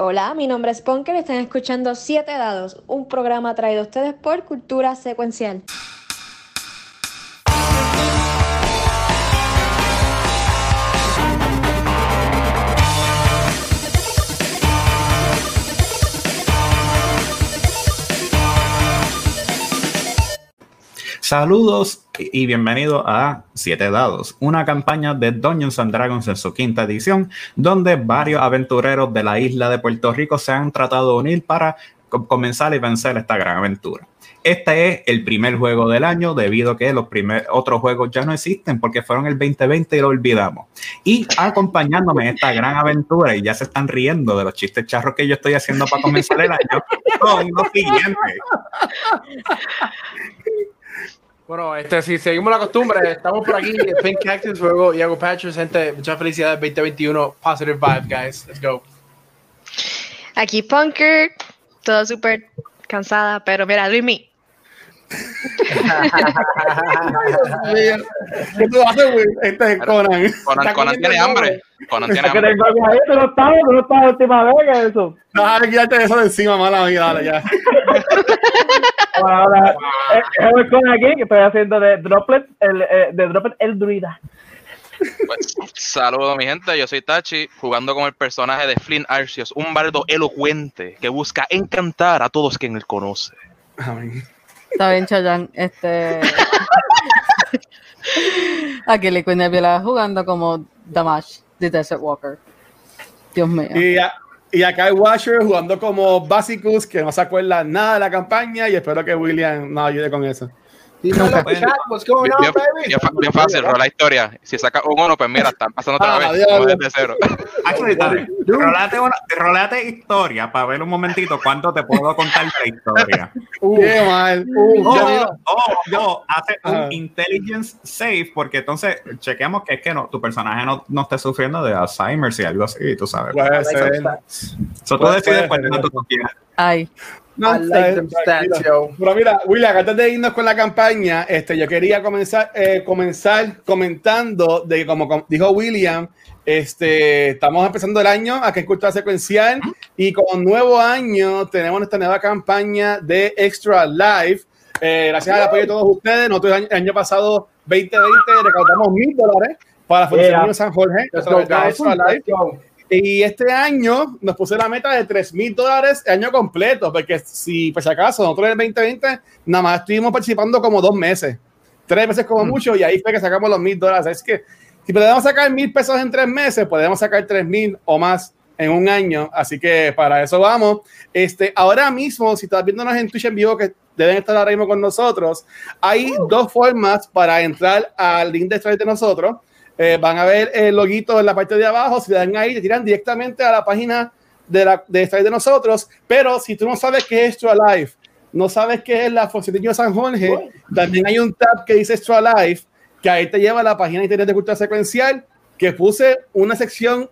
Hola, mi nombre es Ponker y están escuchando Siete Dados, un programa traído a ustedes por Cultura Secuencial. Saludos y bienvenido a Siete Dados, una campaña de Dungeons and Dragons en su quinta edición, donde varios aventureros de la isla de Puerto Rico se han tratado de unir para comenzar y vencer esta gran aventura. Este es el primer juego del año debido a que los primeros otros juegos ya no existen porque fueron el 2020 y lo olvidamos. Y acompañándome en esta gran aventura y ya se están riendo de los chistes charros que yo estoy haciendo para comenzar el año son los siguientes. Bueno, este, si seguimos la costumbre, estamos por aquí, Pink Cactus, luego Iago Patches, gente, muchas felicidades 2021, positive vibe, guys, let's go. Aquí Punker, todo súper cansada, pero mira, Luis ¿Qué tú haces, güey? Este es Conan. Conan, Conan tiene hambre. Conan tiene hambre. Tú no estabas, tú no estabas última vez eso. No, quítate eso de encima, mala vida, dale ya. Ahora, es Conan aquí, que estoy haciendo de Droplet, el, eh, de Droplet el druida. Pues, saludos mi gente, yo soy Tachi, jugando con el personaje de Flynn Arceus, un bardo elocuente que busca encantar a todos quien él conoce. Amén. Está bien, Chayanne. Este. Aquí le Nebula jugando como Damash de Desert Walker. Dios mío. Y, acá hay Washer jugando como Basicus, que no se acuerda nada de la campaña, y espero que William nos ayude con eso. Bien, fácil, rola historia. Si saca un uno, pues mira, están pasando otra ah, vez. desde cero. rolate, historia para ver un momentito cuánto te puedo contar la historia. Uh, Qué mal. Uh, yo, hace un ah. intelligence save porque entonces chequeamos que es que no, tu personaje no, no esté sufriendo de Alzheimer y algo así, tú sabes. Puede ser. So, tú decides cuándo tú quieras. Ay. No, Pero mira, William, antes de irnos con la campaña, este, yo quería comenzar, eh, comenzar comentando de como dijo William, este, estamos empezando el año aquí en Cultura Secuencial y con nuevo año tenemos nuestra nueva campaña de Extra Life. Eh, gracias al apoyo de todos ustedes, nosotros el año pasado 2020 recaudamos mil dólares para la Fundación San Jorge. Extra Life. Y este año nos puse la meta de 3 mil dólares el año completo, porque si, pues acaso, nosotros en el 2020 nada más estuvimos participando como dos meses, tres meses como mm. mucho, y ahí fue que sacamos los mil dólares. Es que si podemos sacar mil pesos en tres meses, podemos sacar tres mil o más en un año. Así que para eso vamos. Este, ahora mismo, si estás viéndonos en Twitch en vivo, que deben estar ahora mismo con nosotros, hay uh. dos formas para entrar al link de de nosotros. Eh, van a ver el loguito en la parte de abajo, si le dan ahí, te tiran directamente a la página de, la, de de nosotros, pero si tú no sabes qué es Extra Life, no sabes qué es la de San Jorge, también hay un tab que dice Extra Life, que ahí te lleva a la página de internet de cultura secuencial, que puse una sección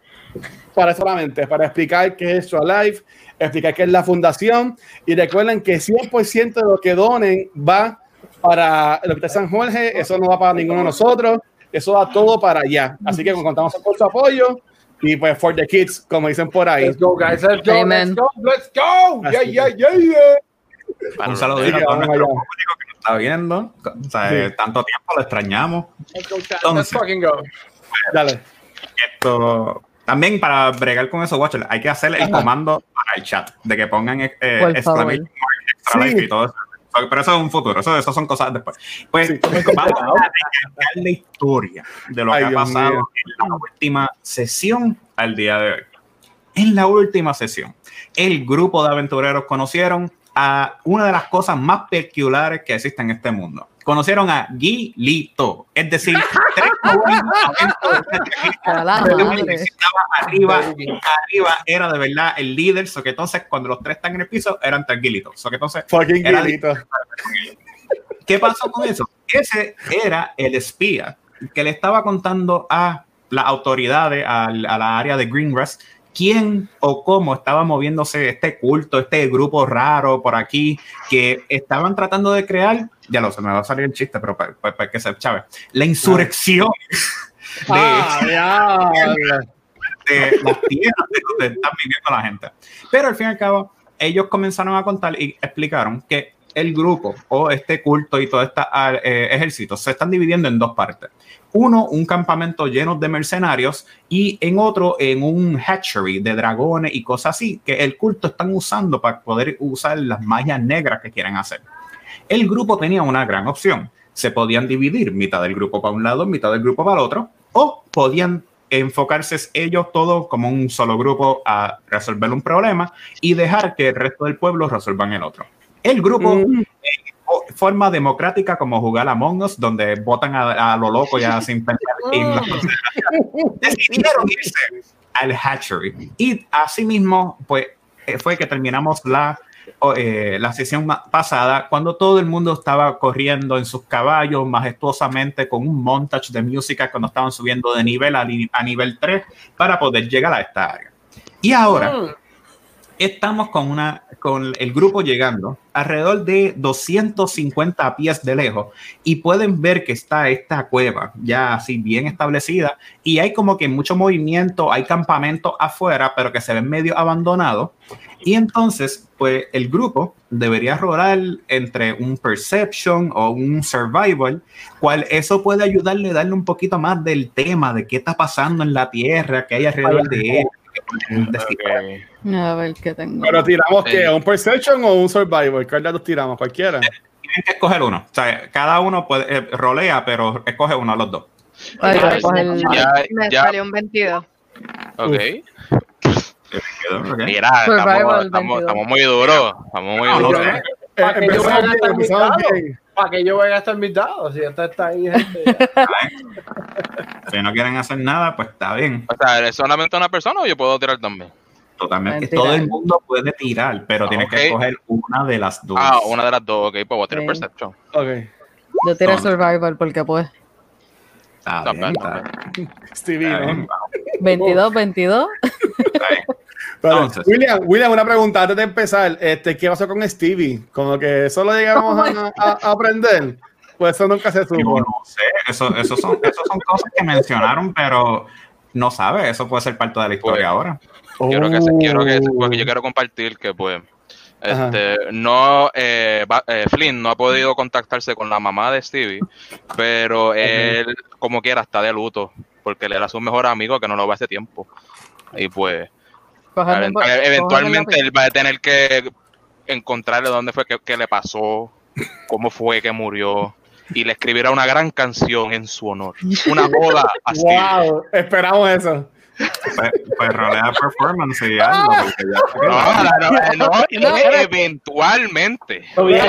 para solamente, para explicar qué es Extra Life, explicar qué es la fundación, y recuerden que 100% de lo que donen va para el Hospital San Jorge, eso no va para ninguno de nosotros, eso va todo para allá. Así que contamos con su apoyo y pues for the kids, como dicen por ahí. Let's go, guys. Let's go. Let's go. Let's go. Yeah, yeah, yeah, yeah. Un saludo a todo nuestro público que nos está viendo. O sea, sí. tanto tiempo lo extrañamos. Entonces, Let's fucking go. Dale. Esto, también para bregar con eso, Watcher, hay que hacer el comando para el chat, de que pongan eh, exclamation extra sí. y todo eso pero eso es un futuro, eso, eso son cosas después. Pues vamos a la historia de lo que ha pasado en la última sesión al día de hoy. En la última sesión, el grupo de aventureros conocieron a una de las cosas más peculiares que existen en este mundo. Conocieron a Guilito, es decir, tres arriba, arriba era de verdad el líder, so que entonces cuando los tres están en el piso eran tres Guilitos. So que entonces ¿Qué pasó con eso? Ese era el espía que le estaba contando a las autoridades, a, la área de Greengrass, quién o cómo estaba moviéndose este culto, este grupo raro por aquí, que estaban tratando de crear, ya lo sé, me va a salir el chiste, pero para, que se chave, la insurrección. Ah, de las tierras de donde están viviendo la gente. Pero al fin y al cabo, ellos comenzaron a contar y explicaron que el grupo o este culto y todo este eh, ejército se están dividiendo en dos partes. Uno, un campamento lleno de mercenarios y en otro, en un hatchery de dragones y cosas así, que el culto están usando para poder usar las magias negras que quieren hacer. El grupo tenía una gran opción. Se podían dividir mitad del grupo para un lado, mitad del grupo para el otro, o podían enfocarse ellos todos como un solo grupo a resolver un problema y dejar que el resto del pueblo resuelvan el otro. El grupo, mm. Forma democrática, como jugar a Among Us, donde votan a, lo loco ya sin pensar en decidieron irse al hatchery. Y asimismo, pues, eh, fue que terminamos la eh, la sesión pasada, cuando todo el mundo estaba corriendo en sus caballos majestuosamente con un montage de música cuando estaban subiendo de nivel a, a nivel 3 para poder llegar a esta área. Y ahora mm. Estamos con, una, con el grupo llegando alrededor de 250 pies de lejos y pueden ver que está esta cueva ya así bien establecida y hay como que mucho movimiento, hay campamentos afuera, pero que se ven medio abandonados. Y entonces, pues el grupo debería rolar entre un perception o un survival, cual eso puede ayudarle a darle un poquito más del tema de qué está pasando en la Tierra, qué hay alrededor de él. A ver qué tengo. Pero tiramos que un perception o un survival, ¿cuál de los tiramos? Cualquiera. Tienen que escoger uno. O sea, cada uno puede, eh, rolea, pero escoge uno de los dos. Me salió un 22. Ok. Mira, estamos, estamos, muy duros. Estamos muy duros. Para que, yo vaya a estar invitado. Para que yo vaya a estar invitado. Si está, está ahí, gente. si no quieren hacer nada, pues está bien. O sea, ¿es solamente una persona o yo puedo tirar también? Totalmente. Todo el mundo puede tirar, pero tienes que escoger una de las dos. Ah, una de las dos. Ok, pues voy a tirar Perception. Ok. Yo tiré Survival porque pues. Está bien, está bien. Stevie, 22, 22. William, William, una pregunta antes de empezar. Este, ¿Qué pasó con Stevie? Como que eso lo llegamos a, aprender. Pues eso nunca se supo. no sé, eso, eso, son, eso son cosas que mencionaron, pero no sabe, eso puede ser parte de la historia pues, ahora. Quiero que, quiero que, yo quiero compartir que pues este, no, eh, eh, Flynn no ha podido contactarse con la mamá de Stevie, pero él, como quiera, está de luto, porque él era su mejor amigo que no lo ve hace tiempo. Y pues, eventualmente él va a tener que encontrarle dónde fue que, le pasó, cómo fue que murió y le escribirá una gran canción en su honor. Una boda así. Wow, esperamos eso. Pues, pues rolea performance y algo. No, no, no, eventualmente. Pues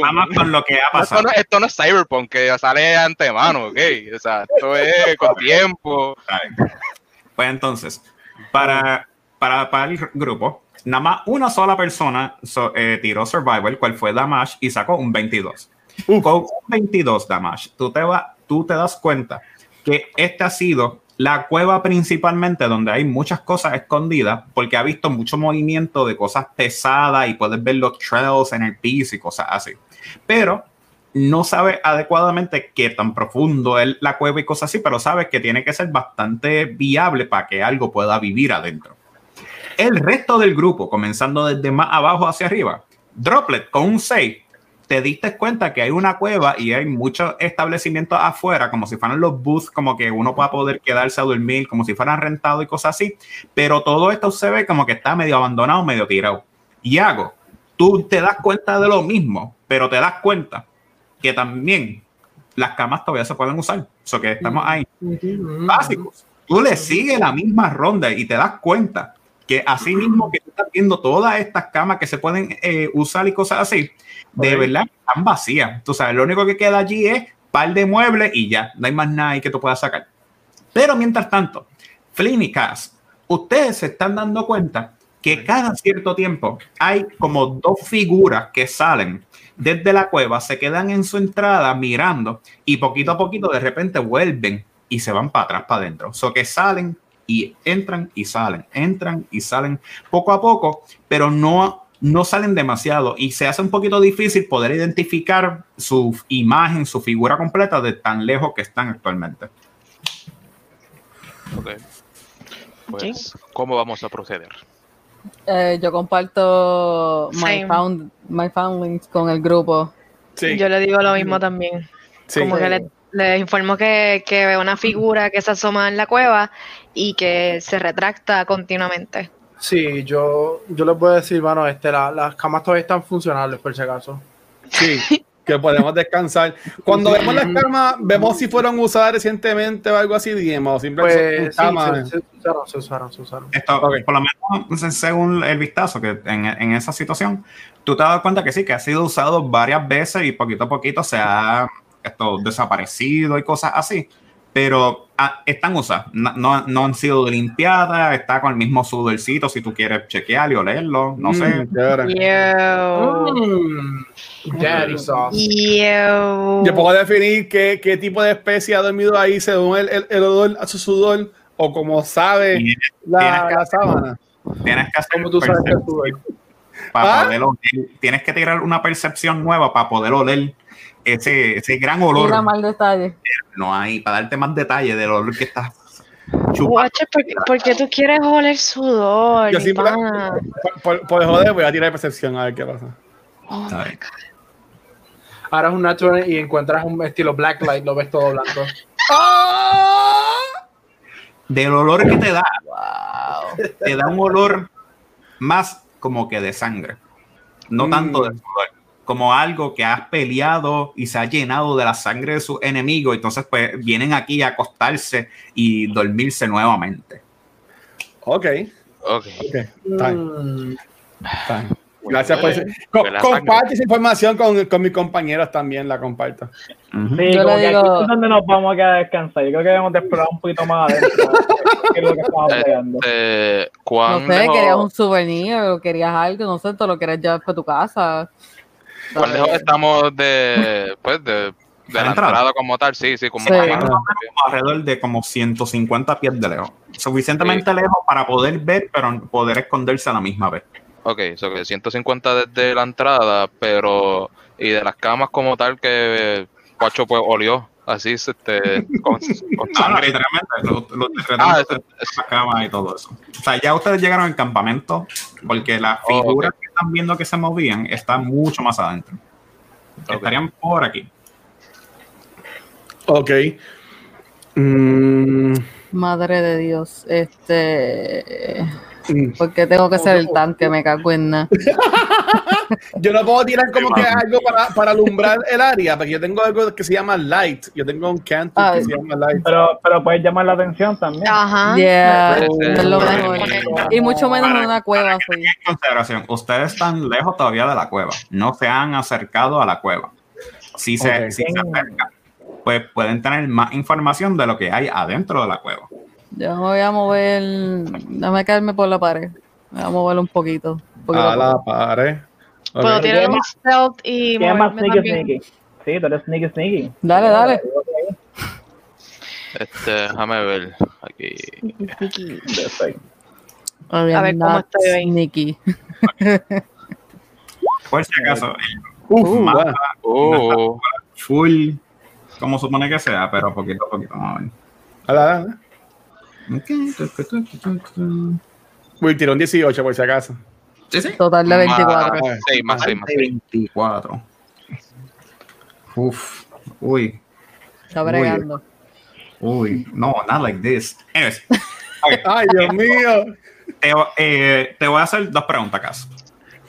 vamos, con lo que ha pasado. Esto no, es Cyberpunk, que sale de antemano, ¿ok? O sea, esto es con tiempo. Pues entonces, para, para, para el grupo, nada más una sola persona eh, tiró Survival, cual fue Damash, y sacó un 22. Con un 22 Damash, tú te, va, tú te das cuenta que esta ha sido la cueva principalmente donde hay muchas cosas escondidas porque ha visto mucho movimiento de cosas pesadas y puedes ver los trails en el piso y cosas así. Pero no sabe adecuadamente qué tan profundo es la cueva y cosas así, pero sabe que tiene que ser bastante viable para que algo pueda vivir adentro. El resto del grupo, comenzando desde más abajo hacia arriba, Droplet con un 6, te diste cuenta que hay una cueva y hay muchos establecimientos afuera, como si fueran los booths, como que uno pueda poder quedarse a dormir, como si fueran rentados y cosas así, pero todo esto se ve como que está medio abandonado, medio tirado. Y hago, tú te das cuenta de lo mismo, pero te das cuenta que también las camas todavía se pueden usar. Eso que estamos ahí. Básicos. Tú le sigues la misma ronda y te das cuenta que así mismo que tú estás viendo todas estas camas que se pueden eh, usar y cosas así, de verdad están vacías. Tú sabes, lo único que queda allí es par de muebles y ya, no hay más nada ahí que tú puedas sacar. Pero mientras tanto, Cass, ustedes se están dando cuenta que cada cierto tiempo hay como dos figuras que salen desde la cueva, se quedan en su entrada mirando y poquito a poquito de repente vuelven y se van para atrás, para adentro. O so que salen y entran y salen, entran y salen poco a poco, pero no, no salen demasiado y se hace un poquito difícil poder identificar su imagen, su figura completa de tan lejos que están actualmente. Ok. Pues, ¿cómo vamos a proceder? Eh, yo comparto my, found, my foundlings con el grupo. Sí. Yo le digo lo mismo también. Como que le, les informo que, que veo una figura que se asoma en la cueva y que se retracta continuamente. Sí, yo, yo les voy a decir, bueno, este, las camas todavía están funcionales, por si acaso. Sí, que podemos descansar. Cuando vemos las camas, vemos si fueron usadas recientemente o algo así, digamos. Simplemente pues, camas. se, usaron, se usaron, se usaron. Esto, Por lo menos, según el vistazo, que en, en, esa situación, tú te das cuenta que sí, que ha sido usado varias veces y poquito a poquito se ha esto, desaparecido y cosas así pero ah, están usadas, no, no, han sido limpiadas, está con el mismo sudorcito si tú quieres chequear y olerlo, no sé. Mm, Yo. puedo definir qué, qué, tipo de especie ha dormido ahí según el, el, el odor a su sudor o como sabe la, la sábana. Tienes que hacer tú sabes para ¿Ah? poder oler, tienes que tirar una percepción nueva para poder oler ese, ese gran olor. Mira mal detalle. No hay, para darte más detalle del olor que estás Guache, ¿por, qué tú quieres oler sudor? Yo sí, por, por, joder, voy a tirar percepción a ver qué pasa. Oh Ahora es un natural y encuentras un estilo blacklight, lo ves todo blanco. Del olor que te da, wow. te da un olor más como que de sangre, no tanto de mm. sudor como algo que has peleado y se ha llenado de la sangre de su enemigo, entonces pues vienen aquí a acostarse y dormirse nuevamente. Ok. Ok. okay. Mm. Gracias por eso. comparte esa información con, con, mis compañeros también, la comparto. Sí, yo le digo... aquí es donde nos vamos a quedar a descansar. Yo creo que debemos de explorar un poquito más adentro. qué es lo que estamos peleando. Este, no sé, querías un souvenir o querías algo, no sé, te lo querías llevar para tu casa. ¿Cuál lejos estamos de, pues, de, de la, entrada? como tal? Sí, sí, como alrededor de como 150 pies de lejos. Suficientemente lejos para poder ver, pero poder esconderse a la misma vez. Ok, so que 150 desde la entrada, pero y de las camas como tal que Cuacho pues olió así este con, con ah, literalmente los, ah, las camas y todo eso. O sea, ya ustedes llegaron al campamento porque las oh, figuras que están viendo que se movían están mucho más adentro. Estarían por aquí. Ok. Mm. Madre de Dios, este. Porque tengo que ser el tanque, me cago en nada. yo no puedo tirar como que algo para, para, alumbrar el área, porque yo tengo algo que se llama light. Yo tengo un canto que se llama light. Pero, pero puedes llamar la atención también. Ajá. Yeah. Y mucho menos en una cueva. Consideración, ustedes están lejos todavía de la cueva. No se han acercado a la cueva. Si se, si se acercan, pues pueden tener más información de lo que hay adentro de la cueva. Yo me voy a mover. Déjame caerme por la pared. Me voy a mover un poquito. a la pared. Puedo tirar mi stealth y más sneaky sneaky? Sí, tú eres sneaky sneaky. Dale, dale. Este, déjame ver. Aquí. A ver cómo estoy ahí. Sneaky. Por si acaso. Uf, uh, mapa, oh. full. Como supone que sea, pero poquito a poquito. Vamos a ver. Dale, dale. Uy, tirón 18 por si acaso. ¿Sí, sí? Total de 24. Sí, más, sí, más. 24. Uf, uy. Está bregando. Uy, no, not like this. Anyways. Ay, Dios mío. Te, eh, te, voy a hacer dos preguntas, acaso.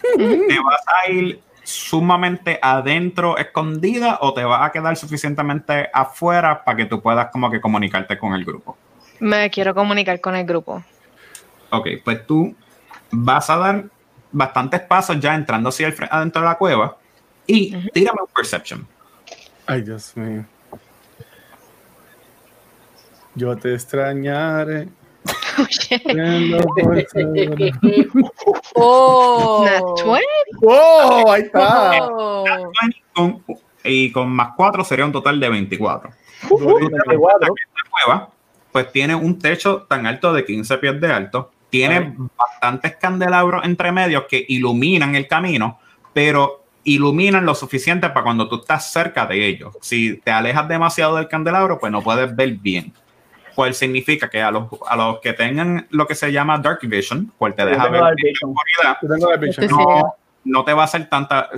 ¿Te vas a ir sumamente adentro, escondida, o te vas a quedar suficientemente afuera para que tú puedas como que comunicarte con el grupo? Me quiero comunicar con el grupo. Ok, pues tú vas a dar bastantes pasos ya entrando hacia el adentro de la cueva y tírame un perception. Ay, Dios mío. Yo te extrañaré. oh, oh, ahí está. y con más 4 sería un total de 24. Uh, 24 pues tiene un techo tan alto de 15 pies de alto, tiene bastantes candelabros entre medios que iluminan el camino, pero iluminan lo suficiente para cuando tú estás cerca de ellos. Si te alejas demasiado del candelabro, pues no puedes ver bien. Pues significa que a los, a los que tengan lo que se llama Dark Vision, pues te deja ver no, no te va a hacer tanta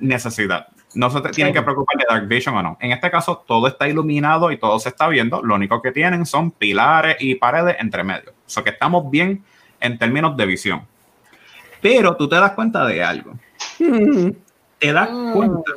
necesidad. No se te tienen que preocupar de Dark Vision o no. En este caso, todo está iluminado y todo se está viendo. Lo único que tienen son pilares y paredes entre medio. O sea que estamos bien en términos de visión. Pero tú te das cuenta de algo. Te das cuenta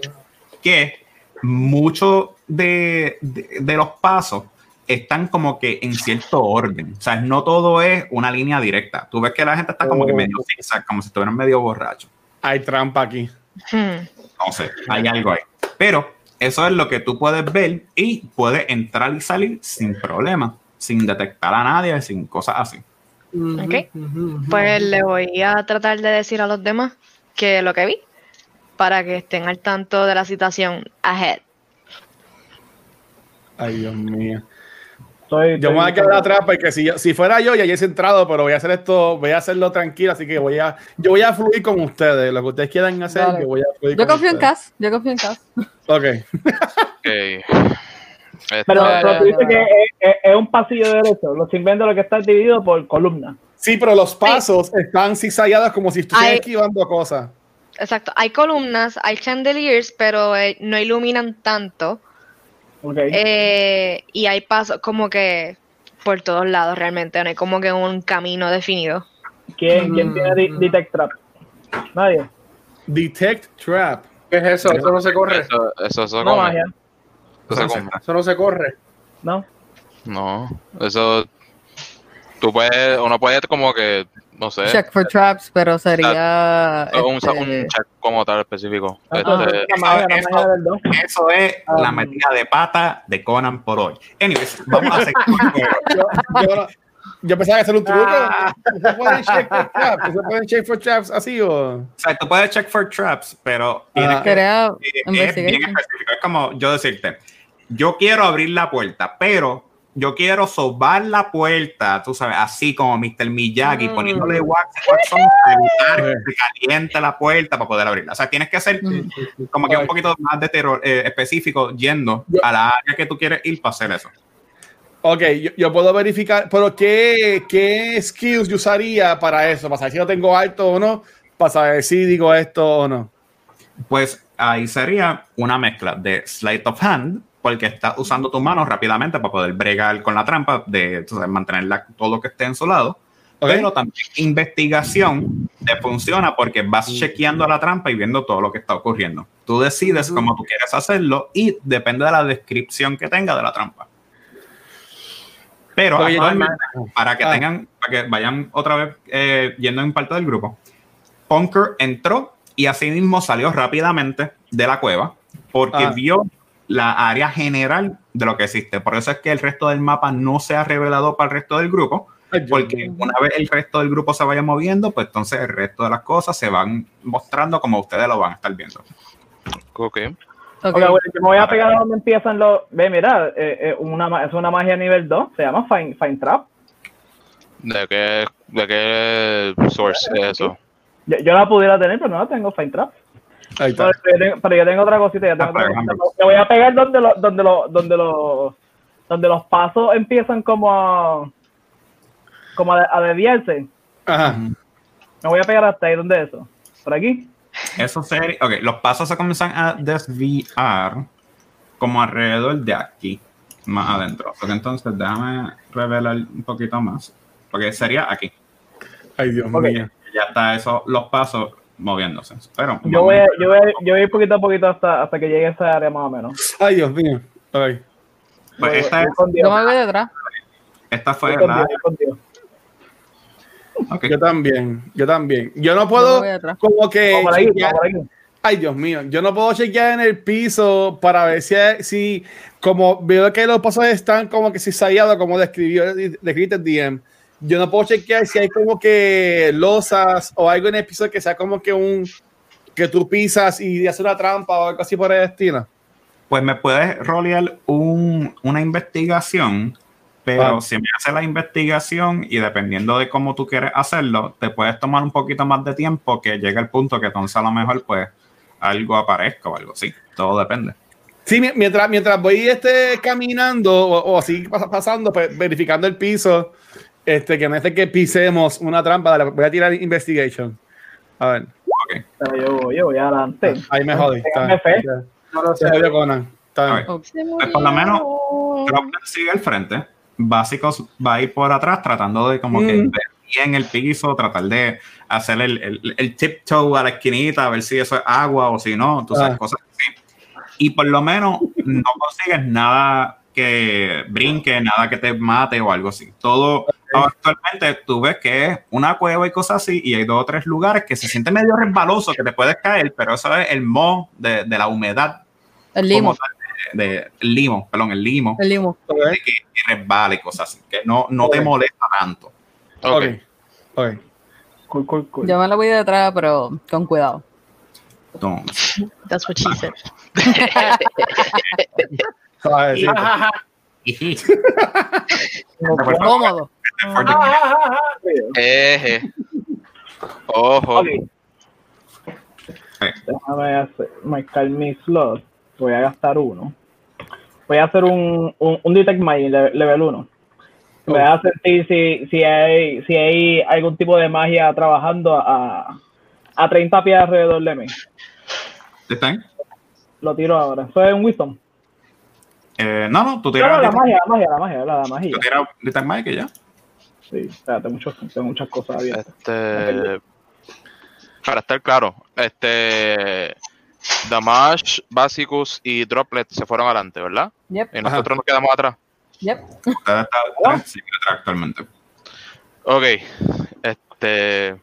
que muchos de, de, los pasos están como que en cierto orden. O sea, no todo es una línea directa. Tú ves que la gente está como que oh. medio zigzag, como si estuvieran medio borracho. Hay trampa aquí. No sé, hay algo ahí. Pero eso es lo que tú puedes ver y puedes entrar y salir sin problema, sin detectar a nadie, sin cosas así. Ok, pues le voy a tratar de decir a los demás que lo que vi para que estén al tanto de la situación ahead. Ay, Dios mío. Yo me voy a quedar atrás porque si, si fuera yo ya hubiese entrado, pero voy a hacer esto, voy a hacerlo tranquilo, así que voy a, yo voy a fluir con ustedes, lo que ustedes quieran hacer, yo voy a fluir Yo confío en Cass, yo confío en Cass. Ok. okay. Pero, tú dices que es, un pasillo derecho, los inventos lo que está dividido por columnas. Sí, pero los pasos están cizallados como si estuvieran esquivando cosas. Exacto, hay columnas, hay chandeliers, pero eh, no iluminan tanto. Eh, y hay pasos como que por todos lados realmente, no hay como que un camino definido. ¿Quién, ¿quién tiene mm. Detect Trap? Nadie. Detect Trap. ¿Qué es eso? Eso no se corre. Eso, eso, eso no, magia. Eso, no se corre. No. No, eso tú puedes, uno puede como que no sé. Check for traps, pero sería. Un, este... un check como tal específico. Ah, este, eso, es ah. la metida de pata de Conan por hoy. Anyways, vamos a seguir. yo, yo, pensaba que hacer un truco. Ah. ¿Se pueden check for traps? ¿Se pueden check for traps así o.? O sea, tú puedes check for traps, pero. Ah. Que, es bien específico. Es como yo decirte: yo quiero abrir la puerta, pero yo quiero sobar la puerta, tú sabes, así como Mr. Miyagi, mm. poniéndole wax, para evitar que se caliente la puerta para poder abrirla. O sea, tienes que hacer mm. como que un poquito más de terror eh, específico yendo a la área que tú quieres ir para hacer eso. Ok, yo, puedo verificar, pero ¿qué, ¿qué skills yo usaría para eso? Para saber si lo tengo alto o no, para saber si digo esto o no. Pues ahí sería una mezcla de Sleight of Hand, porque estás usando tus manos rápidamente para poder bregar con la trampa, de mantener todo lo que esté en su lado. Pero también investigación te funciona porque vas chequeando la trampa y viendo todo lo que está ocurriendo. Tú decides cómo tú quieres hacerlo y depende de la descripción que tenga de la trampa. Pero para que ah. tengan, para que vayan otra vez eh, yendo en parte del grupo, Punker entró y así mismo salió rápidamente de la cueva porque ah. vio la área general de lo que existe. Por eso es que el resto del mapa no se ha revelado para el resto del grupo, porque una vez el resto del grupo se vaya moviendo, pues entonces el resto de las cosas se van mostrando como ustedes lo van a estar viendo. Ok. Okay. bueno, yo me voy a pegar a donde empiezan los. Ve, mira, eh, eh, una, es una magia nivel 2, se llama Fine, Fine Trap. ¿De qué, de qué source es eso? Yo, yo, la pudiera tener, pero no la tengo, Fine Trap. Pero, yo tengo, otra cosita. Yo tengo otra cosita. voy a pegar donde, lo, donde, lo, donde, lo, donde los pasos empiezan como a, como a, desviarse. Ajá. Me voy a pegar hasta ahí. ¿Dónde es eso? ¿Por aquí? Eso sería. Ok, los pasos se comienzan a desviar como alrededor de aquí, más adentro. Porque entonces déjame revelar un poquito más. Porque sería aquí. Ay, Dios mío. Ya está eso, los pasos moviéndose. Pero, yo, voy, yo, voy, yo voy poquito a poquito hasta, hasta que llegue a esa área más o menos. Ay, Dios mío. Ay. Pues esta es, yo me voy detrás. Esta fue la... Okay. Yo también, yo también. Yo no puedo como que... Ay, Dios mío, yo no puedo chequear en el piso para ver si, si como veo que los pasos están como que si sallados, como describió, describió el DM yo no puedo chequear si hay como que losas o algo en el piso que sea como que un que tú pisas y haces una trampa o algo así por el estilo. Pues me puedes rolear un, una investigación, pero ah. si me hace la investigación y dependiendo de cómo tú quieres hacerlo, te puedes tomar un poquito más de tiempo que llegue el punto que entonces a lo mejor pues algo aparezca o algo así. Todo depende. Sí, mientras, mientras voy este, caminando o, así pasando, pues, verificando el piso, este, que no es de que pisemos una trampa, voy a tirar investigation. A ver. Okay. Yo, yo voy adelante. Ahí me jodí. No lo sé. Pues, por lo menos, sigue al frente. Básicos va a ir por atrás tratando de como que mm. ver bien el piso, tratar de hacer el, el, el tiptoe a la esquinita, a ver si eso es agua o si no, entonces ah. cosas así. Y por lo menos no consigues nada que brinque, nada que te mate o algo así. Todo actualmente tú ves que es una cueva y cosas así, y hay dos o tres lugares que se siente medio resbaloso, que te puedes caer, pero eso es el mo de, de la humedad. El limo. De, el limo, perdón, el limo. El limo. De que, resbala y cosas así, que no, no te molesta tanto. Ok. Ok. Cool, cool, cool. Yo me la voy detrás, pero con cuidado. That's what she said. Cómodo. Eh, Ojo. Déjame hacer, marcar mi slot. Voy a gastar uno. Voy a hacer un, un, un Detect My level 1. Voy a sentir si, si, hay, si hay algún tipo de magia trabajando a, a 30 pies alrededor de mí. ¿Están? Lo tiro ahora. ¿Eso es un Wisdom? Eh, no, no, tú tiras. No, la magia, la magia, la magia, la magia. Tú tiras Detect Magic ya. Sí, muchos, tengo muchas cosas abiertas. Este, para estar claro, este Damage, Basicus y Droplet se fueron adelante, ¿verdad? Yep. Y nosotros nos quedamos atrás. Yep. Está sí, actualmente. Ok, este.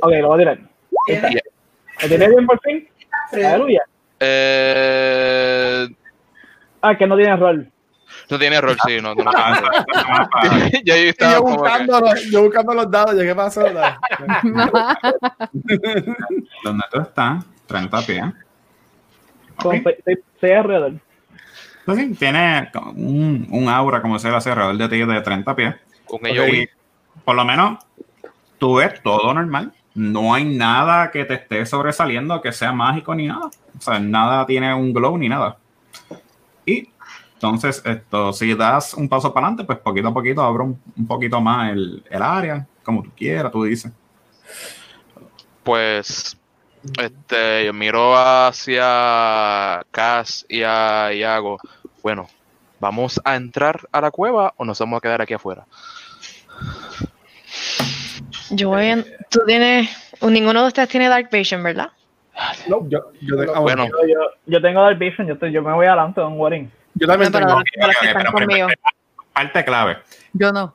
Ok, lo voy a tirar. Yeah. ¿Me tiene bien por fin? Aleluya. Eh... Ah, que no tiene rol. No tiene error, sí, no. no, yo, estaba yo, buscando los, yo buscando los dados, ¿qué pasó? ¿Dónde tú estás? 30 pies. Con 6 alrededor. Sí, tiene un, un aura, como se hace alrededor de ti, de 30 pies. Con ello, por lo menos, tú ves todo normal. No hay nada que te esté sobresaliendo que sea mágico ni nada. O sea, nada tiene un glow ni nada. Entonces, esto, si das un paso para adelante, pues poquito a poquito abro un, poquito más el, área, como tú quieras, tú dices. Pues, este, yo miro hacia Cass y a Iago. Bueno, ¿vamos a entrar a la cueva o nos vamos a quedar aquí afuera? Yo voy en, tú tienes, ninguno de ustedes tiene Dark Vision, ¿verdad? No, yo, yo, tengo, bueno. yo, tengo Dark Vision, yo, yo me voy adelante, don Warren. Yo también tengo. Parte clave. Yo no.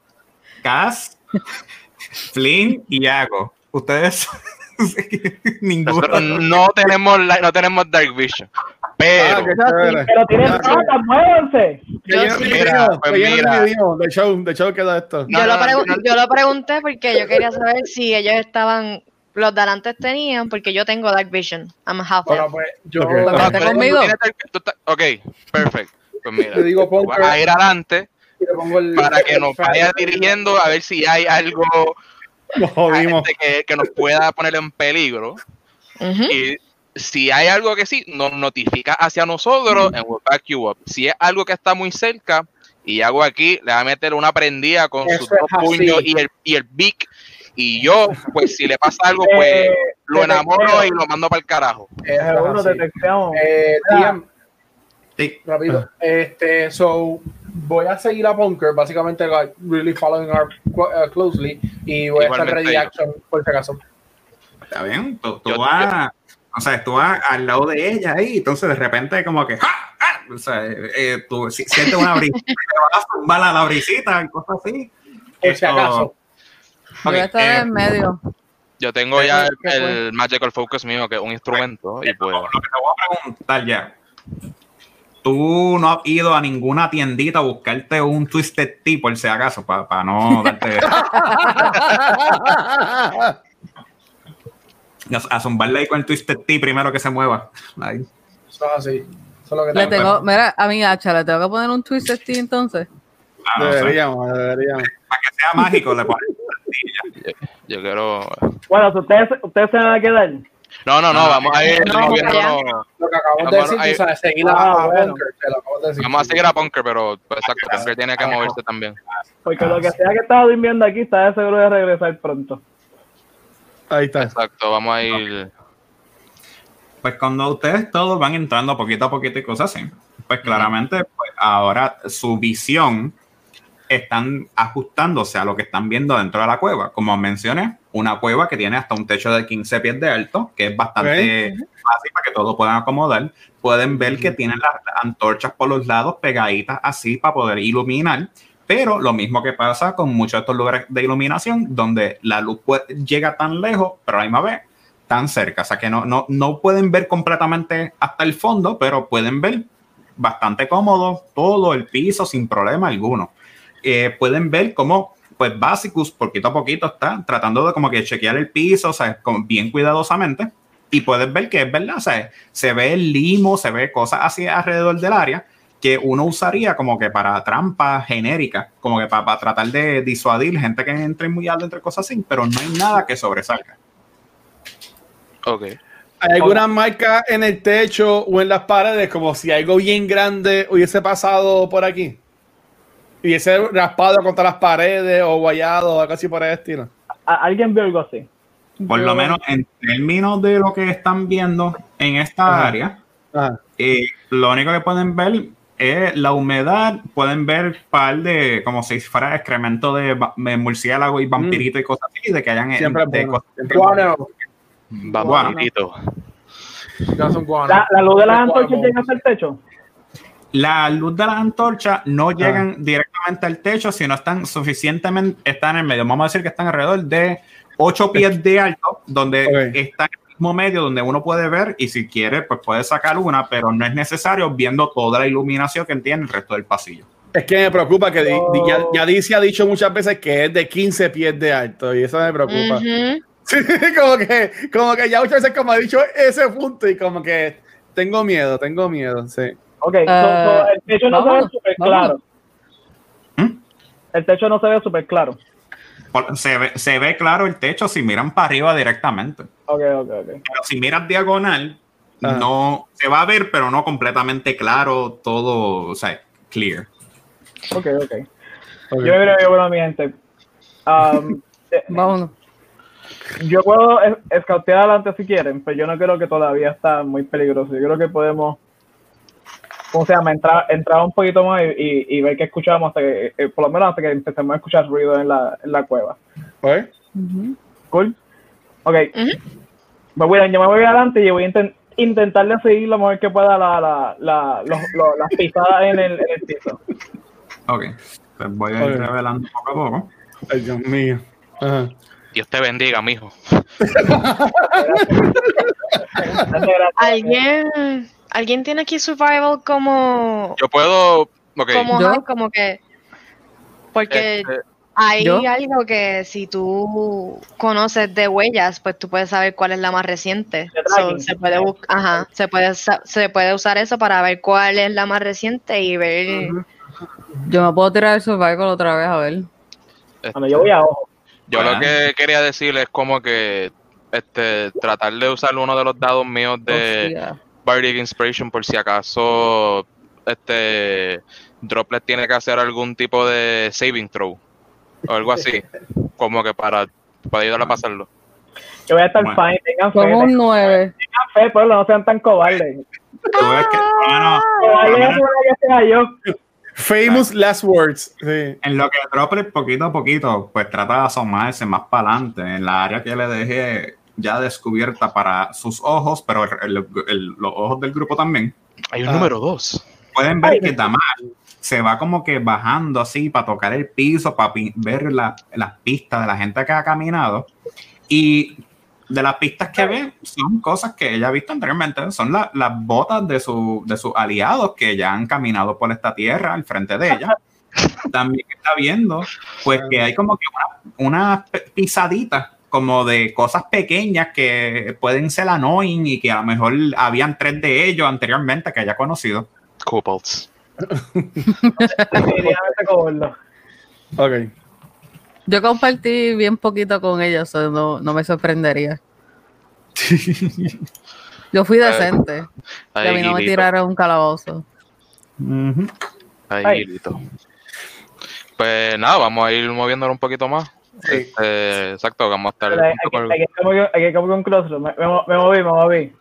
Cass, Flynn y Iago. Ustedes ninguno. no tenemos no tenemos Dark Vision. Pero, ah, pero tienen plata, muévanse. De show, de show queda esto. Yo, lo yo lo pregunté porque yo quería saber si ellos estaban los de adelante tenían, porque yo tengo Dark Vision. I'm a half bueno, pues, yo, okay. conmigo? Ok, perfecto. Pues mira, te digo, a ir adelante para que nos vaya dirigiendo a ver si hay algo que, que, nos pueda poner en peligro. Y si hay algo que sí, nos notifica hacia nosotros en back you up. Si es algo que está muy cerca, y hago aquí, le va a meter una prendida con sus dos puños y el, y el big. Y yo, pues si le pasa algo, pues eh, lo enamoro y lo mando para el carajo. Eh, Sí. Rápido. Este, so, voy a seguir a Bunker, básicamente, like, really following her uh, closely, y voy a estar ready action por si acaso. Está bien, tú, vas, o sea, tú vas al lado de ella ahí, entonces de repente como que, O sea, eh, tú sientes una brisa, te vas a tumbar a la brisita y cosas así. Por si acaso. Voy a estar en medio. Yo tengo ya el, Magical Focus mío, que es un instrumento, y pues... Lo que te voy a preguntar ya, tú no has ido a ninguna tiendita a buscarte un Twisted Tea por si acaso, para no darte. a zumbarle ahí con el Twisted Tea primero que se mueva. Ahí. Eso es así. Eso es lo que le tengo, mira, a mi hacha, ¿le tengo que poner un Twisted Tea entonces? Ah, no deberíamos, deberíamos. Para que sea mágico, le pones yo, yo quiero. Bueno, ustedes, ustedes se van a quedar. No, no, no, vamos a ir no, Lo que acabamos de decir, tú sabes, seguir a ah, Bunker. Vamos a seguir a Bunker, pero pues, exacto, Bunker tiene que moverse también. Porque lo que sea que estaba durmiendo aquí está de seguro de regresar pronto. Ahí está. Exacto, vamos a ir. Pues cuando ustedes todos van entrando poquito a poquito y cosas así, pues claramente pues, ahora su visión están ajustándose a lo que están viendo dentro de la cueva. Como mencioné, una cueva que tiene hasta un techo de 15 pies de alto, que es bastante fácil para que todos puedan acomodar. Pueden ver que tienen las antorchas por los lados pegaditas así para poder iluminar. Pero lo mismo que pasa con muchos de estos lugares de iluminación, donde la luz llega tan lejos, pero a la misma vez tan cerca. O sea que no, no, no pueden ver completamente hasta el fondo, pero pueden ver bastante cómodo todo el piso sin problema alguno. Eh, pueden ver cómo, pues, Basicus, poquito a poquito está tratando de como que chequear el piso, o sea, bien cuidadosamente. Y puedes ver que es verdad, o sea, se ve el limo, se ve cosas así alrededor del área que uno usaría como que para trampa genérica, como que para, tratar de disuadir gente que entre muy alto entre cosas así, pero no hay nada que sobresalga. Ok. ¿Hay alguna marca en el techo o en las paredes como si algo bien grande hubiese pasado por aquí? Y ese raspado contra las paredes o guayado o algo así por el estilo. ¿Alguien vio algo así? Por lo menos en términos de lo que están viendo en esta área, eh, lo único que pueden ver es la humedad. Pueden ver par de, como si fuera excremento de, murciélago y vampirito y cosas así, de que hayan Siempre de cosas, Vampirito. La, la luz de las antorchas llega hasta el techo la luz de las antorchas no ah. llegan directamente al techo, sino están suficientemente, están en el medio. Vamos a decir que están alrededor de 8 pies de alto, donde está en el mismo medio donde uno puede ver y si quiere, pues puede sacar una, pero no es necesario viendo toda la iluminación que tiene el resto del pasillo. Es que me preocupa que ya, dice ha dicho muchas veces que es de 15 pies de alto y eso me preocupa. como que, como que ya muchas veces como ha dicho ese punto y como que tengo miedo, tengo miedo, sí. Ok, uh, el techo no se ve súper claro. ¿Mm? El techo no se ve súper claro. Se ve, se ve claro el techo si miran para arriba directamente. Ok, ok, ok. Pero si miras diagonal, no se va a ver, pero no completamente claro, todo, o sea, clear. Ok, ok. okay. Yo creo que, bueno, mi gente. Um, Vámonos. Yo puedo escautear adelante si quieren, pero yo no creo que todavía está muy peligroso. Yo creo que podemos ¿cómo se llama? Entrar, entrar un poquito más y, y, ver qué escuchamos, hasta que, eh, por lo menos hasta que empecemos a escuchar ruido en la, en la cueva. ¿Ok? Cool. Ok. me voy, yo me voy adelante y voy a intentarle seguir lo mejor que pueda la, la, la, las pisadas en el, en el piso. Ok. Pues voy a ir revelando poco a poco. Ay, Dios mío. Dios te bendiga, mijo. Alguien ¿Alguien tiene aquí survival como. Yo puedo. Como, como que. Porque este, hay algo que si tú conoces de huellas, pues tú puedes saber cuál es la más reciente. se, puede Ajá, se, puede, se puede usar eso para ver cuál es la más reciente y ver. Yo me puedo tirar el survival otra vez a ver. Este, yo voy a ojo. Yo lo que quería decir es como que este tratar de usar uno de los dados míos de. Bardic Inspiration por si acaso este Droplet tiene que hacer algún tipo de saving throw o algo así, como que para, para ayudar a pasarlo. Yo voy a estar fine, tengan fe. Como un 9. Tengan fe, pero no sean tan cobardes. Famous last words. En lo que Droplet poquito a poquito, pues trata de asomarse más para adelante. En la área que le dejé ya descubierta para sus ojos, pero los ojos del grupo también. Hay un ah. número dos. Pueden ver que Damar se va como que bajando así para tocar el piso, para ver las pistas de la gente que ha caminado. Y de las pistas que ve son cosas que ella ha visto anteriormente, son las botas de, su, de sus aliados que ya han caminado por esta tierra al frente de ella. También está viendo, pues que hay como que una, una pisadita como de cosas pequeñas que pueden ser annoying y que a lo mejor habían tres de ellos anteriormente que haya conocido. Kobolds. ok. Yo compartí bien poquito con ellos, no, no me sorprendería. Yo fui decente. a mí no me tiraron un calabozo. Ahí, listo. Pues nada, vamos a ir moviéndolo un poquito más. Este, exacto, vamos a estar. Hay, que como un close me, me, moví, me moví.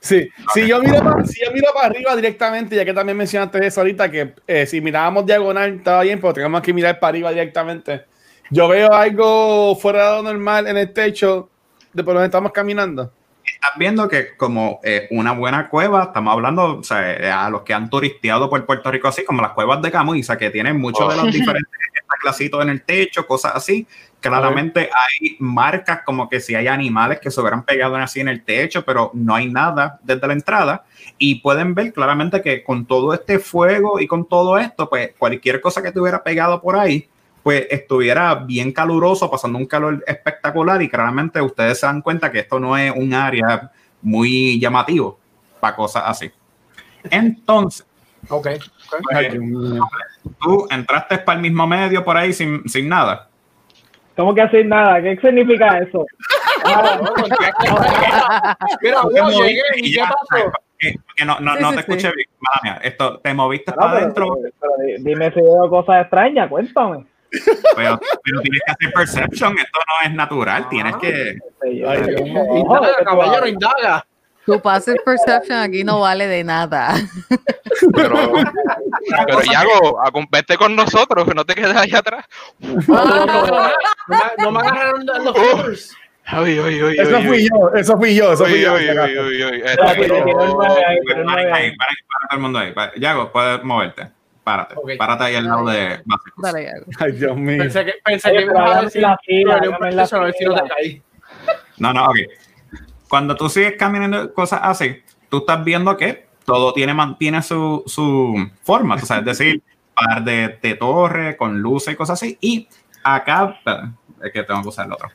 Sí, si yo, miro para, si yo miro para arriba directamente, ya que también mencionaste eso ahorita, que eh, si mirábamos diagonal estaba bien, pero tenemos que mirar para arriba directamente. Yo veo algo fuera de lo normal en el techo de por donde estamos caminando estás viendo que como eh, una buena cueva, estamos hablando o sea, eh, a los que han turisteado por Puerto Rico así, como las cuevas de Camuy, que tienen muchos de los oh. diferentes clasitos en el techo, cosas así. Claramente hay marcas como que si hay animales que se hubieran pegado así en el techo, pero no hay nada desde la entrada. Y pueden ver claramente que con todo este fuego y con todo esto, pues cualquier cosa que te hubiera pegado por ahí, pues estuviera bien caluroso, pasando un calor espectacular y claramente ustedes se dan cuenta que esto no es un área muy llamativo para cosas así. Entonces, ok. Pues, tú entraste para el mismo medio por ahí sin, sin nada. ¿Cómo que sin nada? ¿Qué significa eso? Mira, llegué y qué pasó. Que, no, no, no te escuché bien, Esto, ¿Te moviste para adentro? dime si veo cosas extrañas, cuéntame. Pero, pero, tienes que hacer perception, esto no es natural, tienes que. Indaga, caballero, indaga. Tu passive perception aquí no vale de nada. Pero, pero Yago, vete con nosotros, que no te quedes allá atrás. no, me agarraron los. Uy, uy, uy, eso fui yo, eso fui yo, eso fui yo. Para el mundo ahí. Yago, puedes moverte. Párate. Okay. Párate ahí al lado de básicos. Dale, Ay, Dios mío. Pensé que, pensé que me ibas a decir la fila, no, a ver si no te caí. No, no, ok. Cuando tú sigues caminando cosas así, tú estás viendo que todo tiene, mantiene su, su forma. O sea, es decir, par de, de torre con luces y cosas así. Y acá, es que tengo que usar el otro.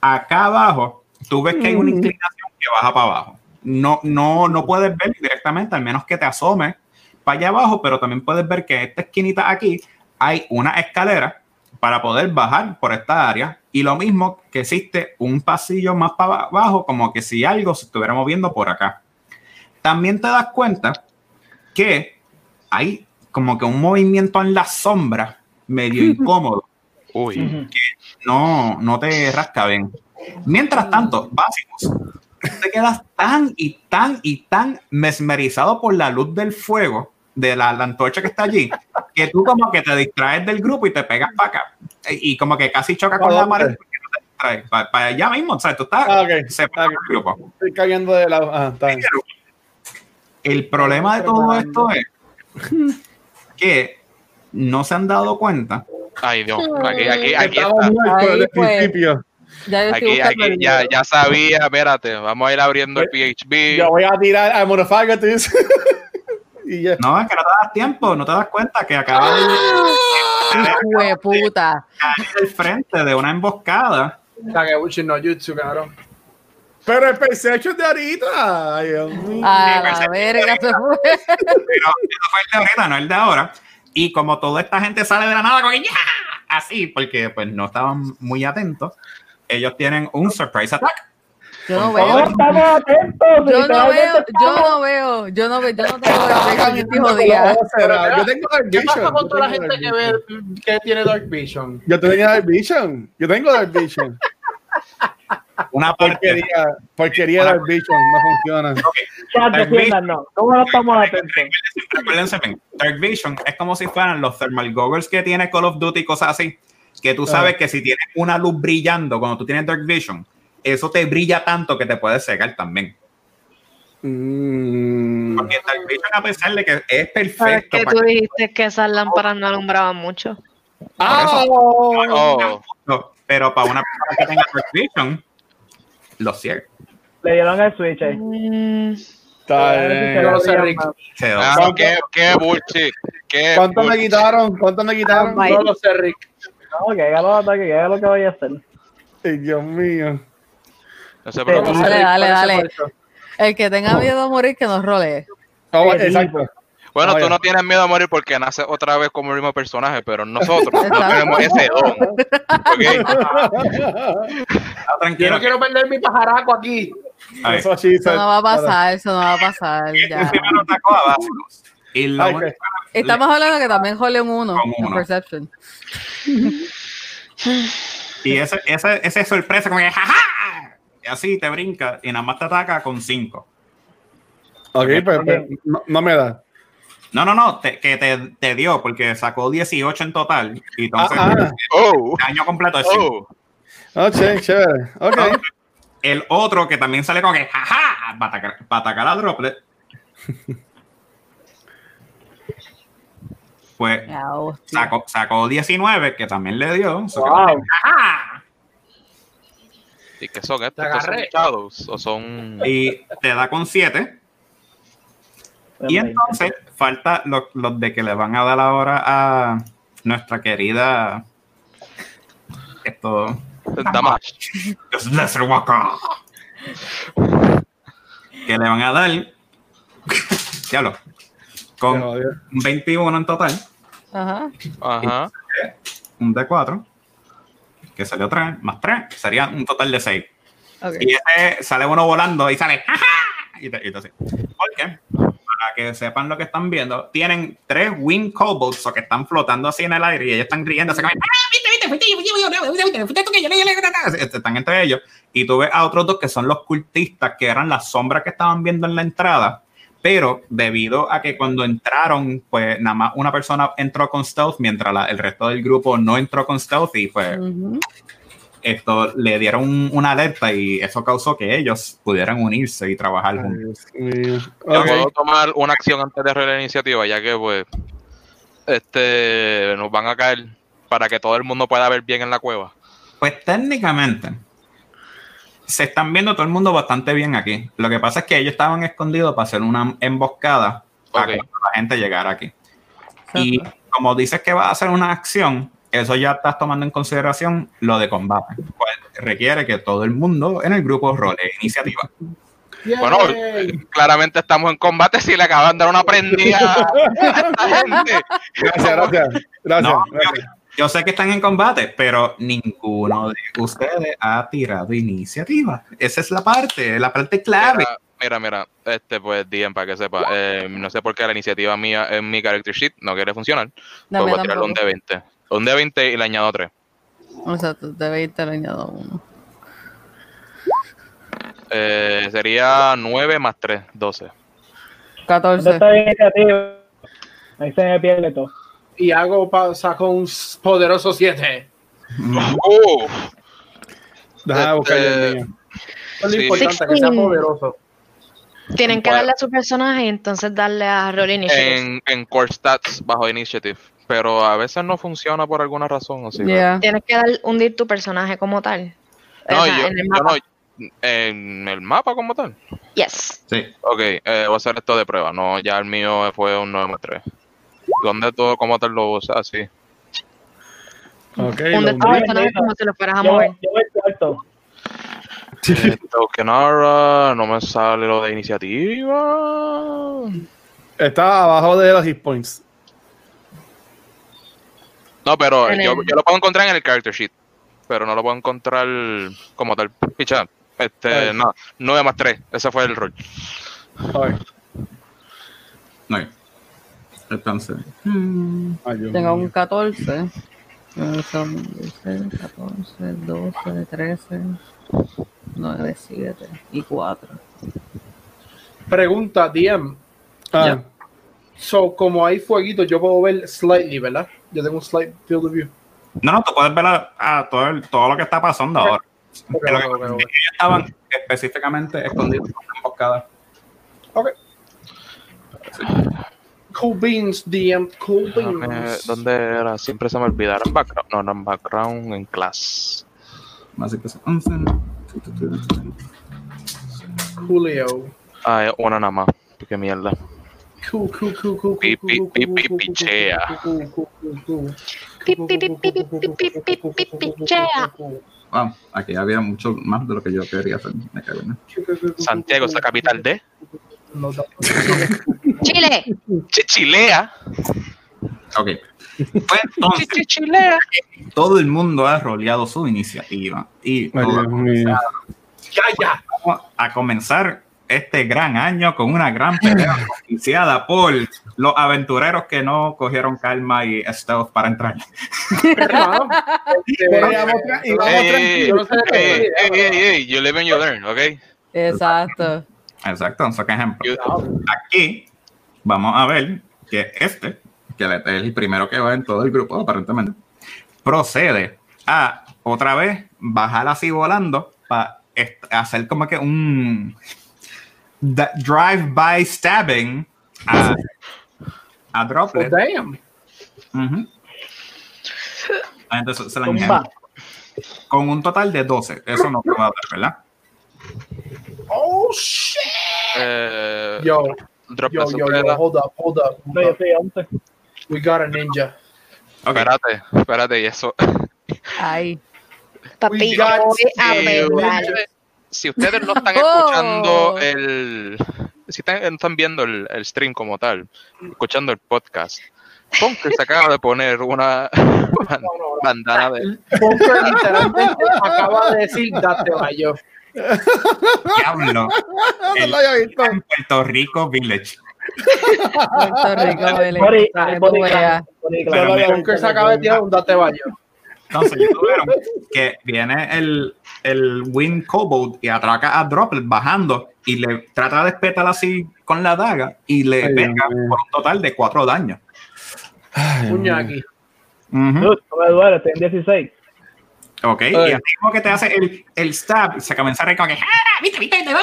Acá abajo, tú ves que hay una mm. inclinación que baja para abajo. No, no, no puedes ver directamente, al menos que te asomes para allá abajo, pero también puedes ver que en esta esquinita aquí hay una escalera para poder bajar por esta área y lo mismo que existe un pasillo más para abajo, como que si algo se estuviera moviendo por acá. También te das cuenta que hay como que un movimiento en la sombra medio incómodo. Uy, que no, no te rasca bien. Mientras tanto, básicos, te quedas tan y tan y tan mesmerizado por la luz del fuego de la, antorcha que está allí, que tú como que te distraes del grupo y te pegas para acá. Y como que casi chocas con la pared porque no te distraes. Para, allá mismo, o sea, tú estás ah, separado del grupo. Estoy cayendo de la... Ah, el problema de todo esto es que no se han dado cuenta. Ay, Dios, aquí, aquí, aquí está. Pues. Ya, aquí, aquí, ya, ya, sabía, espérate, vamos a ir abriendo el PHB. Yo voy a tirar a No, es que no te das tiempo, no te das cuenta que acaba de. ¡Hijo de puta! el frente de una emboscada. no YouTube, cabrón. Pero el perception de ahorita. Ay, Dios mío. A verga se fue. Pero eso fue el de ahorita, no el de ahora. Y como toda esta gente sale de la nada, con así, porque pues no estaban muy atentos, ellos tienen un surprise attack. Yo no veo. Estamos atentos. Yo no veo, yo no veo, yo no veo, yo no tengo Dark Vision día. Yo tengo Dark Vision. ¿Qué pasa con toda la gente que ve que tiene Dark Vision? Yo tengo Dark Vision. Yo tengo Dark Vision. Una porquería, porquería Dark Vision, no funciona. Okay. no. ¿Cómo no estamos atentos? Dark Vision es como si fueran los thermal goggles que tiene Call of Duty y cosas así. Que tú sabes ah. que si tienes una luz brillando cuando tú tienes Dark Vision, eso te brilla tanto que te puede cegar también. Mm. Porque Dark Vision, a pesar de que es perfecto. Es que tú dijiste que esas lámparas no alumbraban mucho. Ah, oh. pero para una persona que tenga Dark Vision, lo cierto. Le dieron el switch ahí. Mm. Ah, qué, qué bullshit. Qué ¿Cuánto me quitaron? ¿Cuánto me quitaron? No lo sé, Rick. No, que haga lo, que haga lo que vaya a hacer. Ay, Dios mío. No pero dale, dale, dale. El que tenga miedo a morir, que nos rolee. Oh, exacto. Bueno, tú no tienes miedo a morir porque nace otra vez como el mismo personaje, pero nosotros no tenemos ese don. Yo no quiero perder mi pajaraco aquí. Eso, eso, no va a pasar, eso no va a pasar. Ya. Y Estamos hablando que también jole un 1 en Perception. Y ese, ese, ese sorpresa, como que ¡jaja! Así te brinca y nada más te ataca con 5. Ok, pero, pues, pues, no, me da. No, no, no, que te, te, dio porque sacó 18 en total. Y entonces, ah, ah. Oh. el año completo es 5. Oh. chévere. Ok. El otro que también sale con que, jaja, para atacar, para atacar a Droplet. pues sacó, sacó, 19, que también le dio. Wow. ¿Y qué son estos? ¿Son Shadows o son...? Y te da con 7. Y entonces falta los, los, de que le van a dar ahora a nuestra querida... Esto... Damash. Que le van a dar... Diablo con un 21 en total. Ajá. Ajá. Un D4, que salió 3, más 3, sería un total de 6. Y ese sale uno volando y sale, ¡jaja! Y te, y te ¿Por qué? Para que sepan lo que están viendo, tienen tres Wing Kobolds o que están flotando así en el aire y ellos están riendo, se caen, están entre ellos. Y tú ves a otros dos que son los cultistas, que eran las sombras que estaban viendo en la entrada pero debido a que cuando entraron, pues nada más una persona entró con stealth, mientras el resto del grupo no entró con stealth y pues esto le dieron una alerta y eso causó que ellos pudieran unirse y trabajar juntos. Yo puedo tomar una acción antes de la iniciativa, ya que pues este nos van a caer para que todo el mundo pueda ver bien en la cueva. Pues técnicamente, se están viendo todo el mundo bastante bien aquí. Lo que pasa es que ellos estaban escondidos para hacer una emboscada para que la gente llegara aquí. Y como dices que va a hacer una acción, eso ya estás tomando en consideración lo de combate. Pues requiere que todo el mundo en el grupo role iniciativa. Bueno, claramente estamos en combate si le acaban de dar una prendida a esta gente. Gracias, gracias. gracias. Yo sé que están en combate, pero ninguno de ustedes ha tirado iniciativa. Esa es la parte, la parte clave. Mira, mira, este pues DM para que sepa, eh, no sé por qué la iniciativa mía en mi character sheet no quiere funcionar. No, pues voy a tirarle un D20. Un D20 y le añado 3. O sea, D20 le añado 1. Eh, sería 9 más 3, 12. 14. Ahí se me pierde todo y hago saco un poderoso 7. Uh. Deja buscar el mío. Es lo importante que sea poderoso. Tienen que darle a su personaje y entonces darle a Roll Initiative. En, en Core Stats bajo Initiative. Pero a veces no funciona por alguna razón. Así, Tienes que dar, hundir tu personaje como tal. No, yo, en el mapa. no, en el mapa como tal. Yes. Sí. Ok, eh, voy a hacer esto de prueba. No, ya el mío fue un 9 3. ¿Dónde todo, cómo te lo usas así? Okay, ¿Dónde está como te lo fueras a mover? Yo, yo eh, Tokenara, no me sale lo de iniciativa. Está abajo de los hit points. No, pero yo, yo, lo puedo encontrar en el character sheet. Pero no lo puedo encontrar como tal. Picha, este, no, 9 más 3. Ese fue el rol. No. Entonces. Tengo un 14. 14, 12, 13, 9, 7 y 4. Pregunta, DM. Ah. So, como hay fueguito, yo puedo ver slightly, ¿verdad? Yo tengo un slight field of view. No, no, tú puedes ver a, todo, todo lo que está pasando ahora. ellos estaban específicamente escondidos en una emboscada. Ok. Sí. Cool Beans, DM Cool Beans. ¿Dónde era? Siempre se me olvidaba. En background. No, no, en background, en class. Más de que 11. Julio. Ah, una nada más. Qué mierda. Cool, cool, cool, cool. Wow, aquí había mucho más de lo que yo quería hacer. Santiago es la capital de. Chile. Chilea. Ok. Pues entonces, todo el mundo ha roleado su iniciativa. Y Ya, ya. Vamos a comenzar este gran año con una gran pelea iniciada por los aventureros que no cogieron calma y stealth para entrar. You live and you learn, ¿ok? Exacto. Exacto, entonces, ejemplo. Aquí vamos a ver que este, que es el primero que va en todo el grupo, aparentemente, procede a otra vez bajar así volando para hacer como que un drive-by stabbing a, a Droplet. Oh, damn. Entonces se la Con un total de 12. Eso no puedo dar, ¿verdad? Eh, yo, yo, yo, yo, hold up, hold up. We got a ninja. Okay. Espérate, espérate, y eso. Ay. Papi, si ustedes no están escuchando oh. el. Si están, están viendo el, el, stream como tal, escuchando el podcast, Punker se acaba de poner una bandana de. Punker literalmente acaba de decir: date vaya. Diablo. El, no lo había visto. Puerto Rico Village. Puerto Rico Village. Punker se acaba de tirar un date vaya. Entonces, tuvieron que viene el, el Wind Cobalt y atraca a Droplet bajando y le trata de espetar así con la daga y le pega por un total de cuatro daños. Puñaki. Uh -huh. me duele, estoy en 16. Ok, Ay. y así como que te hace el, el stab, se comienza a reír como que ¡Ah, viste, viste, te va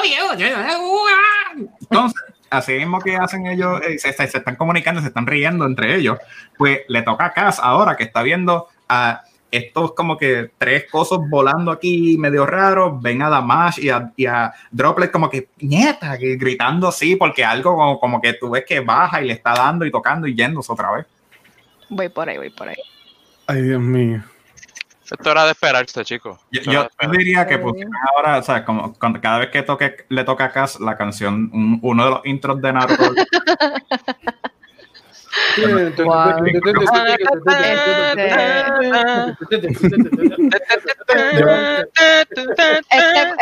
Entonces, así mismo que hacen ellos, eh, se, se, se, están comunicando, se están riendo entre ellos, pues le toca a Cass ahora que está viendo a estos como que tres cosas volando aquí medio raros, ven a Damash y a, y a Droplet como que nieta, gritando así, porque algo como, como, que tú ves que baja y le está dando y tocando y yéndose otra vez. Voy por ahí, voy por ahí. Ay, Dios mío. Esto era de esperarse, chicos. Yo, yo diría que pues, ahora, o sea, como cuando, cada vez que toque, le toca a Cass la canción, un, uno de los intros de Naruto. Este,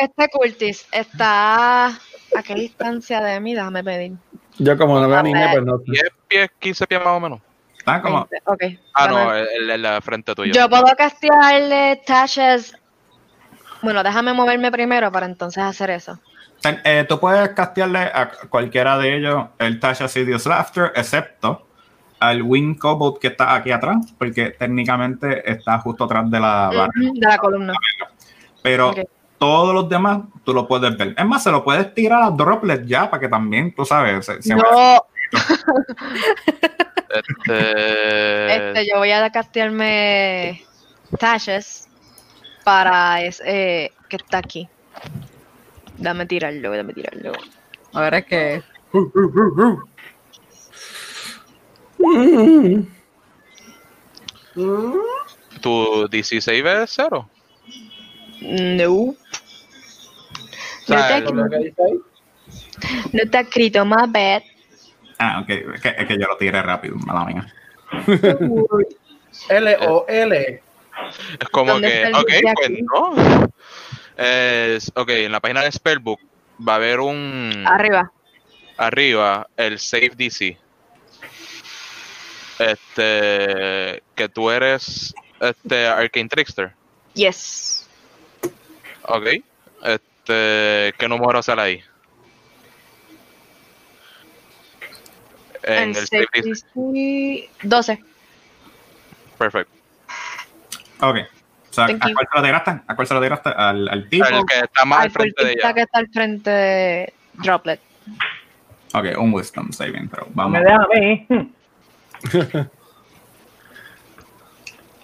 este cultis está a qué distancia de mí, déjame pedir. Yo como no veo anime, pues no. 10 pies, 15 pies más o menos. Ah, como. Okay. Ah, no, en la frente tuya. Yo puedo castearle Tashes. Bueno, déjame moverme primero para entonces hacer eso. Eh, tú puedes castearle a cualquiera de ellos el Tasha's Idios Laughter, excepto al Wing Cobalt que está aquí atrás, porque técnicamente está justo atrás de la barra. De la columna. Pero okay. todos los demás tú lo puedes ver. Es más, se lo puedes tirar a Droplet ya para que también, tú sabes, se, se no. este... este... yo voy a castearme Tashes para ese eh, que está aquí. Dame tirarlo, dame tirarlo. Ahora es que. ¿Tu 16 es cero? No. No está, no está escrito, más bad. Ah, ok. Es que, es que yo lo tiré rápido, mala mía. L-O-L. Es como que, ok, pues no. Es, ok, en la página de Spellbook va a haber un. Arriba. Arriba, el Save DC. Este. Que tú eres. Este. Arcane Trickster. Yes. Ok. Este. ¿Qué número sale ahí? En el, Save DC. 12. Perfecto. Ok. O sea, ¿a cuál se lo tiraste? ¿A cuál se lo tiraste? ¿Al, al tipo? El que está más al, al frente de ella. que está al frente de Droplet. Ok, un Wisdom saving throw. Vamos. Me deja a mí.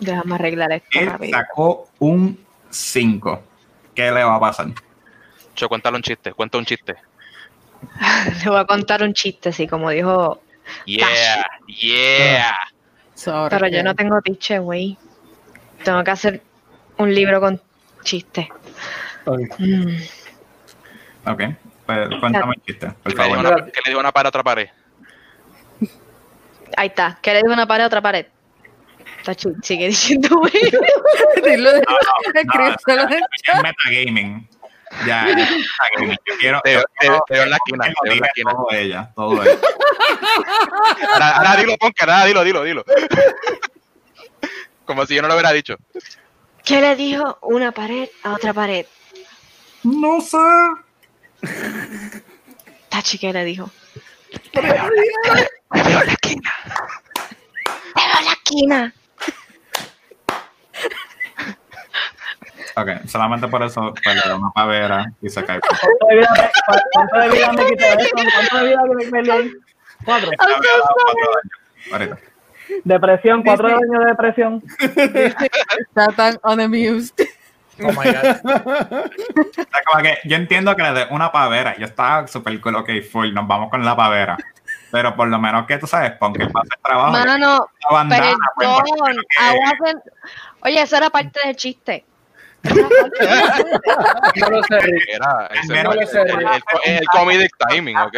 Déjame arreglar esto Él rápido. sacó un 5. ¿Qué le va a pasar? Yo, cuéntale un chiste, cuenta un chiste. le voy a contar un chiste, sí, como dijo. Yeah, yeah. Sorry, Pero yo no tengo tiche, güey. Tengo que hacer un libro con chistes. Okay. Mm. ok, pues cuéntame el chiste, por ¿Qué, favor. Le una, ¿Qué le dijo una pared a otra pared? Ahí está. ¿Qué le dijo una pared a otra pared? Tachu, sigue diciendo, güey. Dilo de no, no, no, es metagaming. Ya, yo quiero. Te, veo en la esquina. Te en la esquina. Todo ella, todo ella. ahora, ahora dilo, Ponca, ahora dilo, dilo, dilo. Como si yo no lo hubiera dicho. ¿Qué le dijo una pared a otra pared? No sé. Tachi, ¿qué le dijo? Te veo, en la esquina. Te veo en la esquina. Ok, solamente por eso pues, le da una pavera y se cae. ¿Cuánto de vida me quité eso? ¿Cuánto de vida me peleé? Cuatro. Ahorita. Depresión, cuatro años de depresión. Está tan unamused. Oh my God. como que yo entiendo que le dé una pavera. Yo estaba súper cool, ok, full, nos vamos con la pavera. Pero por lo menos que tú sabes, pon que pase el trabajo. Mano, bandana, pues, perdón, pues, Oye, eso era parte del chiste no lo sé, Era, no lo sé, el, comedic timing, ¿ok?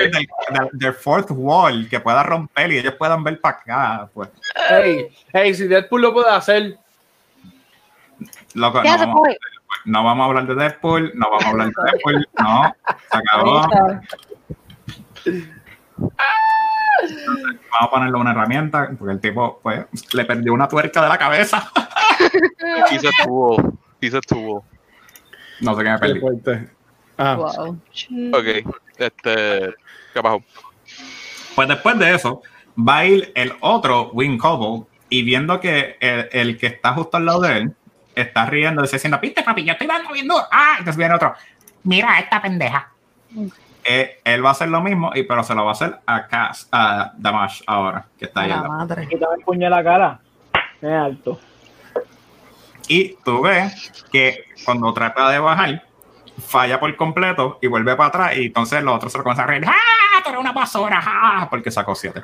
Del, fourth wall, que pueda romper y ellos puedan ver para acá, pues. Hey, hey, si Deadpool lo puede hacer. Loco, no, vamos, no vamos a hablar de Deadpool, no vamos a hablar de Deadpool, no, se acabó. Vamos a ponerle una herramienta, porque el tipo, pues, le perdió una tuerca de la cabeza. y se estuvo y se tuvo. No sé qué me perdí. Ah. Wow. Ok, este. ¿Qué pasó? Pues después de eso, va a ir el otro Wing Cobble y viendo que el, el, que está justo al lado de él está riendo y se diciendo, viste papi, yo estoy dando viendo. Ah, entonces viene otro, mira esta pendeja. Eh, él va a hacer lo mismo, y, pero se lo va a hacer a Cass, a Damash ahora, que está ahí. La madre. Quítame el puño en la cara. Es alto. Y tú ves que cuando trata de bajar, falla por completo y vuelve para atrás. Y entonces los otros se lo comienzan a reír. ¡Ah! Tú eres una basura. ¡Ah! Porque sacó siete.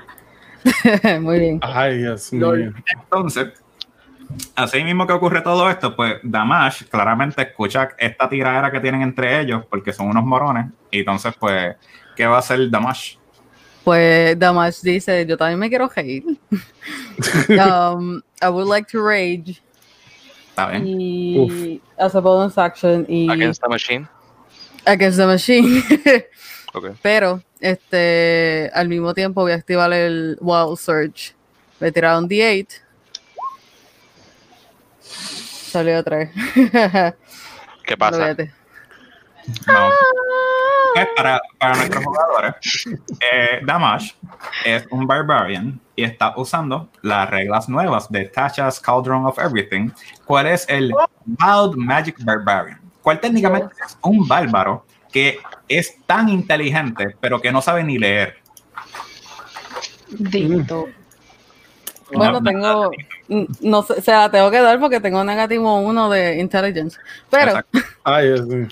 Muy bien. Ay, Dios mío. Entonces, así mismo que ocurre todo esto, pues Damash claramente escucha esta tiradera que tienen entre ellos porque son unos morones. Y entonces, pues, ¿qué va a hacer Damash? Pues Damash dice, yo también me quiero reír. um, I would like to rage. Está bien. Y hace bonus action y. Against the machine. Against the machine. okay. Pero, este, al mismo tiempo voy a activar el Wild Surge. Voy a tirar un D8. Salió otra vez. ¿Qué pasa? No para, para nuestros jugadores, eh, Damash es un Barbarian y está usando las reglas nuevas de Tasha's Cauldron of Everything. ¿Cuál es el Wild Magic Barbarian? ¿Cuál técnicamente es un bárbaro que es tan inteligente, pero que no sabe ni leer? Dito. Bueno, tengo. No sé, o sea, tengo que dar porque tengo negativo uno de intelligence. Pero. Ay,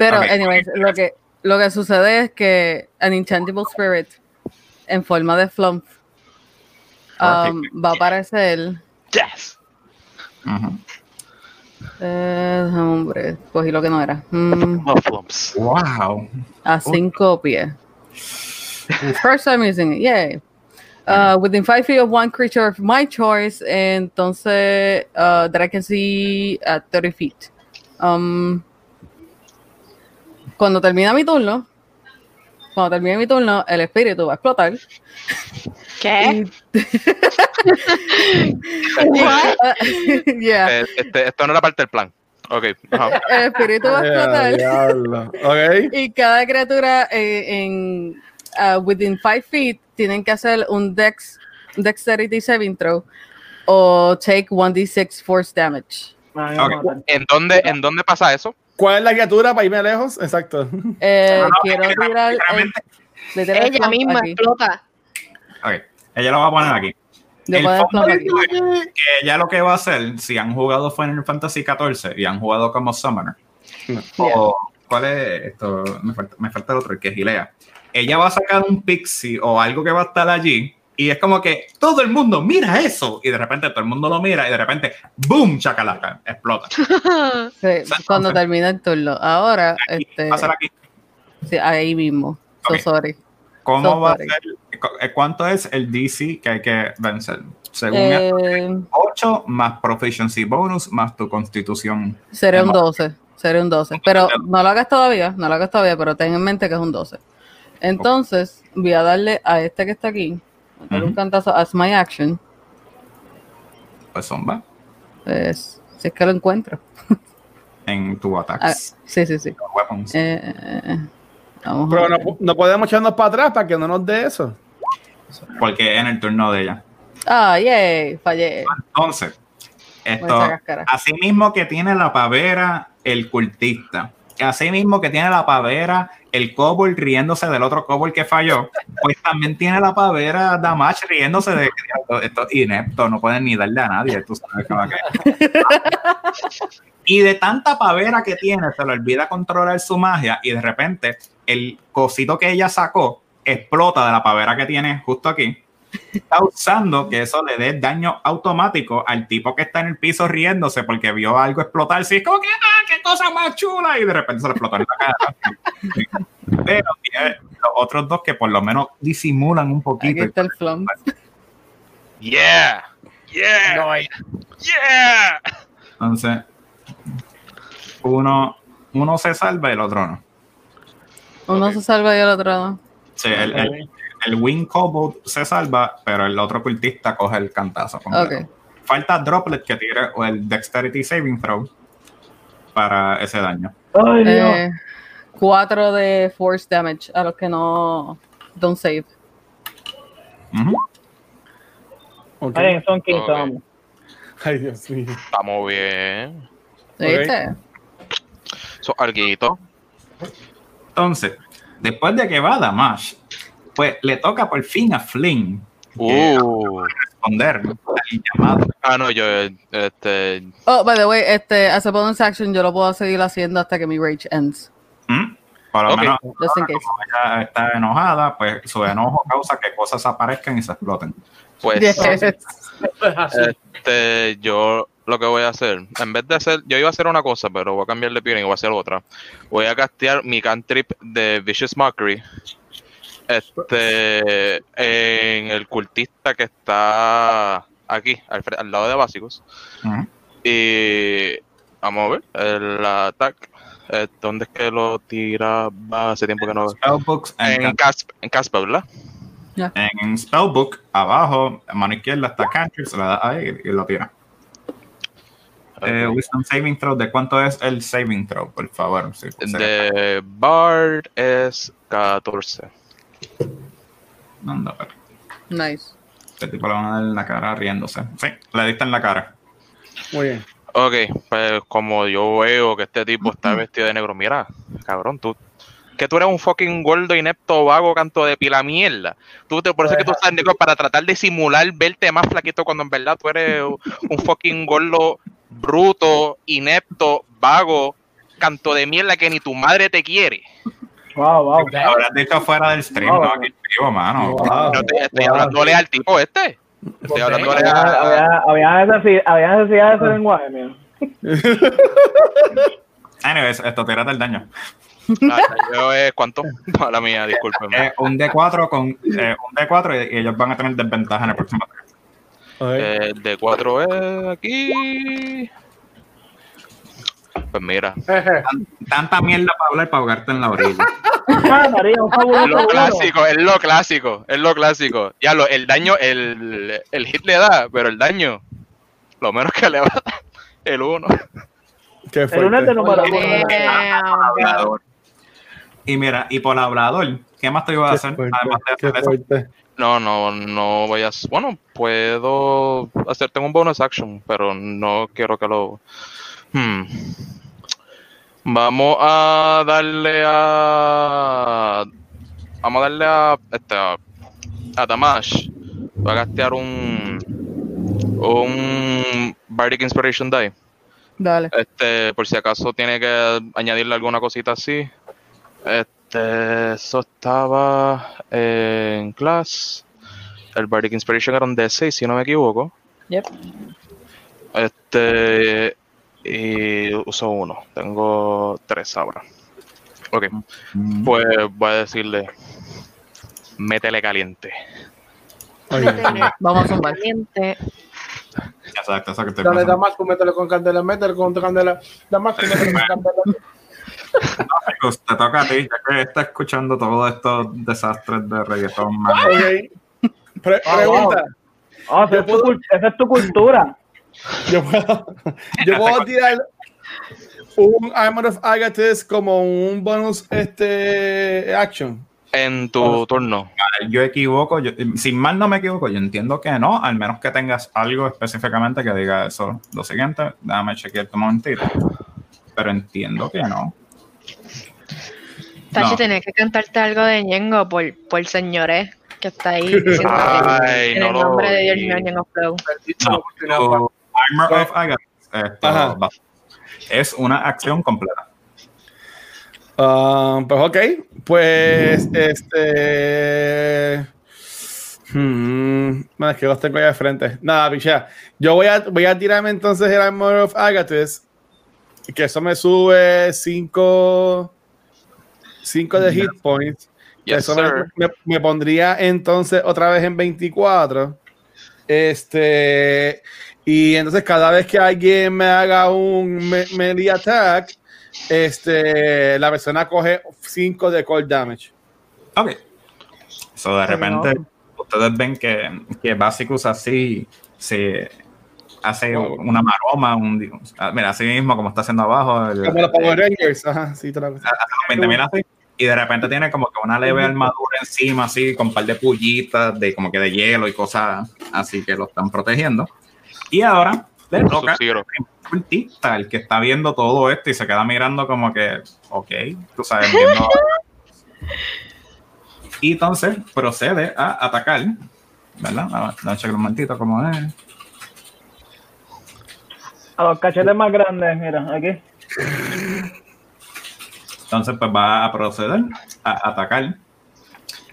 pero, anyways, lo que, lo que sucede es que an Inchangeable Spirit en forma de Flump um, va a aparecer. Yes. eh, hombre, cogí lo que no era. Mm. Wow. A cinco pies. First time using it, yay. Uh, within five feet of one creature of my choice, entonces uh, that I can see at 30 feet. Um, cuando termina mi turno, cuando termine mi turno, el espíritu va a explotar. ¿Qué? yeah. este, esto no era parte del plan. Ok. El espíritu va a explotar. okay. Y cada criatura eh, en uh, within 5 feet tienen que hacer un dex, dexterity saving throw o take 1d6 force damage. Okay. ¿En, dónde, ¿En dónde pasa eso? ¿Cuál es la criatura para irme lejos? Exacto. Eh, quiero tirar. ella misma explota. Ok, ella lo va a poner aquí. El aquí. Que ella lo que va a hacer, si han jugado Final Fantasy XIV y han jugado como Summoner, o ¿cuál es esto? Me falta, me falta el otro, el que es Gilea. Ella va a sacar un pixie o algo que va a estar allí y es como que todo el mundo mira eso y de repente todo el mundo lo mira y de repente ¡boom! chacalaca, explota. sí, cuando termina el turno. Ahora, este, aquí. Sí, ahí mismo. So sorry. ¿Cómo va a ser? Eh, ¿Cuánto es el DC que hay que vencer? Según eh, 8 más proficiency bonus más tu constitución. Sería un 12. sería un 12. Pero no lo hagas todavía, no lo hagas todavía, pero ten en mente que es un 12. Entonces, voy a darle a este que está aquí, darle un cantazo as my action. Pues zomba. Pues, si es que lo encuentro. en tu ataque. Ah, sí, sí, sí. Eh, eh, eh, pero no, podemos echarnos para atrás para que no nos dé eso. Porque en el turno de ella. Ah, yay, fallé. Entonces, esto, así mismo que tiene la pavera el cultista, así mismo que tiene la pavera el Cobol riéndose del otro Cobol que falló, pues también tiene la pavera Damage riéndose de esto inepto, no pueden ni darle a nadie, que Y de tanta pavera que tiene, se le olvida controlar su magia y de repente el cosito que ella sacó explota de la pavera que tiene justo aquí causando que eso le dé daño automático al tipo que está en el piso riéndose porque vio algo explotar. Sí, es como que, ¡ah, qué cosa más chula! Y de repente se le explotó en la cara. Pero tiene los otros dos que por lo menos disimulan un poquito. está el flum. Yeah, yeah, yeah. Entonces, uno, uno se salva y el otro no. Uno se salva y el otro no. Sí, el, el Wing Cobalt se salva, pero el otro cultista coge el cantazo. Falta Droplet que tire o el Dexterity Saving Throw para ese daño. Eh, cuatro de Force Damage a los que no don't save. okay. son 15, vamos. Ay, Dios mío. Estamos bien. ¿Viste? So, alguito. Entonces, después de que va Damash, pues le toca por fin a Flynn. Uh. Responder al llamado. Ah, no, yo, este. Oh, by the way, este, as a bonus action, yo lo puedo seguir haciendo hasta que mi rage ends. ¿Mm? Por lo menos, como ella está enojada, pues su enojo causa que cosas aparezcan y se exploten. Pues, este, yo lo que voy a hacer, en vez de hacer, yo iba a hacer una cosa, pero voy a cambiar de peering y voy a hacer otra. Voy a castear mi cantrip de Vicious Mockery este, en el cultista que está aquí, al, lado de básicos. Y vamos a ver, el ataque. Eh, ¿Dónde es que lo tiraba? Hace tiempo que no. Spellbooks en, en, Casp, en Casper, ¿verdad? En Spellbook, abajo, a mano izquierda está Cantrip, se la da ahí y, lo tira. Eh, wisdom Saving Throw, ¿de cuánto es el Saving Throw, por favor? de Bard es 14. Anda, Nice. Este tipo le van a dar en la cara riéndose. Sí, le diste en la cara. Muy bien. Ok, pues como yo veo que este tipo está vestido de negro, mira, cabrón, tú, que tú eres un fucking gordo, inepto, vago, canto de pila mierda. Tú te, por eso es que tú estás negro para tratar de simular verte más flaquito cuando en verdad tú eres un fucking gordo bruto, inepto, vago, canto de mierda que ni tu madre te quiere. Wow, wow. Habrás dicho fuera del stream, no aquí vivo, mano. No te, estoy hablándole al tipo este. Estoy hablándole a... Había, necesidad, había necesidad de ese lenguaje, mío. Anyways, esto tírate el daño. Ah, yo es cuánto? la mía, discúlpeme. Eh, un D4 con eh, un D4 y, ellos van a tener desventaja en el próximo eh, El D4 es aquí. Pues mira. Tanta mierda para hablar para ahogarte en la orilla. es lo clásico, es lo clásico, es lo clásico. Ya lo, el daño, el, el hit le da, pero el daño, lo menos que le va a dar, el 1. Qué fuerte. Y mira, y por hablador, ¿qué más te iba a hacer? Además de hacer eso? No, no, no voy a. Bueno, puedo hacer. Tengo un bonus action, pero no quiero que lo. Hmm. Vamos a darle a. Vamos a darle a. Este, a, Tamash. Va a gastear un. Un. Bardic Inspiration Die. Dale. Este, por si acaso tiene que añadirle alguna cosita así. Este, eso estaba en class. El Bardic Inspiration era un D6, si no me equivoco. Yep. Este, y uso uno. Tengo tres ahora. Ok. Mm. Pues voy a decirle: métele caliente. Vamos a un caliente. Exacto, te Dale, Damasco, mételo con candela, mételo con candela. Damasco, mételo con candela. No, te toca a ti, ya que estás escuchando todos estos desastres de reggaetón. Okay. Pre pregunta. Ah, esa, es tu, cultura. Yo puedo, yo puedo tirar un Armor of Agates como un bonus este action. En tu turno. Yo equivoco, yo, si mal no me equivoco, yo entiendo que no, al menos que tengas algo específicamente que diga eso. Lo siguiente, déjame chequear un momentito. Pero entiendo que no. Tachi, tenés que cantarte algo de Ñengo por, por señores que está ahí diciendo Ay, en no el nombre de Dios Ñengo Flow. No, Armor of Agates es una acción completa. Um, pues ok, pues este. Hmm, es que los tengo ahí de frente. Nada, picha. Yo voy a, voy a tirarme entonces el Armor of Agates. Que eso me sube 5 5 de hit points. eso me, pondría entonces otra vez en 24. Este. Y entonces cada vez que alguien me haga un melee attack, este, la persona coge 5 de cold damage. Ok. So de repente ustedes ven que, que Basicus así se hace una maroma, un, ah, mira, así mismo como está haciendo abajo. El, como los Power Rangers, ajá, sí, te lo así, y de repente tiene como que una leve armadura encima, así, con un par de pullitas, de como que de hielo y cosas así que lo están protegiendo. Y ahora le toca el que está viendo todo esto y se queda mirando como que, ok, tú sabes, viendo. y entonces procede a atacar, ¿verdad? Vamos a un momentito como es. A los cachetes más grandes, mira, aquí. Entonces, pues va a proceder a atacar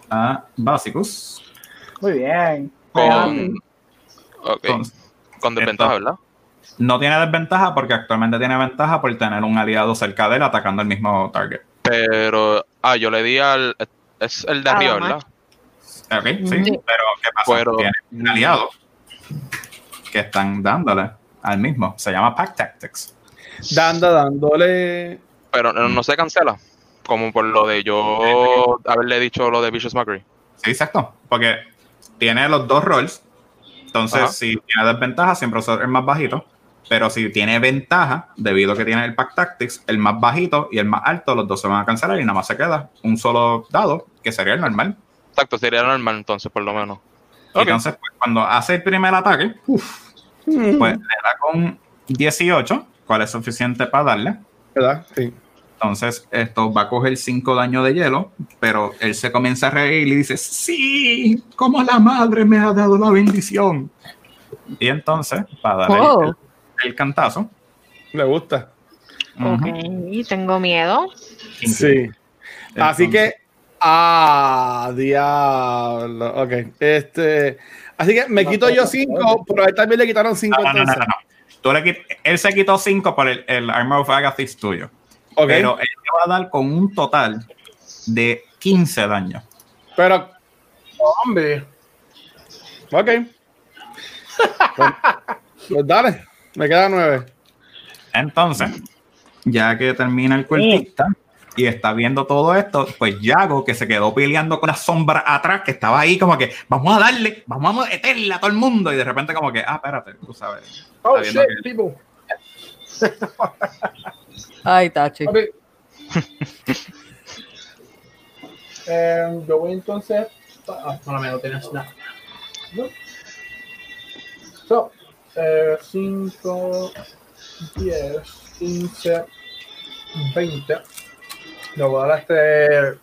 a Básicos. Muy bien. Con, con desventaja, ¿verdad? No tiene desventaja porque actualmente tiene ventaja por tener un aliado cerca de él atacando el mismo target. Pero, ah, yo le di al. Es el de arriba, ¿verdad? Ok, sí, pero ¿qué pasa? tiene un aliado que están dándole al mismo. Se llama Pack Tactics. Dando, dándole. Pero no, se cancela. Como por lo de yo haberle dicho lo de Vicious Mockery. Sí, exacto. Porque tiene los dos roles. Entonces, si tiene desventaja, siempre es el más bajito. Pero si tiene ventaja, debido a que tiene el Pack Tactics, el más bajito y el más alto, los dos se van a cancelar y nada más se queda un solo dado, que sería el normal. Exacto, sería el normal entonces, por lo menos. Entonces, pues, cuando hace el primer ataque, pues le da con 18, cual es suficiente para darle. ¿Verdad? Sí. Entonces, esto va a coger 5 daños de hielo, pero él se comienza a reír y dice, sí, como la madre me ha dado la bendición. Y entonces, para darle oh. el, cantazo. Me gusta. Ok, tengo miedo. Sí. Así que, ah, diablo. Ok, este... Así que me quito yo 5, pero a él también le quitaron 5 no, no, no, no, él se quitó 5 por el, el Armor of Agathis tuyo. Pero él te va a dar con un total de 15 daños. Pero, hombre. Ok. pues, pues dale, me queda 9. Entonces, ya que termina el cuertista, y está viendo todo esto, pues Yago, que se quedó peleando con la sombra atrás, que estaba ahí como que, vamos a darle, vamos a meterle a todo el mundo, y de repente como que, ah, espérate, tú sabes. Oh, shit, people. Ay, Tachi. eh, yo voy entonces. Ah, no, no tienes nada. ¿No? So, 5, 10, 15, 20. Le voy a dar este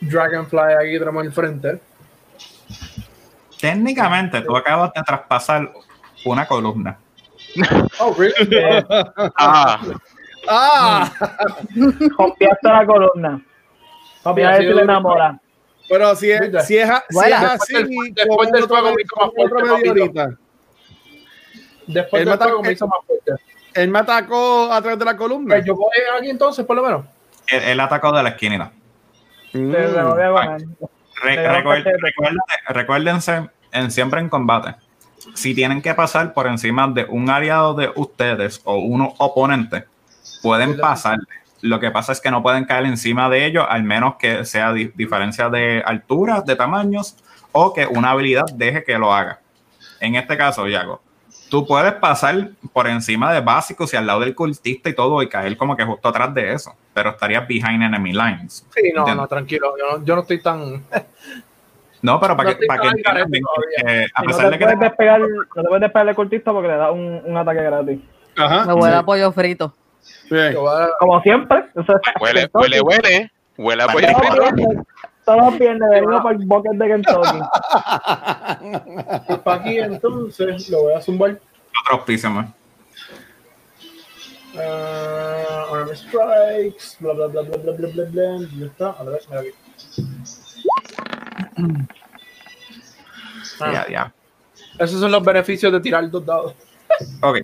Dragonfly aquí tenemos el frente. Técnicamente, tú acabas de traspasar una columna. Oh, really? ah. Ah. Copiaste la columna. Ver si le enamora. Pero si es, si es, si es así, después del fuego me hizo más fuerte. Después del fuego me hizo más fuerte. Él me atacó a través de la columna. Pues yo voy aquí entonces, por lo menos. Él, atacó de la esquina. Mm. recuérdense, en Siempre en Combate, si tienen que pasar por encima de un aliado de ustedes o uno oponente, pueden pasar. Lo que pasa es que no pueden caer encima de ellos, al menos que sea diferencia de alturas, de tamaños, o que una habilidad deje que lo haga. En este caso, Yago, tú puedes pasar por encima de básicos y al lado del cultista y todo y caer como que justo atrás de eso, pero estarías behind enemy lines. Sí, no, no, tranquilo, yo no, estoy tan... No, pero para que, para que a pesar no de que puedes despegar, no te puedes despegar el cultista porque le da un, un ataque gratis. Ajá. Me huele a pollo frito. Como siempre. huele, huele, huele. Huele a pollo frito. Todos viernes venimos para el bucket de Kentucky. y para aquí entonces lo voy a zumbar. Otro auspicio más. Uh, arm strikes, bla bla bla bla bla bla bla bla. Ya está, a ver, mira aquí. Ah. Ya, ya. Esos son los beneficios de tirar dos dados. Ok.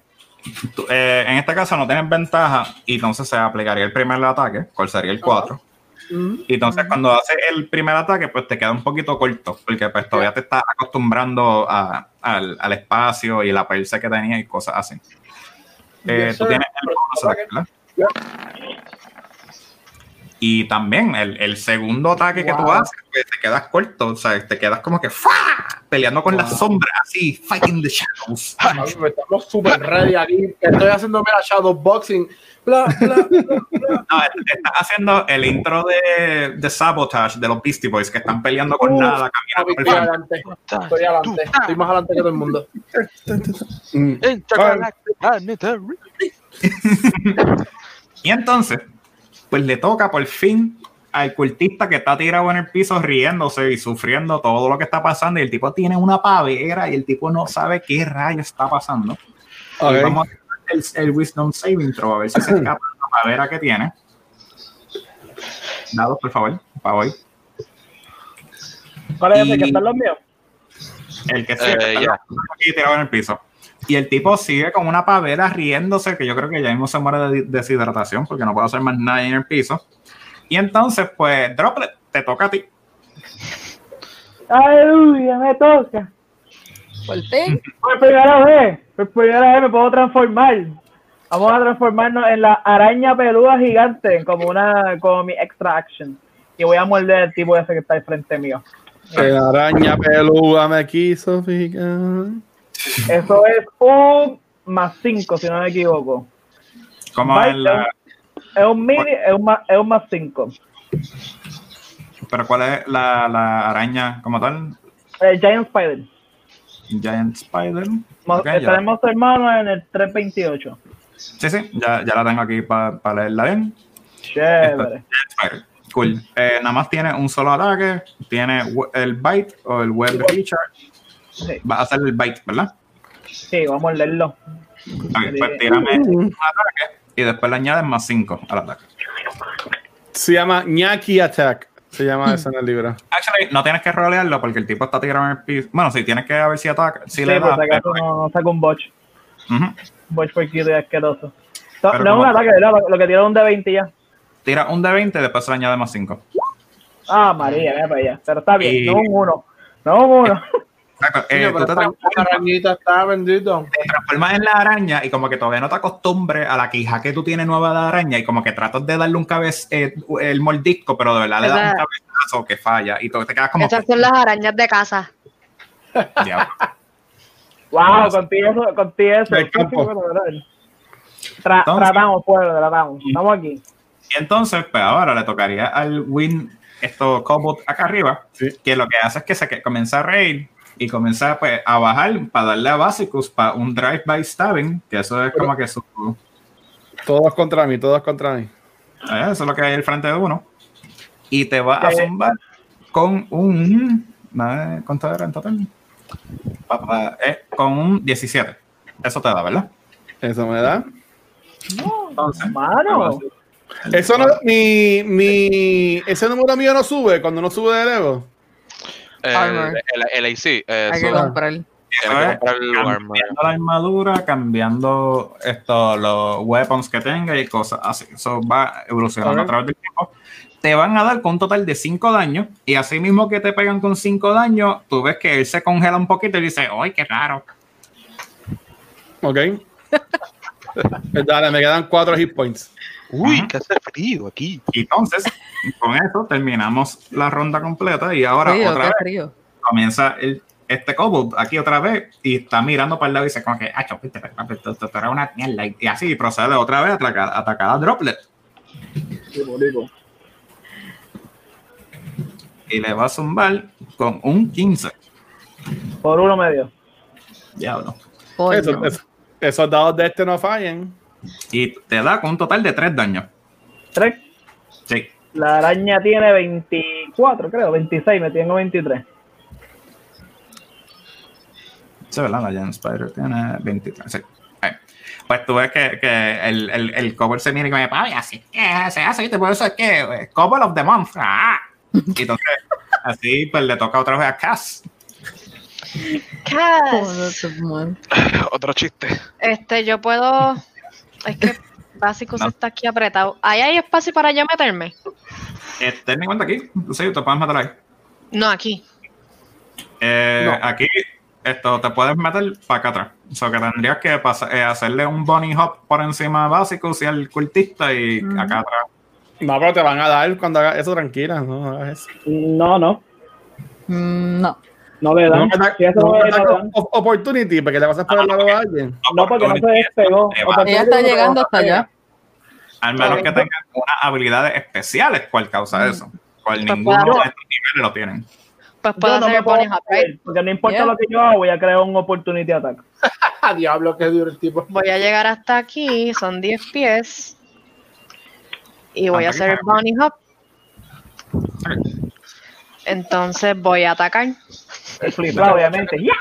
Eh, en este caso no tienes ventaja y entonces se aplicaría el primer ataque, cuál sería el 4. Y entonces cuando haces el primer ataque, pues te queda un poquito corto, porque pues todavía te estás acostumbrando a, al, al, espacio y la perse que tenía y cosas así. Eh, tú tienes el ataque, ¿verdad? Y también el, el segundo ataque que tú haces, pues, te quedas corto, o sea, te quedas como que peleando con las sombras, así, fighting the shadows. Estamos súper ready aquí. Estoy haciendo mira shadow boxing. Bla, bla, bla, no, estás haciendo el intro de, de, Sabotage de los Beastie Boys que están peleando con nada, caminando. Estoy adelante, estoy adelante, estoy más adelante que todo el mundo. y entonces, pues le toca por fin al cultista que está tirado en el piso riéndose y sufriendo todo lo que está pasando y el tipo tiene una pavera y el tipo no sabe qué rayo está pasando. vamos a hacer el, Wisdom Saving Throw a ver si se escapa la pavera que tiene. Dados, por favor, para hoy. ¿Cuál es el que está los míos? El que sí, eh, está aquí tirado en el piso. Y el tipo sigue con una pavera riéndose, que yo creo que ya mismo se muere de deshidratación porque no puede hacer más nada en el piso. Y entonces, pues, Droplet, te toca a ti. Aleluya, me toca. ¿Por ti? Por primera vez, por primera vez me puedo transformar. Vamos a transformarnos en la araña peluda gigante, como una, como mi extra action. Y voy a morder al tipo ese que está al frente mío. La araña peluda me quiso fijar. Eso es un más 5, si no me equivoco. ¿Cómo es la...? Es un mini, es un más, es un más 5. ¿Pero cuál es la, la araña como tal? El Giant Spider. Giant Spider. Okay, tenemos hermanos en el 328. Sí, sí, ya, ya la tengo aquí para pa leerla bien. Chévere. Cool. Eh, nada más tiene un solo ataque, tiene el bite o el web feature Va a hacer el bite, ¿verdad? Sí, vamos a leerlo. Okay, pues tírame un ataque y después le añades más 5 al ataque. Se llama Ñaki Attack. Se llama eso en el libro. Actually, no tienes que rolearlo porque el tipo está tirando en el piso. Bueno, sí, tienes que ver si ataca. Si le pues, da. no, saca un botch. Uh Botch por kilo es asqueroso. No, es un ataque, ¿verdad? Lo, que tira un D20 ya. Tira un D20 y después se le añade más 5. Ah, María, mira para allá. Pero está bien, no un 1. No un 1. Exacto. Eh, tú te transformas, está bendito. Te transformas en la araña y como que todavía no te acostumbres a la quija que tú tienes nueva de araña y como que tratas de darle un cabez, eh, el mordisco, pero de verdad le das un cabezazo que falla y tú te quedas como... Esas son las arañas de casa. wow, contigo eso, contigo eso. Tra tratamos, pueblo, tratamos. Estamos aquí. Y entonces, pues ahora le tocaría al Win esto Cobot acá arriba, que lo que hace es que se comienza a reír y comenzar pues, a bajar para darle a básicos para un drive-by stabbing, que eso es como que su... Todos contra mí, todos contra mí. Eh, eso es lo que hay al frente de uno. Y te va a zumbar con un... ¿Cuánto era en total? Eh, con un 17. Eso te da, ¿verdad? Eso me da. No, Entonces, mano. Eso no, mi, mi, ese número mío no sube cuando no sube de Lego. El, el, AC. Hay que comprar. cambiando la armadura, cambiando esto, los weapons que tenga y cosas así. Eso va evolucionando a través del tiempo. Te van a dar con un total de 5 daños y así mismo que te pegan con 5 daños, tú ves que él se congela un poquito y dice, ¡ay, qué raro! Ok. Dale, me quedan cuatro hit points. Uy, que hace frío aquí. Y entonces, con eso terminamos la ronda completa y ahora otra vez comienza el, este Kobold aquí otra vez y está mirando para el lado y dice como que, ah, chopiste, esto era una mierda. Y así procede otra vez a atacar, a, atacar a Droplet. Y le va a zumbar con un 15. Por uno medio. Diablo. Eso, esos dados de este no fallen. Y te da con un total de 3 daños. ¿3? Sí. La araña tiene 24, creo, 26, me tengo 23. Sí, ¿verdad? La Giant Spider tiene 23. Sí. Pues tú ves que, que el, el, el, cover se mira y me dice, así que se hace, ¿viste? Por eso es que cover of the month. Ah. Y entonces, así, pues le toca otra vez a Cass. Cass. Otro chiste. Este, yo puedo. Es que básico se está aquí apretado. ¿Ahí hay espacio para yo meterme? Eh, ten en cuenta aquí. Sí, te puedes meter ahí. No, aquí. Eh, Aquí esto te puedes meter para acá atrás. O sea, que tendrías que eh, hacerle un bunny hop por encima básico si el cultista y acá atrás. No, pero te van a dar cuando hagas eso tranquila, no No, no. Mm, no. No le dan. No, opportunity porque le vas a poner la a alguien. No, porque no se despegó. Ella está llegando hasta allá. Al menos que tengan unas habilidades especiales cual causa eso. Cual pues ninguno de estos niveles lo tienen. Pues puedo hacer Porque no importa lo que yo haga, voy a crear un opportunity attack. Diablo, qué duro el tipo. Voy a llegar hasta aquí, son 10 pies. Y voy a hacer el bunny hop. Entonces voy a atacar. El flip, obviamente. ¡Ya!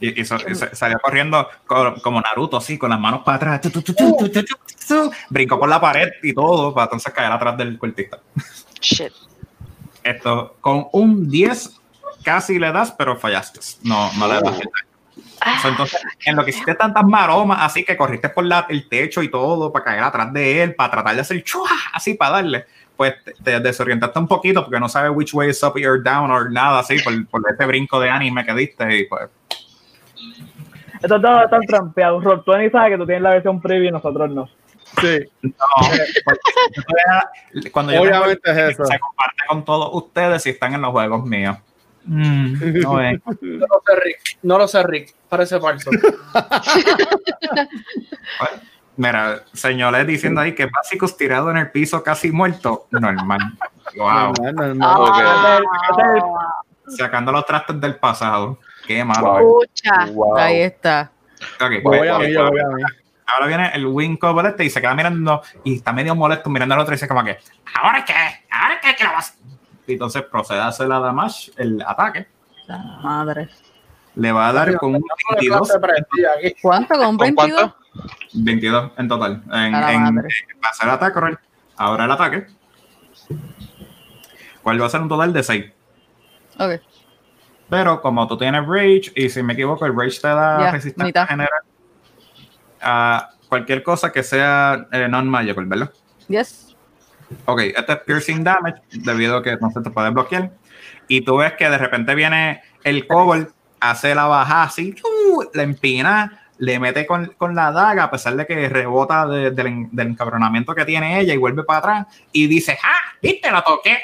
Y, y, salió corriendo como Naruto, así, con las manos para atrás. Brincó por la pared y todo para entonces caer atrás del cuartista. Shit. Esto, con un 10 casi le das, pero fallaste. No, no le das ah. entonces, en lo que hiciste tantas maromas, así que corriste por la, el techo y todo para caer atrás de él, para tratar de hacer chua, así para darle, pues te, desorientaste un poquito porque no sabes which way is up or down or nada así por, por ese brinco de anime que diste y pues. Estos dados están trampeados. Rob Twenty sabe que tú tienes la versión previa y nosotros no. Sí. cuando yo Obviamente es eso. Se comparte con todos ustedes si están en los juegos míos. Mm, no, no, lo sé, Rick. No lo sé, Rick. Parece falso. mira, señores diciendo ahí que básicos tirado en el piso casi muerto. Normal. Wow. Ah, Sacando los trastes del pasado. Qué malo. Ahí está. Okay, voy, a voy, voy, ahora viene el win cover este y se queda mirando y está medio molesto mirando al otro y dice como que, ¿ahora qué? ¿Ahora qué? ¿Qué lo vas? Y entonces procede a hacer la damage, el ataque. La madre. Le va a dar con un 22. ¿Cuánto? ¿Con 22? 22 en total. En, en, va a ataque, Ahora el ataque. ¿Cuál va a ser un total de 6? Ok. Pero como tú tienes Rage, y si me equivoco, el Rage te da resistencia general a cualquier cosa que sea eh, non-magical, ¿verdad? Yes. Ok, este es piercing damage, debido a que no se te puede bloquear. Y tú ves que de repente viene el kobold, hace la baja así, uh, la empina, le mete con, con, la daga, a pesar de que rebota del encabronamiento que tiene ella y vuelve para atrás y dice, ¡ah! ¿Viste? La toqué.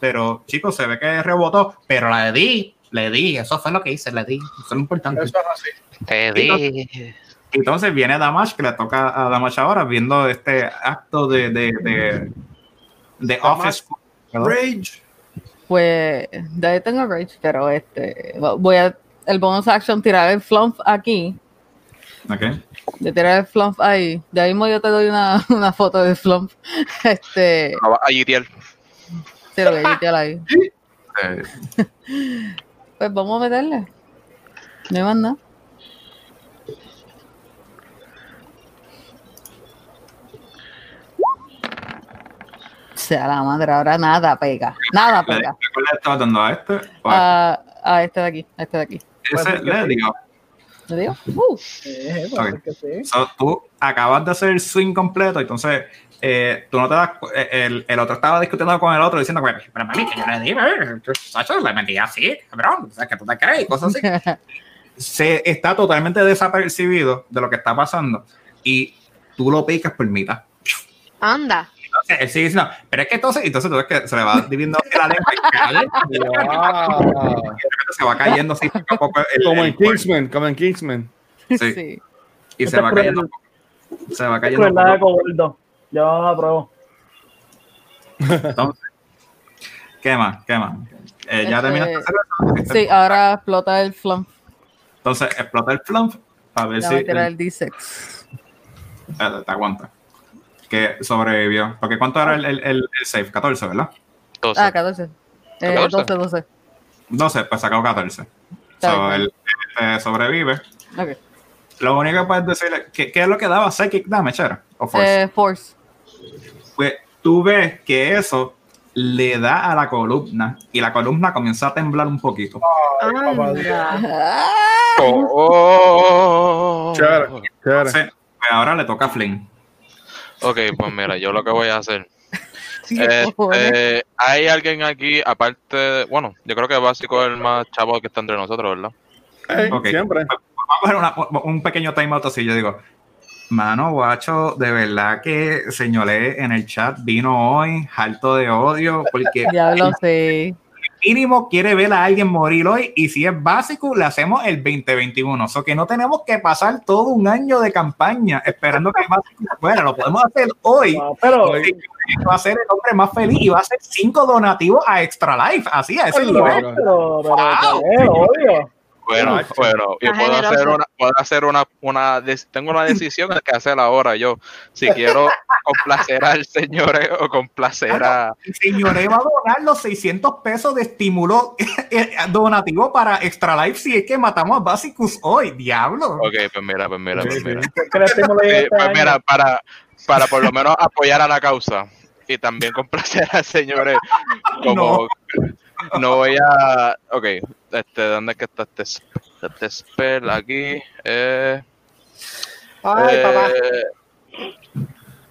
Pero, chicos, se ve que rebotó, pero la di, le di, eso fue lo que hice, le di. Eso es lo importante. Eso es así. Te di. Entonces viene Damash, que le toca a Damash ahora, viendo este acto de, de, de, de Office. Rage. Pues, de ahí tengo Rage, pero este, voy a, el bonus action tirar el flump aquí. Ok. De tirar el flump ahí. De ahí mismo yo te doy una, una foto de flump. Este. A Yitiel. Sí, lo voy a Yitiel ahí. pues vamos a meterle. No hay más nada. sea la madre, ahora nada pega. Nada pega. ¿Cuál le estaba dando a este? A, a, este de aquí, a este de aquí. Ese le digo. Uh. Okay. So, tú acabas de hacer el swing completo, entonces eh, tú no te das. Eh, el, el, otro estaba discutiendo con el otro diciendo, pero mami, que yo le Sacho, le mentí así, cabrón, o sea, que tú te crees, cosas así. se está totalmente desapercibido de lo que está pasando y tú lo picas por mitad. Anda. Entonces él sigue diciendo, pero es que entonces, entonces tú ves que se le va dividiendo la lengua y se va cayendo así poco a poco. como en Kingsman, como en Kingsman. Sí. Y se va cayendo. Se va cayendo. Yo apruebo. Entonces, ¿qué más? ¿Qué más? Eh, ¿Ya este, terminaste Sí, ahora explota el flump. Entonces, explota el flump a ver si. Tirar el D6. te aguanta. Que sobrevivió. Porque ¿cuánto era el, el, el, save? 14, ¿verdad? 12. Ah, 14. Eh, 12, 12. 12, pues sacó 14. So, él este, sobrevive. Okay. Lo único que puedes decirle, ¿qué, ¿qué, es lo que daba Psychic Damage? ¿Era? ¿O Force? Eh, force. Pues tú ves que eso le da a la columna y la columna comienza a temblar un poquito. Oh, pues ahora le toca a Flynn. Ok, pues mira, yo lo que voy a hacer. Este, hay alguien aquí, aparte, bueno, yo creo que básico es el más chavo que está entre nosotros, ¿verdad? Siempre. Vamos a hacer un pequeño timeout así. Yo digo, Mano, guacho, de verdad que señoré en el chat vino hoy, alto de odio, porque. ya lo sé. Mínimo quiere ver a alguien morir hoy y si es básico, le hacemos el 2021. O sea que no tenemos que pasar todo un año de campaña esperando que básico fuera. Lo podemos hacer hoy. pero va a ser el hombre más feliz y va a hacer cinco donativos a Extra Life. Así, a ese nivel. Pero, pero, bueno, bueno, yo puedo hacer una, puedo hacer una, una, tengo una decisión que hacer ahora yo, si quiero complacer al señor o complacer a... El señor va a donar los 600 pesos de estímulo eh, donativo para Extra Life si es que matamos a Basicus hoy, diablo. Ok, pues mira, pues mira, pues mira. pues mira, para, para por lo menos apoyar a la causa y también complacer al señor eh, como no voy a. Ok, este, ¿dónde es que está este, este spell? Aquí. Eh, Ay, eh, papá.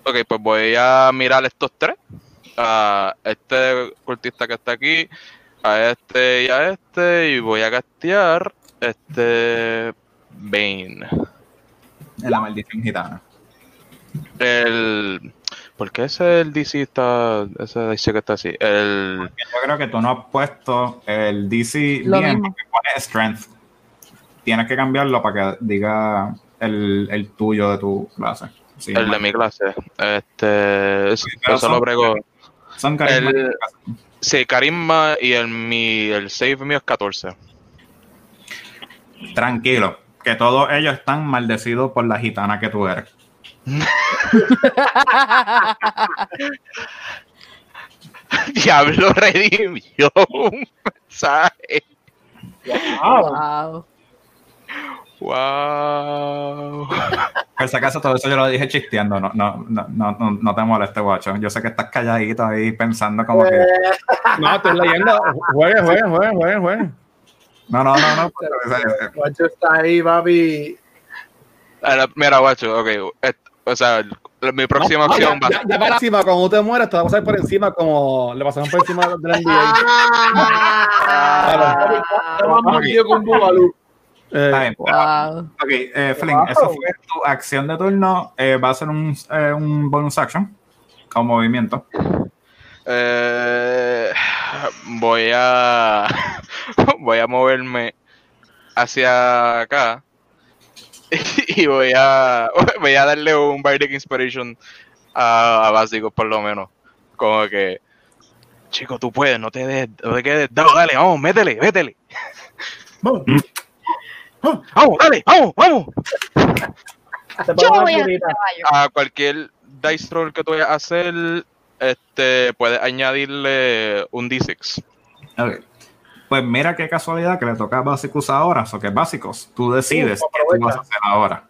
Ok, pues voy a mirar estos tres. A este cultista que está aquí, a este y a este, y voy a castear este. Bane. La maldición gitana. El. ¿Por qué ese el DC está, ese DC que está así? El... Yo creo que tú no has puesto el DC bien porque pone Strength. Tienes que cambiarlo para que diga el, el tuyo de tu clase. el de mi clase. Este, eso lo brego. Son carisma. El, sí, carisma y el, mi, el save mío es 14. Tranquilo, que todos ellos están maldecidos por la gitana que tú eres. Diablo redimió un mensaje. Wow. Wow. Por si acaso todo eso yo lo dije chisteando, no, no, no, no, no te molestes, guacho. Yo sé que estás calladito ahí pensando como que. No, estoy leyendo. Juegue, juegue, juegue, juegue, juegue. No, no, no, no. Guacho está ahí, papi. Mira, guacho, ok. O sea, mi próxima opción va. ya, ya, para encima, cuando te mueras, te vas a pasar por encima como le pasaron por encima de la NBA. Eh, Ok, eh, Flynn, eso fue tu acción de turno. Eh, va a ser un, eh, un bonus action como movimiento. Eh, voy a voy a moverme hacia acá y voy a, voy a darle un Bardic Inspiration a, Básico, por lo menos. Como que, chico, tú puedes, no te, des, no te quedes, dale, dale, vamos, métele, métele. Vamos, vamos, dale, vamos, vamos. Yo voy a, a cualquier dice roll que tú vayas a hacer, este, puedes añadirle un D6. Okay. Pues mira qué casualidad que le toca a Básicos ahora, o que Básicos, tú decides qué tú vas a hacer ahora.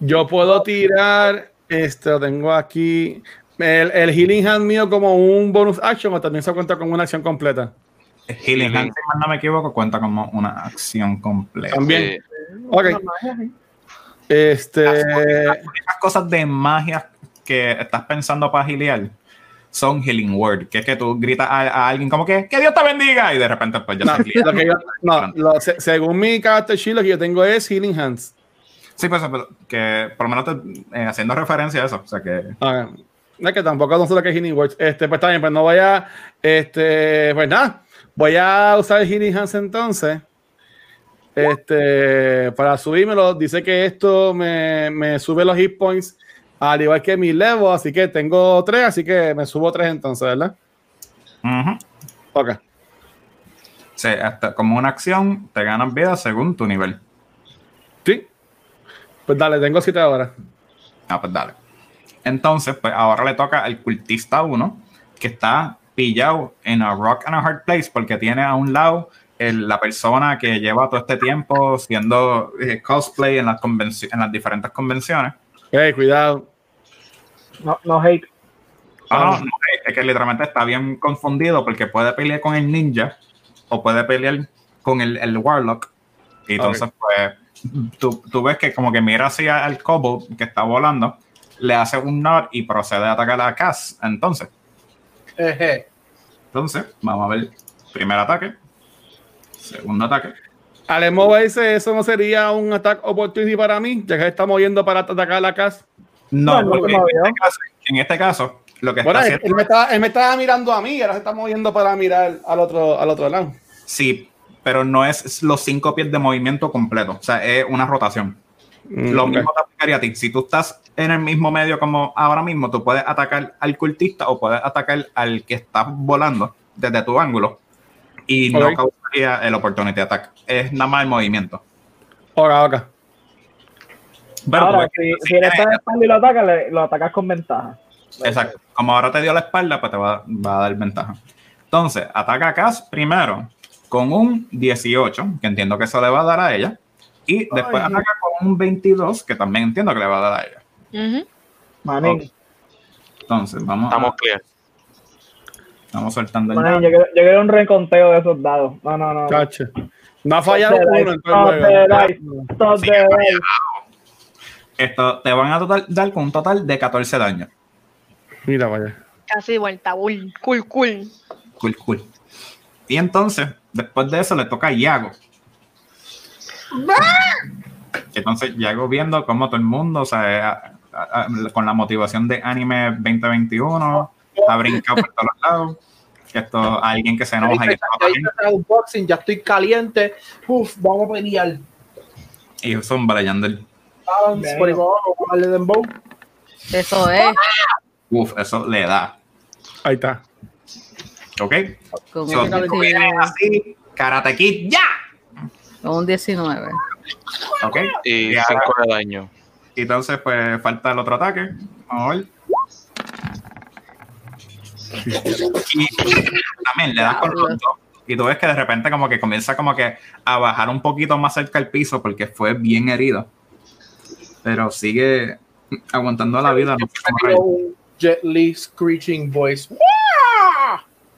Yo puedo tirar, esto tengo aquí, el, el, Healing Hand mío como un bonus action o también se cuenta como una acción completa. El Healing Hand, si no me equivoco, cuenta como una acción completa. También. Ok. Este. Las, cosas de magia que estás pensando para giliar son healing word, que es que tú gritas a, alguien como que que Dios te bendiga y de repente pues ya no, lo no, según mi carácter lo que yo tengo es healing hands. Sí, pues que por lo menos eh, haciendo referencia a eso, o sea que ah, no es que tampoco no sé lo que es healing words. Este, pues bien, pues no voy a este, pues nada, voy a usar el healing hands entonces. Este, para subírmelo, dice que esto me, me sube los hit points al igual que mi level, así que tengo tres, así que me subo tres entonces, ¿verdad? Ok. Sí, hasta como una acción te ganas vida según tu nivel. Sí. Pues dale, tengo siete ahora. Ah, pues dale. Entonces, pues ahora le toca al cultista 1, que está pillado en a rock and a hard place porque tiene a un lado la persona que lleva todo este tiempo siendo eh, cosplay en las, en las diferentes convenciones Hey, cuidado. No, no hate. Ah, no, es que literalmente está bien confundido porque puede pelear con el ninja o puede pelear con el, el warlock. Y entonces, pues, tú, tú, ves que como que mira hacia el kobold que está volando, le hace un nod y procede a atacar a Cass. Entonces, entonces, vamos a ver. Primer ataque. Segundo ataque. Alemo dice, eso no sería un ataque opportunity para mí, ya que está moviendo para atacar la casa. No, en, este caso, en, este caso, lo que está haciendo... él, me estaba, él me estaba mirando a mí y ahora se está moviendo para mirar al otro, al otro lado. Sí, pero no es los cinco pies de movimiento completo, o sea, es una rotación. Mm, lo mismo te aplicaría a ti. Si tú estás en el mismo medio como ahora mismo, tú puedes atacar al cultista o puedes atacar al que está volando desde tu ángulo y no causaría el opportunity attack. Es nada más el movimiento. Ahora, ahora. ahora, si, si eres de espalda y lo atacas, lo atacas con ventaja. Exacto. Como ahora te dio la espalda, pues te va, va a dar ventaja. Entonces, ataca a Cass primero con un 18, que entiendo que eso le va a dar a ella. Y después ataca con un 22, que también entiendo que le va a dar a ella. Entonces, vamos. Estamos clear. Estamos soltando el dado. Yo, yo quiero un reconteo de esos dados. No, no, no. Cacho. No ha fallado uno. Esto te van a total, dar con un total de 14 daños. Mira, vaya. Casi vuelta. Cool, cool. Cool, cool. Y entonces, después de eso, le toca a Yago. Entonces, Yago viendo cómo todo el mundo, o sea, con la motivación de anime 2021, ha brincado por todos lados esto alguien que se enoja y ya estoy caliente. Uf, vamos a pelear. Y son balayando el. Eso es. Uf, eso le da. Ahí está. Ok. So, así, Karate Kid, ya. Un 19. Ok. Y 5 de daño. Y entonces, pues falta el otro ataque. Vamos a ver. Y también le das con y tú ves que de repente como que comienza como que a bajar un poquito más cerca del piso porque fue bien herido. Pero sigue aguantando la vida. No Jet Li screeching voice.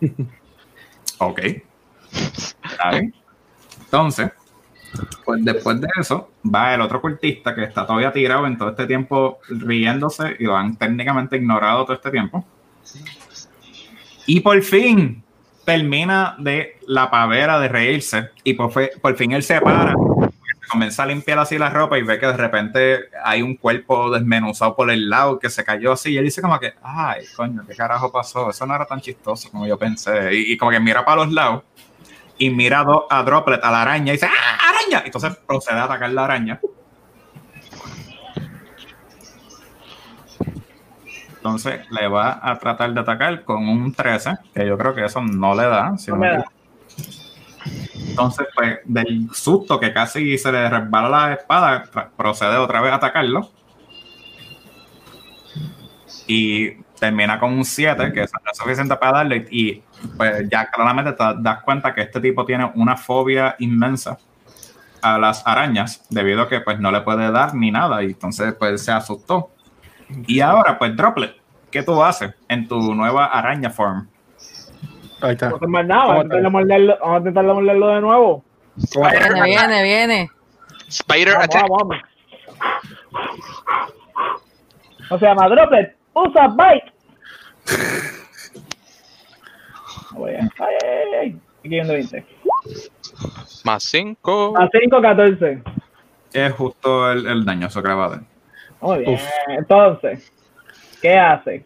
ok. Entonces, pues después de eso, va el otro cultista que está todavía tirado en todo este tiempo riéndose y lo han técnicamente ignorado todo este tiempo. Y por fin termina de la pavera de reírse y por, fin él se para, comienza a limpiar así la ropa y ve que de repente hay un cuerpo desmenuzado por el lado que se cayó así y él dice como que, ay, coño, ¿qué carajo pasó? Eso no era tan chistoso como yo pensé. Y, como que mira para los lados y mira a Droplet, a la araña y dice, ¡ah, araña! Entonces procede a atacar la araña. Entonces le va a tratar de atacar con un 13, que yo creo que eso no le da. Entonces, pues, del susto que casi se le resbala la espada, procede otra vez a atacarlo. Y termina con un 7, que es suficiente para darle. Y pues ya claramente te das cuenta que este tipo tiene una fobia inmensa a las arañas, debido a que pues no le puede dar ni nada. Y entonces pues se asustó. Y ahora, pues, Droplet, ¿qué tú haces en tu nueva araña form? Ahí está. No más nada, vamos, a intentar morderlo, vamos a intentar morderlo de nuevo. Viene, viene, viene. Spider vamos, attack. Vamos, vamos. O sea, Droplet, usa bite. Ay, ay, ay. Aquí de 20. Más 5. Más 5, 14. Es justo el, el daño, eso grabado. Muy bien. Entonces, ¿qué hace?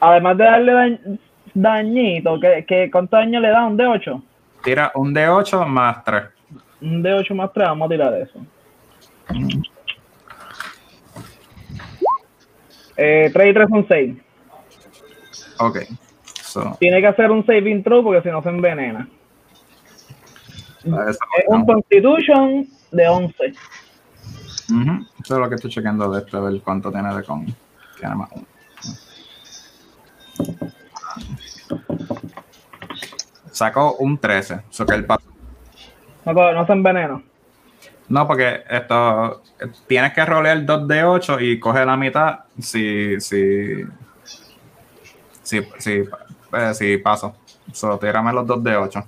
Además de darle dañito, ¿qué, qué, cuánto daño le da? ¿Un D8? Tira un D8 más 3. Un D8 más 3, vamos a tirar eso. Eh, 3 y 3 son 6. Ok. Tiene que hacer un saving throw porque si no se envenena. Es un Constitution de 11. Eso es lo que estoy chequeando de este, a ver cuánto tiene de con. Más uno. Sacó un 13, eso que el paso. No, no se envenena. No, porque esto tienes que rolear 2 de 8 y coge la mitad si si si, si, eh, si paso. Solo tírame los 2 de 8.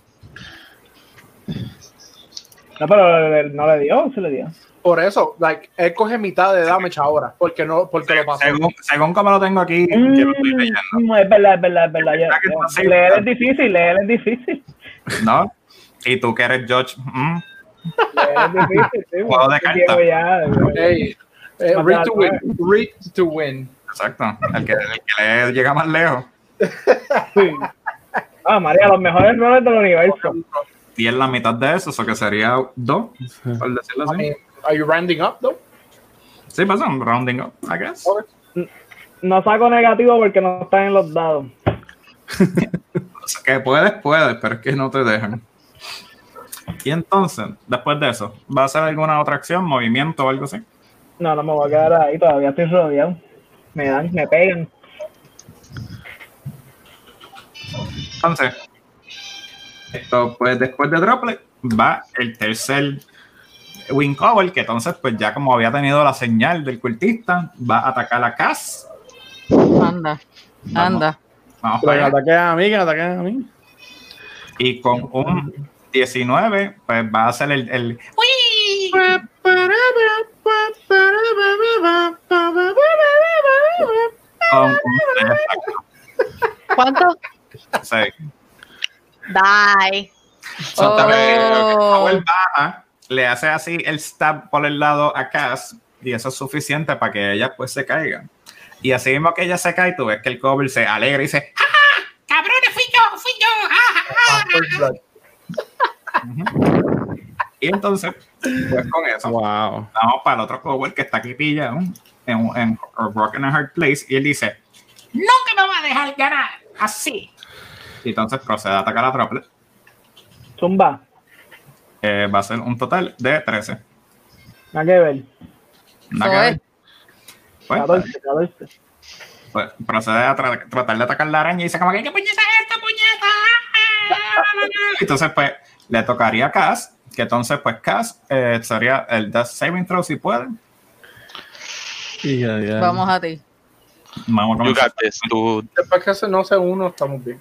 No, pero no le dio, se le dio. Por eso, like, él coge mitad de damage ahora, porque no, porque lo pasó. Según, según como lo tengo aquí, mm, es verdad, es verdad, es verdad. Ya, leer es difícil, leer es difícil. No, y tú que eres George, mm. leer es difícil, sí. Juego de cartas. Hey, eh, read to win, read to win. Exacto, el que, el que le llega más lejos. Sí. Ah, María, los mejores roles del universo. Y es la mitad de eso, eso que sería dos, por decirlo así. Are you rounding up, though? Sí, pasa, pues, rounding up, I guess. No saco negativo porque no están en los dados. que puedes, puedes, pero es que no te dejan. Y entonces, después de eso, ¿va a hacer alguna otra acción, movimiento o algo así? No, no me voy a quedar ahí, todavía estoy rodeado. Me dan, me pegan. Entonces, esto, pues después de Droplet, va el tercer Wing Cover, que entonces, pues ya como había tenido la señal del cultista, va a atacar a Cass. Anda, anda. Vamos que ataque a mí, que ataque a mí. Y con un 19, pues va a ser el. el... ¿Cuánto? Sí. Bye. So, oh. baja, le hace así el stab por el lado a Cass y eso es suficiente para que ella pues se caiga. Y así mismo que ella se cae, tú ves que el cover se alegra y dice ¡Ja, ¡Cabrones, fui yo! ¡Fui yo! Y entonces, pues con eso, wow. vamos para el otro cover que está aquí pillado en, en, Broken Heart Place y él dice ¡Nunca me va a dejar ganar! Así. Y entonces procede a atacar a Troplet. Zumba. Eh, va a ser un total de 13. Nada que ver. Nada que ver. Pues, pues, procede a tratar de atacar la araña y dice como que ¿qué puñeta es esta puñeta? Entonces pues le tocaría a Cass, que entonces pues Cass eh, sería el Death Saving Throw si puede. Vamos a ti. Vamos con Después que se no sé uno, estamos bien.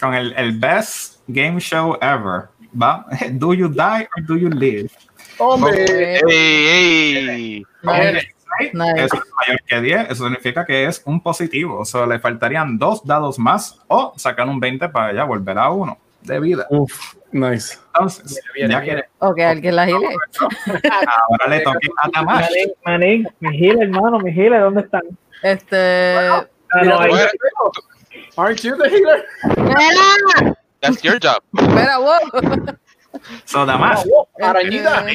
con el, el best game show ever. ¿Va? Do you die or do you live? ¡Hombre! ¡Ey, ey! Eso es mayor que 10, eso significa que es un positivo. O sea, le faltarían dos dados más o sacar un 20 para ya volver a uno de vida. Uf, nice. Entonces, viene, viene, ya Ok, alguien la gile. Ahora le toque a Tamash. Manín, mi gile, hermano, mi gile, ¿dónde están? Este. Bueno, ah, no, ahí, Aren't you the healer? That's your job. Espera, wow. So, Tamash. Arañita.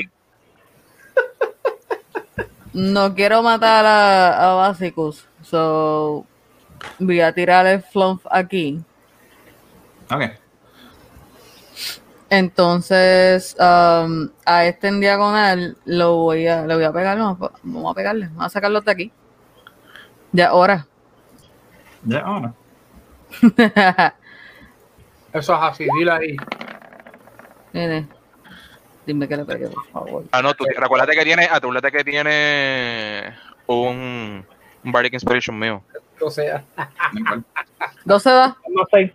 No quiero matar a, a Basicus. So, voy a tirar el flump aquí. Ok. Entonces, um, a este en diagonal lo voy a, le voy a pegar, vamos a pegarle, vamos a sacarlo de aquí. Ya ahora. Ya ahora. Eso es así, dile ahí. Dime, dime que le pegue, por favor. Ah, no, tú, recuérdate que tiene, acuérdate que tiene un, un Bardic Inspiration mío. O sea. ¿Dos se da? No sé.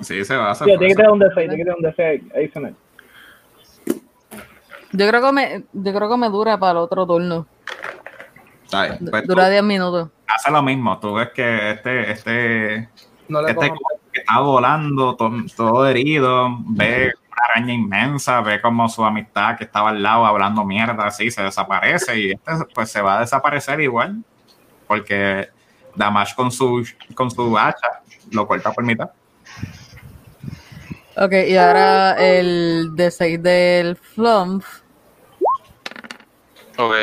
Sí, se va a hacer. tiene que tener un DC, tiene que tener un DC adicional. Yo creo que me, yo creo que me dura para el otro turno. Pues dura 10 minutos. Hace lo mismo, tú ves que este, este, no le este está volando, todo, herido, ve una araña inmensa, ve como su amistad que estaba al lado hablando mierda, así, se desaparece y este pues se va a desaparecer igual, porque Damash con su, con su hacha lo corta por mitad. Ok, y ahora el D6 del Flump. Ok.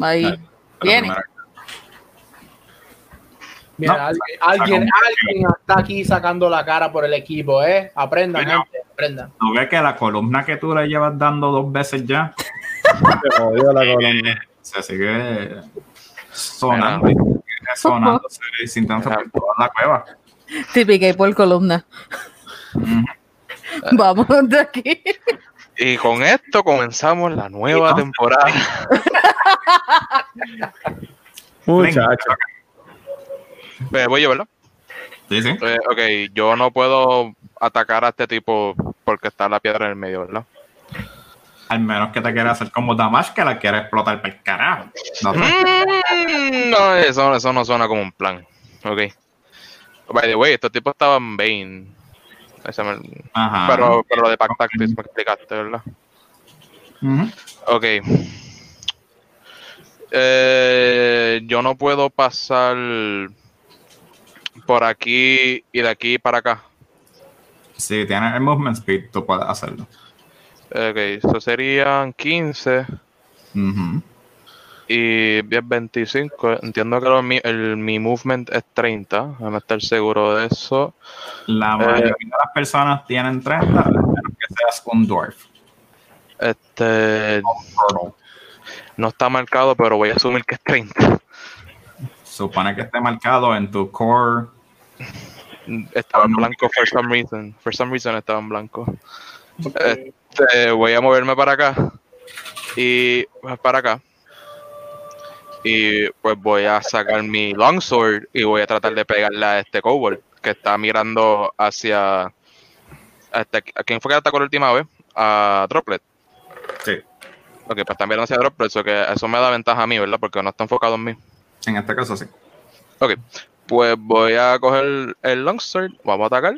Ahí. Viene. Mira, alguien, alguien, está aquí sacando la cara por el equipo, ¿eh? Aprendan, gente, aprendan. ¿Tú ves que la columna que tú le llevas dando dos veces ya? Se jodió la columna. Se sigue sonando, sonando, sin tanto por toda la cueva. Típica por columna. Vamos de aquí. Y con esto comenzamos la nueva temporada. Muchachos. Voy yo, ¿verdad? Sí, sí. Eh, ok, yo no puedo atacar a este tipo porque está la piedra en el medio, ¿verdad? Al menos que te quiera hacer como Damash que la quiere explotar para el carajo. No, mm, no eso, eso no suena como un plan. Ok. By the way, estos tipos estaban Bane. Pero, pero lo de Pack Tactics me explicaste, ¿verdad? Ok. Eh, yo no puedo pasar por aquí y de aquí para acá. Si tienes el movement speed, tú puedes hacerlo. Ok, eso serían 15. Y 10, 25. Entiendo que el, mi movement es 30. a estar seguro de eso. La mayoría de las personas tienen 30, a menos que seas un dwarf. Este. No está marcado, pero voy a asumir que es 30. Supone que esté marcado en tu core. Estaba en blanco for some reason. For some reason estaba en blanco. Este, voy a moverme para acá. Y para acá y pues voy a sacar mi longsword y voy a tratar de pegarle a este kobold que está mirando hacia este, a quién fue que atacó la última vez a Droplet sí ok pues está mirando hacia Droplet eso que eso me da ventaja a mí verdad porque no está enfocado en mí en este caso sí ok pues voy a coger el longsword vamos a atacar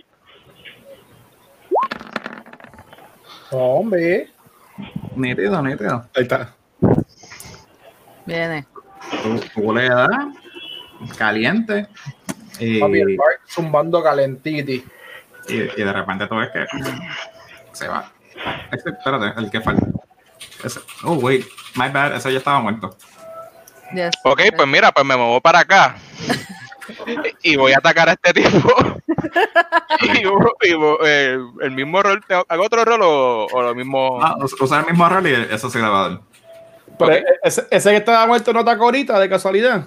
hombre nítido nítido ahí está viene tú, le das caliente. Y, Papi, zumbando calentiti. Y, y, de repente tú ves que se va. espérate, el que falta. oh, wait, my bad, ese ya estaba muerto. Ok, pues mira, pues me muevo para acá. y voy a atacar a este tipo. y, eh, el mismo rol, ¿hago otro rol o, o lo mismo? Ah, usar el mismo rol y eso se va a dar. Pero ese, que estaba muerto no atacó ahorita, de casualidad.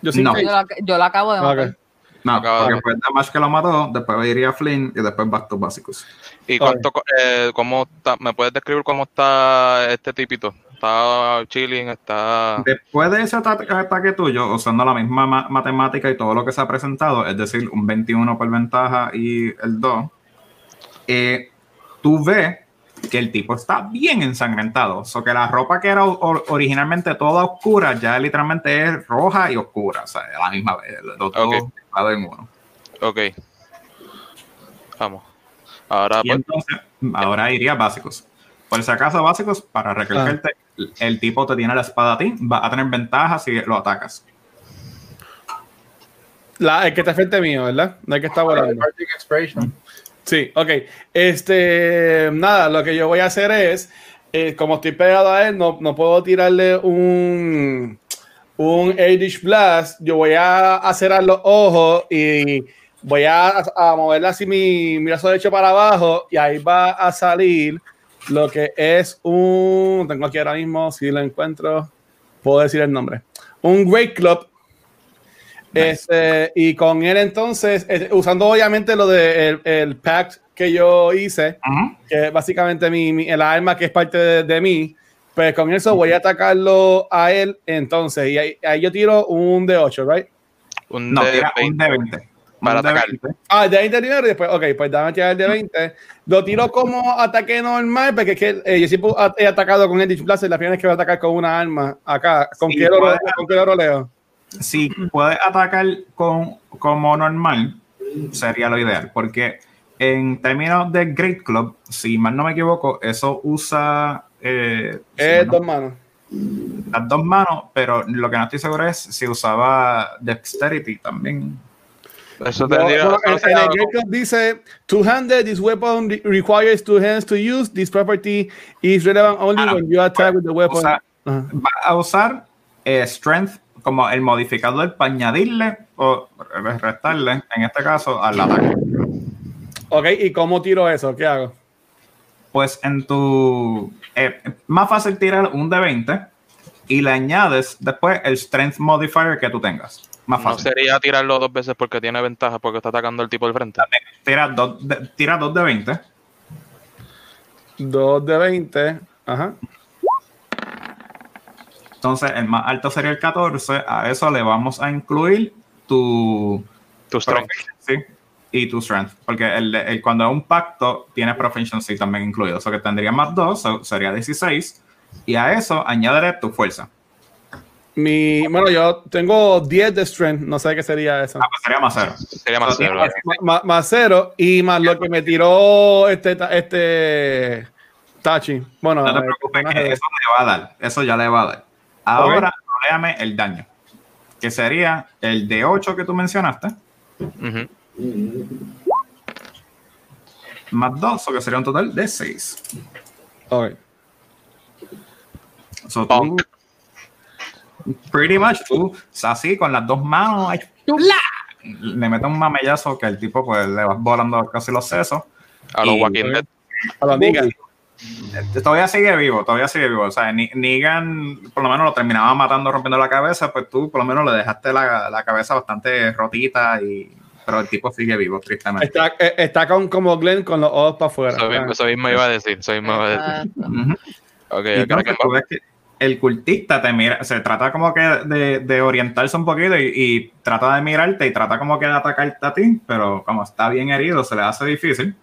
Yo, sí no. yo, lo, acabo de matar. No, porque después de que lo mató, después iría Flynn y después Bastos básicos. ¿Y cuánto, eh, cómo está, me puedes describir cómo está este tipito? Está chilling, está... Después de ese ataque, tuyo, usando la misma matemática y todo lo que se ha presentado, es decir, un 21 por ventaja y el 2, eh, tú ves que el tipo está bien ensangrentado. O so que la ropa que era originalmente toda oscura ya literalmente es roja y oscura. O sea, la misma vez. Los dos en uno. Ok. Vamos. Ahora, pues- entonces, ahora iría básicos. Por si acaso, básicos, para recalcarte, ah. El tipo te tiene la espada a ti, va a tener ventaja si lo atacas. La, el que está frente mío, ¿verdad? No hay que estar volando. Sí, ok. Este, nada, lo que yo voy a hacer es, eh, como estoy pegado a él, no, no puedo tirarle un, un Eldritch Blast. Yo voy a cerrar los ojos y voy a, a moverle así mi, mi brazo derecho para abajo y ahí va a salir lo que es un, tengo aquí ahora mismo, si lo encuentro, puedo decir el nombre. Un Great Club este, y con él entonces, usando obviamente lo de el, pact que yo hice, que básicamente mi, el arma que es parte de, mí, pues con eso voy a atacarlo a él entonces. Y ahí, yo tiro un de 8, ¿right? Un no, de 20. Un de 20. Para atacar. Ah, de 20 primero y después, ok, pues dame tirar el de 20. Lo tiro como ataque normal, porque es que eh, yo siempre he atacado con el Displacer, la primera vez que voy a atacar con una arma acá. ¿Con, qué, lo, ¿con qué lo leo? si puedes atacar con, como normal, sería lo ideal, porque en términos de Great Club, si mal no me equivoco, eso usa... Eh, eh dos manos. Las dos manos, pero lo que no estoy seguro es si usaba Dexterity también. Eso no, no, en, el Club dice, two-handed, this weapon requires two hands to use. This property is relevant only ah, when you attack with the weapon. va a usar eh, Strength como el modificador para añadirle o restarle, en este caso, al ataque. Ok, ¿y cómo tiro eso? ¿Qué hago? Pues en tu... Eh, más fácil tirar un de 20 y le añades después el Strength Modifier que tú tengas. Más fácil. No sería tirarlo dos veces porque tiene ventaja porque está atacando el tipo del frente. Tira dos de, tira dos de 20. Dos de 20. Ajá. Entonces, el más alto sería el 14. A eso le vamos a incluir tu, tu strength. y tu strength. Porque el, cuando es un pacto, tiene proficiency también incluido. O sea que tendría más 2, sería 16. Y a eso añadiré tu fuerza. Mi, bueno, yo tengo 10 de strength, no sé qué sería eso. Ah, pues sería más 0. Sería más 0. Más, 0 y más lo que me tiró este, este Tachi. Bueno, no te preocupes, que eso le va a dar. Eso ya le va a dar. Ahora, léame el daño, que sería el de 8 que tú mencionaste. Más 2, o que sería un total de 6. Ok. So, tú, pretty much tú, así con las dos manos, le metes un mamellazo que el tipo pues le va volando casi los sesos. A los Walking Dead. A los Negan. Todavía sigue vivo, todavía sigue vivo. O sea, Negan por lo menos lo terminaba matando, rompiendo la cabeza, pues tú por lo menos le dejaste la, la cabeza bastante rotita y pero el tipo sigue vivo, tristemente. Está, eh, está con, como Glenn con los ojos para afuera. Eso mismo, iba a decir, eso mismo iba a decir. okay, que el cultista te mira, se trata como que de, de orientarse un poquito y, y, trata de mirarte y trata como que de atacarte a ti, pero como está bien herido, se le hace difícil.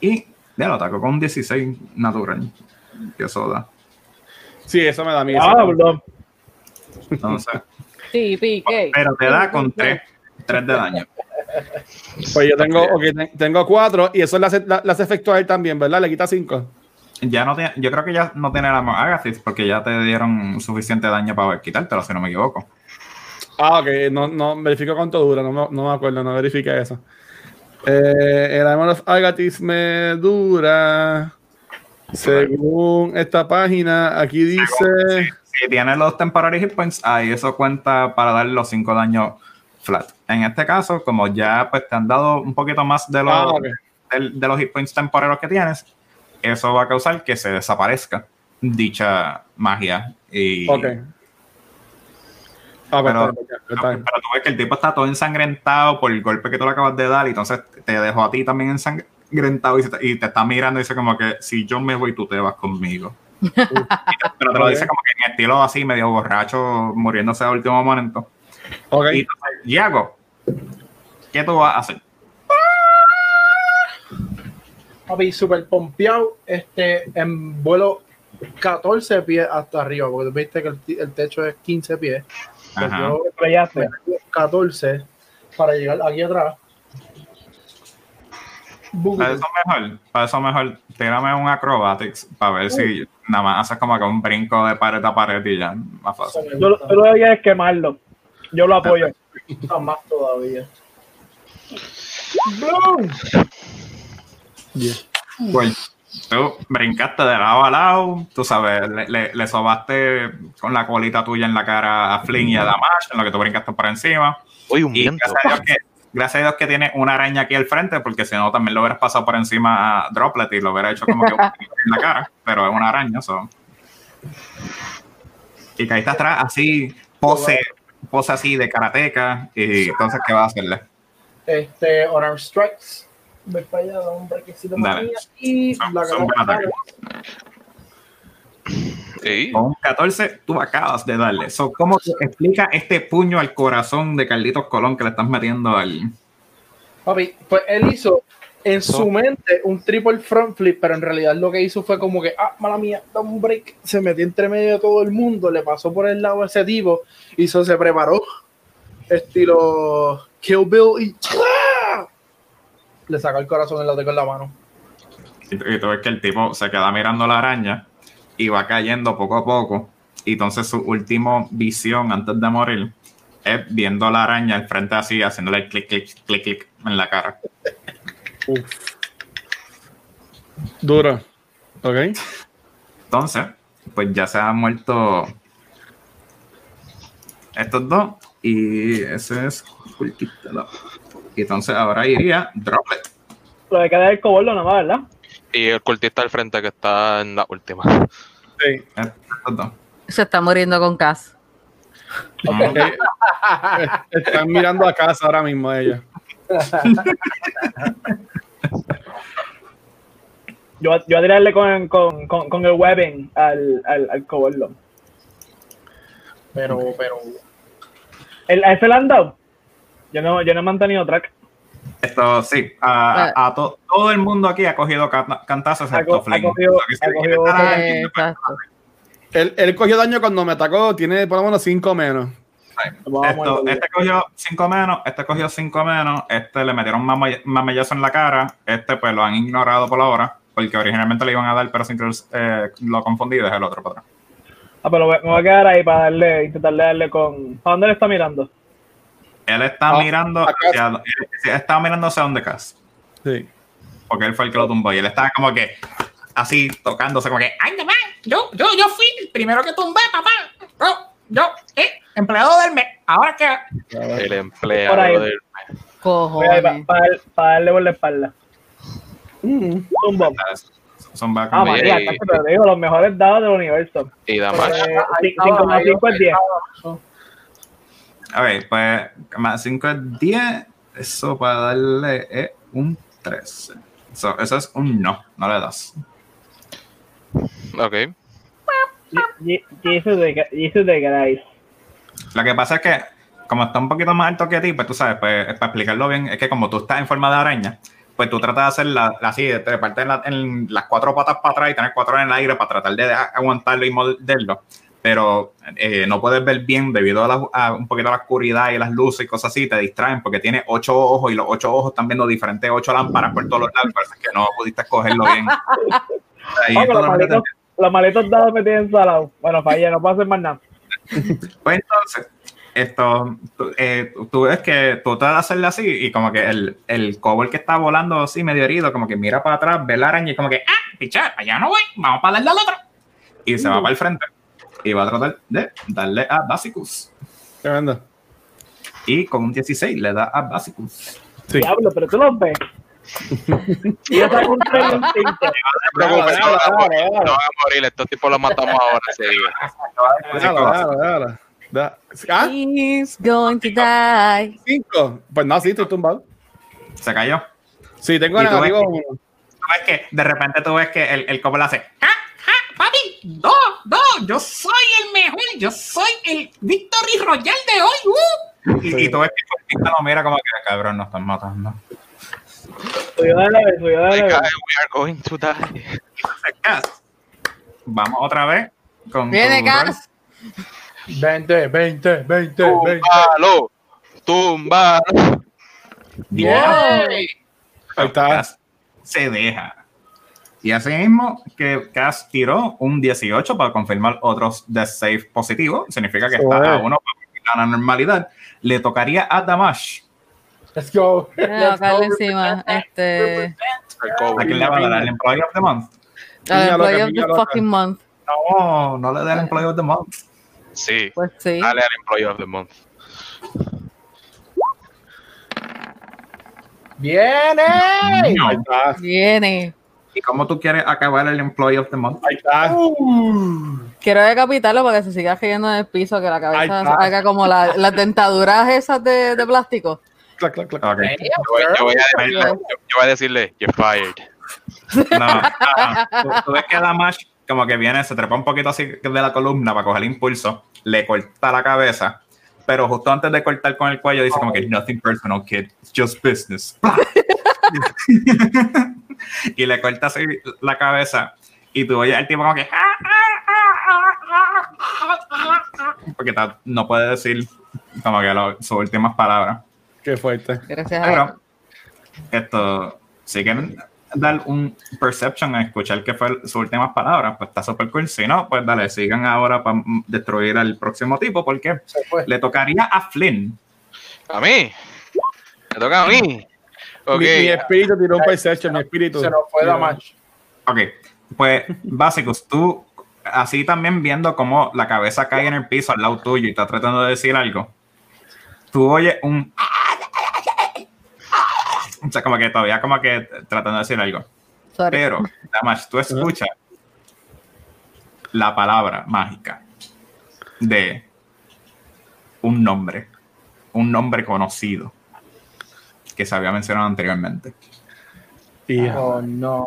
Y ya lo ataco con un 16 natural. Que eso da. Sí, eso me da miedo. Ah, Entonces. Sí, pique. Pero te da con 3, 3 de daño. Pues yo tengo, okay, tengo 4 y eso le hace, le hace efecto a él también, ¿verdad? Le quita 5. Ya no tiene, yo creo que ya no tiene la Agathis porque ya te dieron suficiente daño para quitártelo, si no me equivoco. Ah, ok, no, no verifico cuánto dura, no, no me acuerdo, no verifique eso. Eh, el Amor of Agathis me dura. Según esta página, aquí dice. Si, tiene los temporary hit points, ahí eso cuenta para dar los 5 daños flat. En este caso, como ya pues, te han dado un poquito más de los, ah, de, los hit points temporarios que tienes, eso va a causar que se desaparezca dicha magia. Y, Ah, pues, pero, tú ves que el tipo está todo ensangrentado por el golpe que tú le acabas de dar y entonces te dejó a ti también ensangrentado y, te, está mirando y dice como que si yo me voy tú te vas conmigo. pero te lo dice como que en estilo así, medio borracho, muriéndose al último momento. Okay. Y entonces, Diego, ¿qué tú vas a hacer? Papi, súper pompeado, este, en vuelo 14 pies hasta arriba, porque tú viste que el, el techo es 15 pies. Pues yo 14 para llegar aquí atrás. Para eso mejor, para eso mejor, tírame un acrobatics para ver si nada más haces como que un brinco de pared a pared y ya, más fácil. Yo, lo que debería es quemarlo. Yo lo apoyo. más todavía. ¡Boom! Pues, tú brincaste de lado a lado, tú sabes, le, le, sobaste con la colita tuya en la cara a Flynn y a Damash, en lo que tú brincaste por encima. Uy, un y gracias a, Dios que, gracias a Dios que tiene una araña aquí al frente, porque si no también lo hubieras pasado por encima a Droplet y lo hubiera hecho como que en la cara, pero es una araña, so. Y caíste atrás así, pose, pose así de karateca, y entonces, ¿qué vas a hacerle? Este, Honor Strikes me falla un brequecito y la Con un 14 tú acabas de darle. So, ¿Cómo explica este puño al corazón de Carlitos Colón que le estás metiendo al... Papi, pues él hizo en su mente un triple front flip, pero en realidad lo que hizo fue como que, ah, mala mía, da un break, se metió entre medio de todo el mundo, le pasó por el lado ese tipo, hizo, se preparó estilo Kill Bill y le saca el corazón en la con la mano. Y, tú ves que el tipo se queda mirando la araña y va cayendo poco a poco. Y entonces su última visión antes de morir es viendo la araña al frente así, haciéndole clic, clic, clic, clic en la cara. Dura. Ok. Entonces, pues ya se han muerto estos dos. Y ese es Y entonces ahora iría Droplet. Lo de quedar el coboldo nada más, ¿verdad? Y el cultista al frente que está en la última. Sí. Se está muriendo con Cass. Están mirando a casa ahora mismo ella. yo, yo a tirarle con, con, con, el webbing al, al, al Pero, pero. ¿El, ¿A ese le han dado? Yo no, yo no he mantenido track. Esto sí, a, a, a todo el mundo aquí ha cogido cantazos excepto Flynn. Él, él cogió daño cuando me atacó, tiene por lo menos 5 menos. Esto, este cogió 5 menos, este cogió 5 menos, este le metieron mamallazo en la cara, este pues lo han ignorado por ahora, porque originalmente le iban a dar, pero sin eh, lo confundí y dejé el otro para atrás. Ah, pero me voy a quedar ahí para darle, intentar darle con. ¿A dónde le está mirando? Él está ah, mirando hacia, él está mirando hacia donde Cass. Sí. Porque él fue el que lo tumbó y él estaba como que así tocándose como que, ay, no yo, yo, yo fui el primero que tumbé, papá. Yo, yo, ¿eh? Empleado del mes. Ahora que. El empleado del mes. Cojones. Para, para, darle por la espalda. Mm. Son Ah, María, te lo digo, los mejores dados del universo. Y da más. 5 es 10. A ver, pues más 5 es 10. Eso para darle es un 13. So, eso es un no, no le das. Ok. Jesus de, de Lo que pasa es que, como está un poquito más alto que ti, pues tú sabes, pues para explicarlo bien, es que como tú estás en forma de araña, pues tú tratas de hacerla así, de parte en, en, las cuatro patas para atrás y tener cuatro en el aire para tratar de aguantarlo y morderlo. Pero eh, no puedes ver bien debido a, un poquito a la oscuridad y las luces y cosas así, te distraen porque tiene ocho ojos y los ocho ojos están viendo diferentes ocho lámparas por todos los lados, parece que no pudiste escogerlo bien. los, maletos, dados me tienen salado. Bueno, fallé, no puedo hacer más nada. pues entonces, esto, eh, tú, ves que tú te vas a hacerle así y como que el, el cover que está volando así medio herido, como que mira para atrás, ve la araña y como que, ah, pichar, allá no voy, vamos para darle al otro. Y se va para el frente y va a tratar de darle a Basicus. Y con un 16 le da a Basicus. Sí. Diablo, pero tú lo ves. y yo un 3 No va a morir, estos tipos los matamos ahora. ¿Ah? He's going to die. Cinco. Pues no, sí, estoy tumbado. Se cayó. Sí, tengo negativo uno. Tú ves que de repente tú ves que el, el copo le hace. ¡Ah! ¡Papi! ¡No! ¡No! Yo soy el mejor. Yo soy el Victory Royal de hoy. ¡Uh! Y, y, tú ves que el no mira como que cabrón, nos están matando. Cuidado, cuidado. We are going to die. Vamos otra vez con. Viene Gas. 20, 20, 20, Túmbalo. Túmbalo. Bien. Ahí está. Se deja. Y así mismo que Cass tiró un 18 para confirmar otros de safe positivo. Significa que está a uno para la normalidad. Le tocaría a Damash. Let's go. No, Let's encima. Este. ¿A quién le va a dar? ¿Al Employee of the Month? Al Employee of the fucking month. No, no le dé al Employee of the Month. Sí. Pues sí. Dale al Employee of the Month. ¡Viene! Viene. ¿Y cómo tú quieres acabar el Employee of the Month? Ahí está. Uh. Quiero decapitarlo para que se siga cayendo en el piso, que la cabeza haga como la, las dentaduras esas de, de plástico. Clac, clac, clac. Okay. Yo, voy, yo, voy a decirle, yo, voy a decirle, you're fired. No, no. Tú, ves que Damash como que viene, se trepa un poquito así de la columna para coger el impulso, le corta la cabeza, pero justo antes de cortar con el cuello dice como que nothing personal, kid, it's just business. y le corta así la cabeza y tú oyes al tipo como que porque no puede decir como que sus últimas palabras. Qué fuerte. Gracias Pero, esto, si quieren dar un perception a escuchar qué fue sus últimas palabras, pues está súper cool. Si no, pues dale, sigan ahora para destruir al próximo tipo, porque le tocaría a Flynn. ¿A mí? ¿Le toca a mí? Okay. Mi, espíritu tiró un perception, mi espíritu. Se nos fue la match. Ok, pues básicos, tú así también viendo cómo la cabeza cae en el piso al lado tuyo y está tratando de decir algo, tú oyes un... O sea, como que todavía como que tratando de decir algo. Pero, además, tú escuchas la palabra mágica de un nombre, un nombre conocido que se había mencionado anteriormente. Oh, no.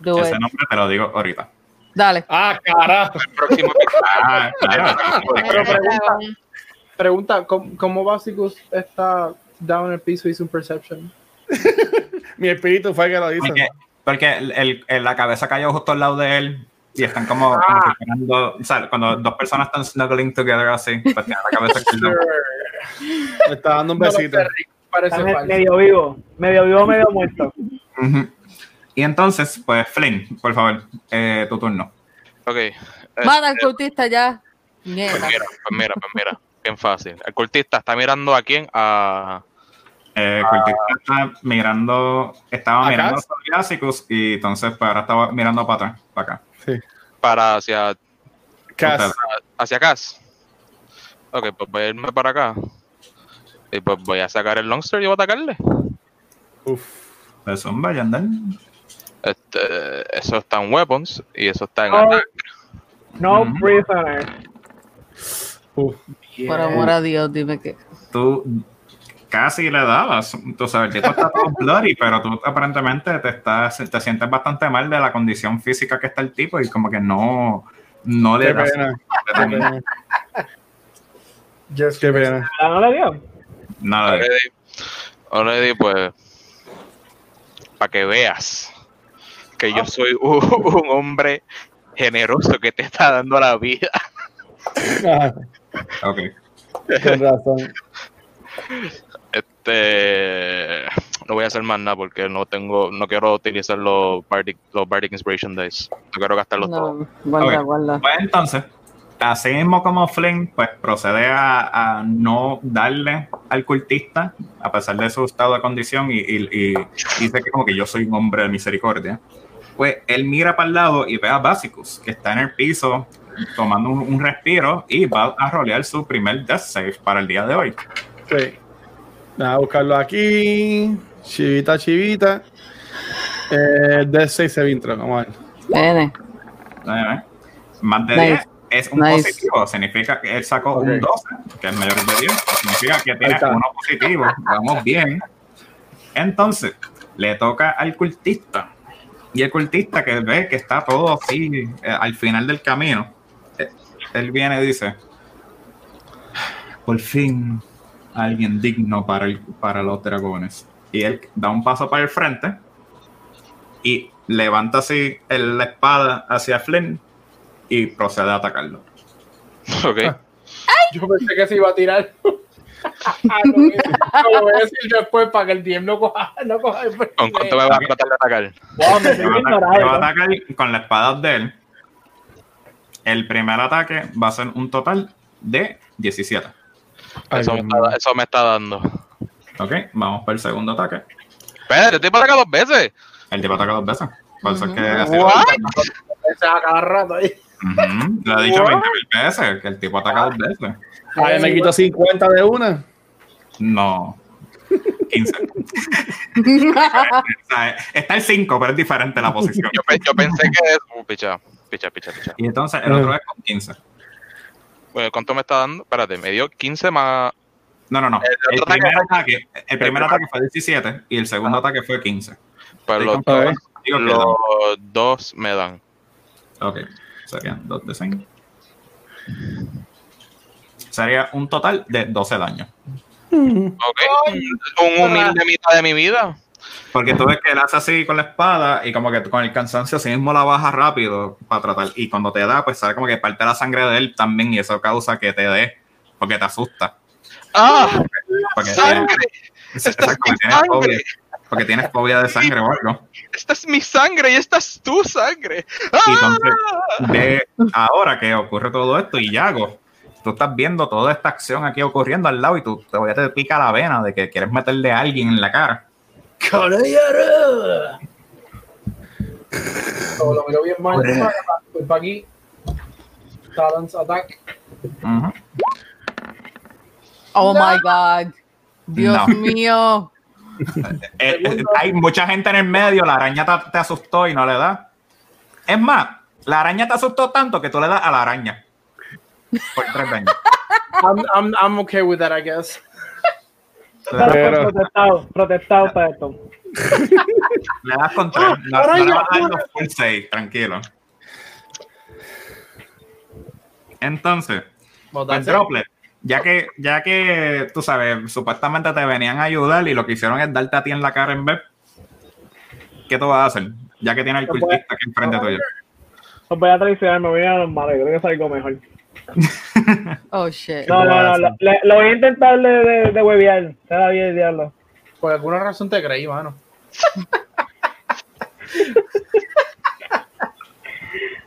Ese nombre te lo digo ahorita. Dale. Ah, carajo. El próximo. ah, pregunta, pregunta ¿cómo, ¿cómo Básicos está down en el piso y un perception? Mi espíritu fue que lo hizo. Porque, el, el, la cabeza cayó justo al lado de él y están como, ah. o sea, cuando dos personas están snuggling together así, pues tiene la cabeza Me está dando un besito. Parece medio vivo, medio vivo, medio muerto. Y entonces, pues, Flynn, por favor, eh, tu turno. Ok. Mata al este, cultista ya. Pues mira, pues mira, pues mira, bien fácil. El cultista está mirando a quién? A. Eh, el cultista está mirando, estaba mirando a los y entonces pues, ahora estaba mirando para atrás, para acá. Sí. Para hacia. Cas. Hacia Cas. Ok, pues voy a irme para acá. Y pues voy a sacar el Longster y voy a atacarle. Uf. Pues son vayan, este, eso está en Weapons y eso está en no, Attack. No mm Prisoner. Por amor a Dios, dime que. Tú casi le dabas. Tú sabes, el tipo está todo bloody, pero tú aparentemente te, estás, te sientes bastante mal de la condición física que está el tipo y como que no, no le das. Qué pena. Qué pena. ¿No le dio? Nada. Already, pues, para que veas que yo soy un, hombre generoso que te está dando la vida. ok. Con razón. Este no voy a hacer más nada porque no tengo, no quiero utilizar los Bardic, los Bardic Inspiration Dice. No quiero gastarlos no, todos. Guarda, guarda. Pues entonces, así mismo como Flynn, pues procede a, no darle al cultista, a pesar de su estado de condición, y, y, dice que como que yo soy un hombre de misericordia pues él mira para el lado y ve a Básicos, que está en el piso tomando un, respiro y va a rolear su primer death save para el día de hoy. Sí. a buscarlo aquí. Chivita, chivita. Eh, death save se vintra, vamos a ver. Más de 10 es un positivo, significa que él sacó un 12, que es mayor de 10, significa que tiene uno positivo, vamos bien. Entonces, le toca al cultista. Y el cultista que ve que está todo así eh, al final del camino, eh, él viene y dice, por fin alguien digno para, para los dragones. Y él da un paso para el frente y levanta así la espada hacia Flynn y procede a atacarlo. Ok. Yo pensé que se iba a tirar. lo voy a decir después para que el DM no coja. No coja ¿Con cuánto me va a tratar de atacar? me, va a atacar con la espada de él. El primer ataque va a ser un total de 17. Eso, me está, eso me está dando. Ok, vamos para el segundo ataque. Espérate, el tipo ataca dos veces. El tipo ataca dos veces. Por eso es que hace cada rato ahí. Le he dicho 20 mil veces que el tipo ataca dos veces. Ay, me quito 50 de una. No. 15. Está el 5, pero es diferente la posición. Yo, pensé que es. Uh, picha, picha, picha, picha. Y entonces el otro es con 15. Bueno, ¿cuánto me está dando? Espérate, me dio 15 más. No, no, no. El, primer, ataque, el primer ataque fue 17 y el segundo ataque fue 15. Pues los, dos, los dos me dan. Ok, serían 2 de 5 sería un total de 12 daños. Ok, un humilde mitad de mi vida. Porque tú ves que él hace así con la espada y como que con el cansancio así mismo la baja rápido para tratar. Y cuando te da, pues sale como que parte la sangre de él también y eso causa que te dé, porque te asusta. ¡Ah! Porque, ¡Sangre! Esta es sangre. Porque tienes fobia de sangre o algo. Esta es mi sangre y esta es tu sangre. Y entonces, ve ahora que ocurre todo esto y Yago, tú estás viendo toda esta acción aquí ocurriendo al lado y tú te voy a te pica la vena de que quieres meterle a alguien en la cara. Lo miro bien mal, voy para aquí. Balance attack. Oh my god. Dios mío. Eh, eh, hay mucha gente en el medio, la araña te, asustó y no le da. Es más, la araña te asustó tanto que tú le das a la araña. Por tres daños. I'm, I'm, I'm okay with that, I guess. Pero... Protestado, protestado para esto. Le das con tres. Ah, no, no le vas a dar los full save, tranquilo. Entonces, pues Droplet, ya que, ya que tú sabes, supuestamente te venían a ayudar y lo que hicieron es darte a ti en la cara en vez, ¿qué tú vas a hacer? Ya que tiene el cultista aquí enfrente tuyo. No voy a traicionar, me voy a normal, creo que es algo mejor. oh shit. No, no, no, lo, lo, voy a intentar de, de, de huevear. Se da bien diablo. Por alguna razón te creí, mano.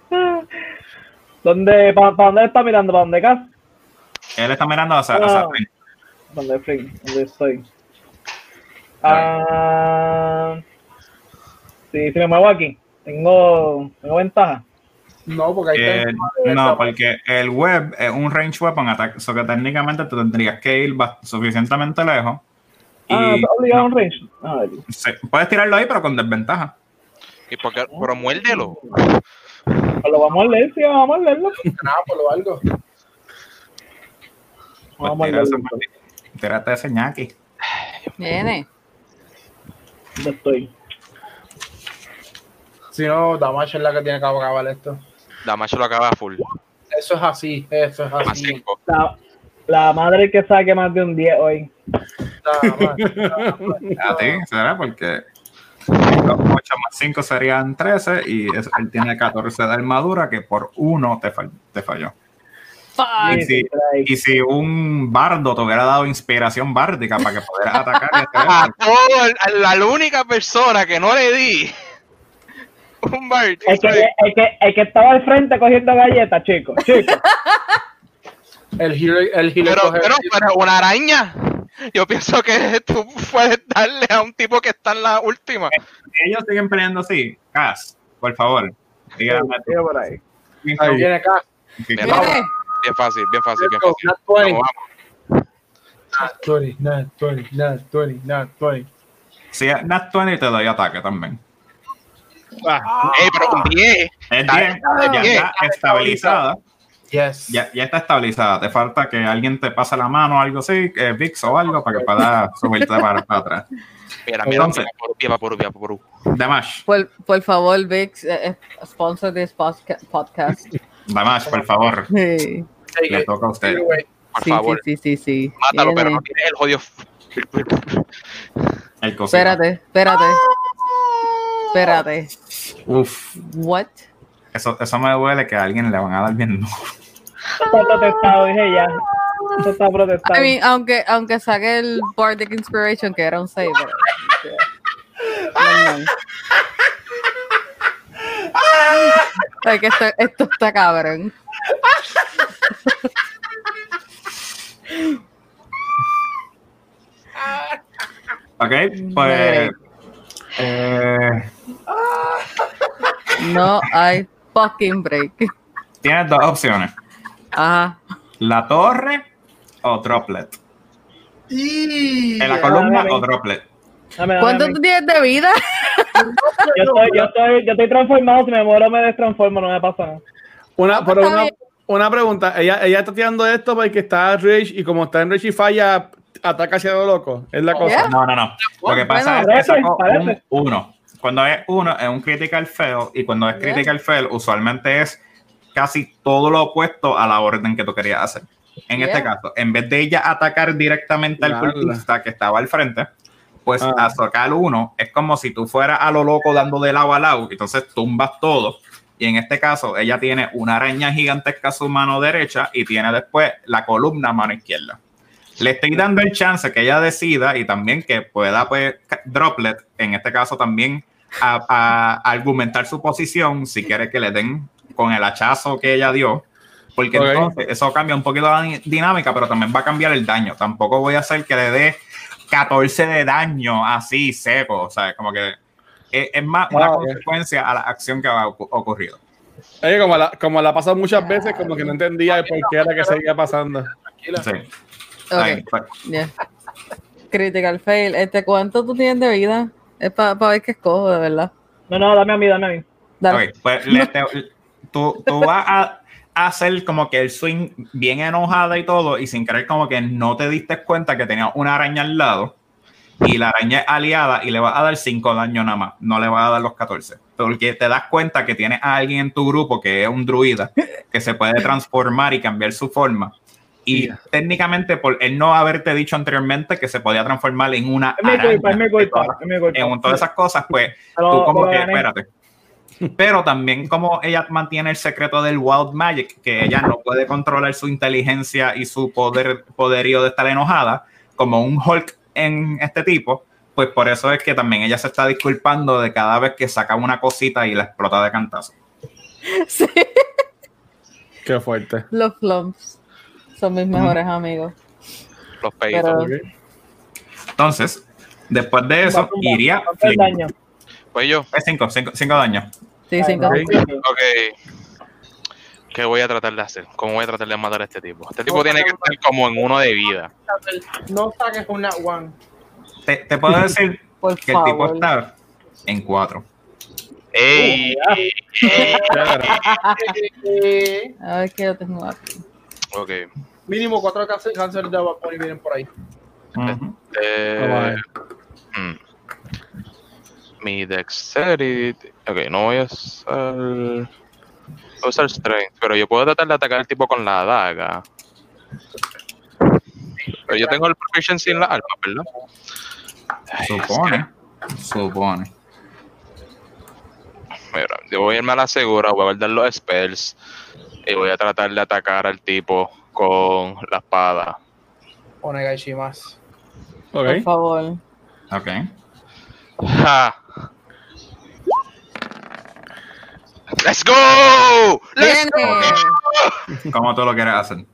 ¿Dónde, para, dónde está mirando? ¿Para dónde acá? Él está mirando hacia, hacia ah, ¿Dónde estoy? Ah, sí, si me muevo aquí, tengo, tengo ventaja. No, porque hay eh, No, porque el web es un range weapon attack, o que técnicamente tú tendrías que ir suficientemente lejos. Ah, y, obligado a un range. Ah, sí, puedes tirarlo ahí, pero con desventaja. ¿Y porque, pero muérdelo. Pues lo vamos a leer, sí, vamos a leerlo. Nada, por lo algo. Pues vamos a leerlo. Tírate ese ñaki. Viene. ¿Dónde estoy? Si no, Damash es la que tiene que acabar esto. Damash lo acaba full. Eso es así, eso es así. La, la, madre que saque más de un 10 hoy. A ti, será porque 8 más 5 serían 13 y él tiene 14 de armadura que por uno te, te falló. Y si, y si, un bardo te hubiera dado inspiración bárdica para que pudieras atacar. a todo, la única persona que no le di un bardo. El que, el, que, el que estaba al frente cogiendo galletas, chicos. Chico. el giro, el giro pero, pero, pero, una araña. Yo pienso que tú puedes darle a un tipo que está en la última. Ellos siguen peleando así. Cas, por favor. Dígame por ahí. Ahí viene Cas. Bien, fácil, bien fácil, bien fácil. Nat 20, Nat 20, Nat 20, Nat 20. Si es Nat 20 te doy ataque también. Ah. Ey, pero un 10. Es 10, ya está estabilizada. Yes. Ya, ya, está estabilizada. Te falta que alguien te pase la mano o algo así, eh, VIX o algo, para que pueda subirte para, para atrás. Mira, mira, Entonces, mira, por, por, por, por. Damash. Por, por favor, VIX, eh, eh sponsor this podcast. Damash, por favor. Sí. Le toca a usted. Por sí, favor. Sí, sí, sí, sí. Mátalo, pero no tiene el jodido. El. Espérate, espérate. Espérate. Uf. What? Eso, eso me duele que a alguien le van a dar bien duro. Está protestado, dije ya. Eso está protestado. I mean, aunque, aunque saque el Bardic Inspiration, que era un save. Ay, que esto, esto está cabrón. ok, pues. Eh, no hay fucking break. Tienes dos opciones. Ajá. La torre o droplet. Y... En la columna o droplet. ¿Cuánto tú tienes de vida? yo, estoy, yo, estoy, yo estoy transformado, si me muero me destransformo, no me pasa nada. Una, pero una, una, pregunta, ella, ella está tirando esto porque está Rage y como está en Rage y falla, ataca hacia lo loco. Es la cosa. No, no, no. Lo que pasa es que sacó un uno. Cuando es uno, es un critical fail. Y cuando es critical fail, usualmente es casi todo lo opuesto a la orden que tú querías hacer. En este caso, en vez de ella atacar directamente al cultista que estaba al frente, pues ah. a sacar uno es como si tú fueras a lo loco dando de lado a lado, entonces tumbas todo. Y en este caso, ella tiene una araña gigantesca a su mano derecha y tiene después la columna a mano izquierda. le estoy dando el chance que ella decida y también que pueda, pues, Droplet, en este caso también, a, argumentar su posición si quiere que le den con el hachazo que ella dio. Porque entonces eso cambia un poquito la dinámica, pero también va a cambiar el daño. Tampoco voy a hacer que le dé 14 de daño así seco. O sea, como que es, más una consecuencia a la acción que ha ocurrido. Oye, como la, como la ha pasado muchas veces, como que no entendía por qué era que seguía pasando. Sí. Okay. Pues. Critical fail. Este, ¿Cuánto tú tienes de vida? Es para ver qué escojo, de verdad. No, no, dame a mí, dame a mí. Dale. pues tú, tú vas a, hacer como que el swing bien enojada y todo, y sin creer como que no te diste cuenta que tenía una araña al lado, y la araña es aliada, y le vas a dar 5 daños nada más, no le vas a dar los 14. Porque te das cuenta que tiene a alguien en tu grupo que es un druida, que se puede transformar y cambiar su forma y técnicamente, por él no haberte dicho anteriormente que se podía transformar en una. en todas esas cosas, pues tú como que, espérate. Pero también como ella mantiene el secreto del Wild Magic, que ella no puede controlar su inteligencia y su poder poderío de estar enojada, como un Hulk en este tipo, pues por eso es que también ella se está disculpando de cada vez que saca una cosita y la explota de cantazo. Sí. Qué fuerte. Los flumps. Son mis mejores amigos. Los peitos. Entonces, después de eso, iría. Pues yo. 5, 5 daños. Sí, 5. Ok. ¿Qué voy a tratar de hacer? ¿Cómo voy a tratar de matar a este tipo? Este tipo tiene que estar como en uno de vida. No saques una one. Te, te puedo decir que el tipo está en 4. ¡Ey! A ver qué yo tengo aquí. Ok. Mínimo cuatro cáncer de vapor y vienen por ahí. Eh, hmm. Mi dexterity. Ok, no voy a usar. Voy a usar strength, pero yo puedo tratar de atacar al tipo con la daga. Pero yo tengo el proficiency en la alma, ¿verdad? Supone. Supone. Mira, yo voy a irme a la segura, voy a guardar los spells y voy a tratar de atacar al tipo con la espada. Onegai más. Por favor. Ok. ¡Let's go! ¡Let's go! ¿Cómo tú lo quieres hacer?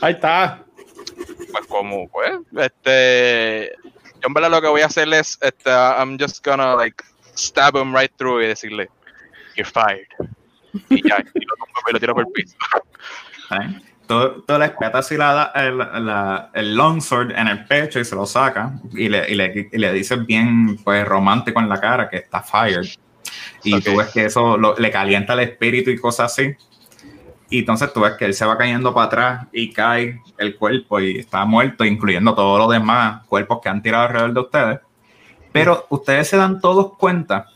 Ahí está. Pues como, pues, este... Yo en verdad lo que voy a hacer es, este, I'm just gonna, like, stab him right through y decirle, you're fired. Y ya, y lo, y lo tiro por el piso. ¿Eh? Tú, tú, le espetas la, el, la, el longsword en el pecho y se lo saca y le, y le, y le dices bien pues romántico en la cara que está fired. Y tú ves que eso le calienta el espíritu y cosas así. Y entonces tú ves que él se va cayendo para atrás y cae el cuerpo y está muerto, incluyendo todos los demás cuerpos que han tirado alrededor de ustedes. Pero ustedes se dan todos cuenta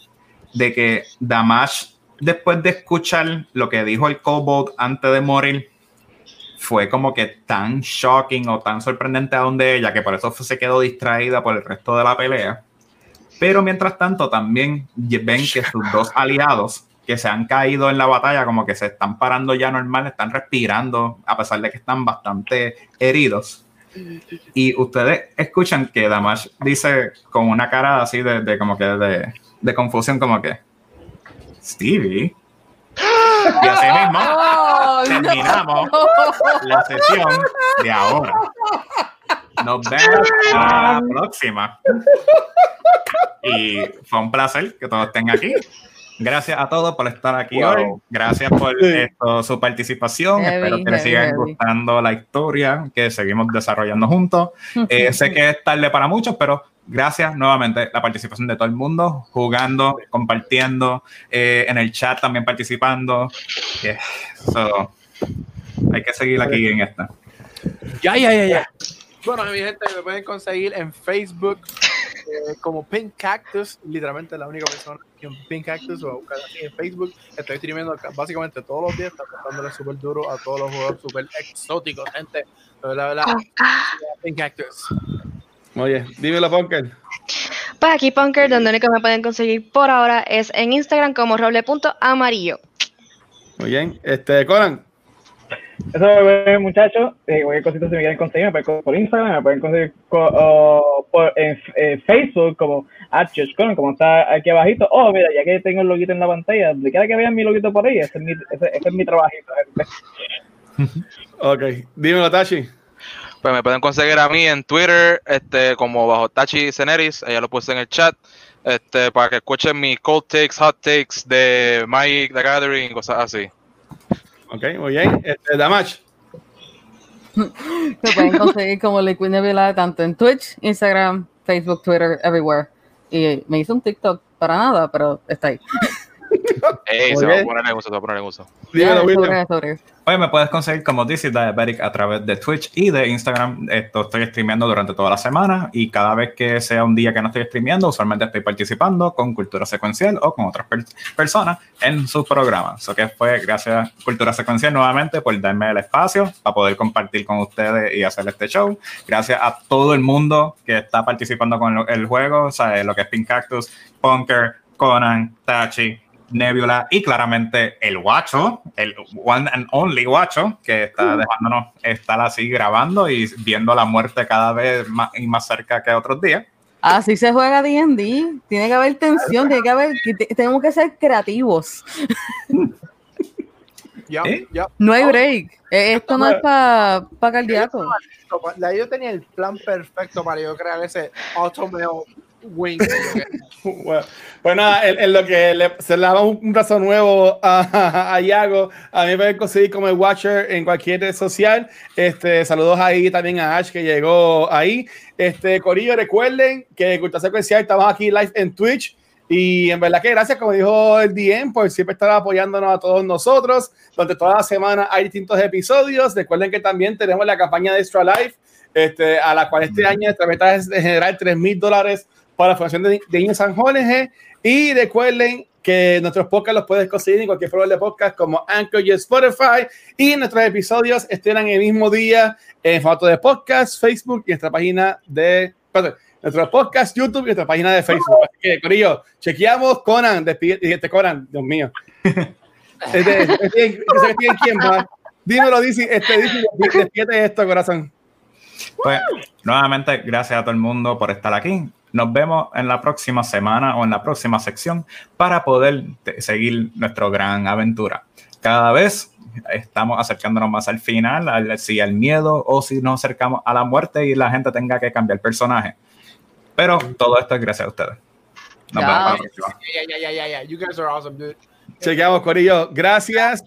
de que Damash después de escuchar lo que dijo el Kobold antes de morir, fue como que tan shocking o tan sorprendente a donde ella que por eso se quedó distraída por el resto de la pelea. Pero mientras tanto también ven que sus dos aliados que se han caído en la batalla como que se están parando ya normal, están respirando a pesar de que están bastante heridos. Y ustedes escuchan que Damash dice con una cara así de, como que de, de confusión como que Stevie. Y así mismo oh, terminamos la sesión de ahora. Nos vemos la próxima. Y fue un placer que todos estén aquí. Gracias a todos por estar aquí hoy. Gracias por esto, su participación. Espero que les siga gustando la historia que seguimos desarrollando juntos. Eh, sé que es tarde para muchos, pero gracias nuevamente la participación de todo el mundo, jugando, compartiendo, eh, en el chat también participando. hay que seguir aquí en esta. Ya, ya, ya, ya. Bueno, mi gente, me pueden conseguir en Facebook eh, como Pink Cactus, literalmente la única persona que en Pink Cactus o buscar así en Facebook. Estoy streamiendo básicamente todos los días, tratándole súper duro a todos los jugadores súper exóticos, gente. La verdad, Pink Cactus. Oye, dímelo, Punker. Pues aquí, Punker, donde único me pueden conseguir por ahora es en Instagram como roble.amarillo. Muy bien. Este, Conan. Eso es muchachos. Eh, cualquier cosita si me quieren conseguir, me pueden conseguir por Instagram, me pueden conseguir por, en, Facebook como Conan, como está aquí abajito. Oh, mira, ya que tengo el loguito en la pantalla, de cada que vean mi loguito por ahí, ese es mi, ese, es mi trabajito. ok, dímelo, Tachi. Pues me pueden conseguir a mí en Twitter, este, como bajo Tachi Ceneris, ella lo puse en el chat, este, para que escuchen mis cold takes, hot takes de Mike The Gathering, cosas así. Ok, muy bien. Este, Damage. Me pueden conseguir como Liquid Nebula tanto en Twitch, Instagram, Facebook, Twitter, everywhere. Y me hizo un TikTok para nada, pero está ahí. Ey, se va a poner en uso, se va a poner en uso. Oye, me puedes conseguir como DC Diabetic a través de Twitch y de Instagram. Esto estoy streameando durante toda la semana y cada vez que sea un día que no estoy streameando, usualmente estoy participando con Cultura Secuencial o con otras personas en sus programas. Eso que fue gracias Cultura Secuencial nuevamente por darme el espacio para poder compartir con ustedes y hacer este show. Gracias a todo el mundo que está participando con el juego, o sea, lo que es Pink Cactus, Punker, Conan, Tachi, Nebula y claramente el guacho, el one and only guacho, que está dejándonos estar así grabando y viendo la muerte cada vez más y más cerca que otros días. Así se juega D&D, tiene que haber tensión, tiene que haber, tenemos que ser creativos. ¿Eh? No hay break. Eh, esto no es para pa cardíaco. Yo tenía el plan perfecto para yo crear ese automeo Bueno, pues nada, en, lo que le, se le da un, brazo nuevo a, a, Iago, a mí me pueden conseguir como el Watcher en cualquier red social. Este, saludos ahí también a Ash que llegó ahí. Este, Corillo, recuerden que Cultura Secuencial estamos aquí live en Twitch. Y en verdad que gracias, como dijo el DM, por siempre estar apoyándonos a todos nosotros. Durante toda la semana hay distintos episodios. Recuerden que también tenemos la campaña de Extra Life, este, a la cual este año nuestra meta es de generar 3 mil dólares para la Fundación de, Niños San Jorge. Y recuerden que nuestros podcasts los puedes conseguir en cualquier programa de podcast como Anchor y Spotify. Y nuestros episodios estén en el mismo día en formato de podcast, Facebook y nuestra página de. Perdón, nuestro podcast, YouTube y nuestra página de Facebook. Así que, Corillo, chequeamos Conan. Despídete, Conan, Dios mío. Este, este, este, ¿Quién va? Dímelo, dice, este, dice, despídete esto, corazón. Pues, nuevamente, gracias a todo el mundo por estar aquí. Nos vemos en la próxima semana o en la próxima sección para poder seguir nuestra gran aventura. Cada vez estamos acercándonos más al final, si al miedo o si nos acercamos a la muerte y la gente tenga que cambiar personaje. Pero todo esto es gracias a ustedes. Nos vemos Chequeamos, Corillo. Gracias.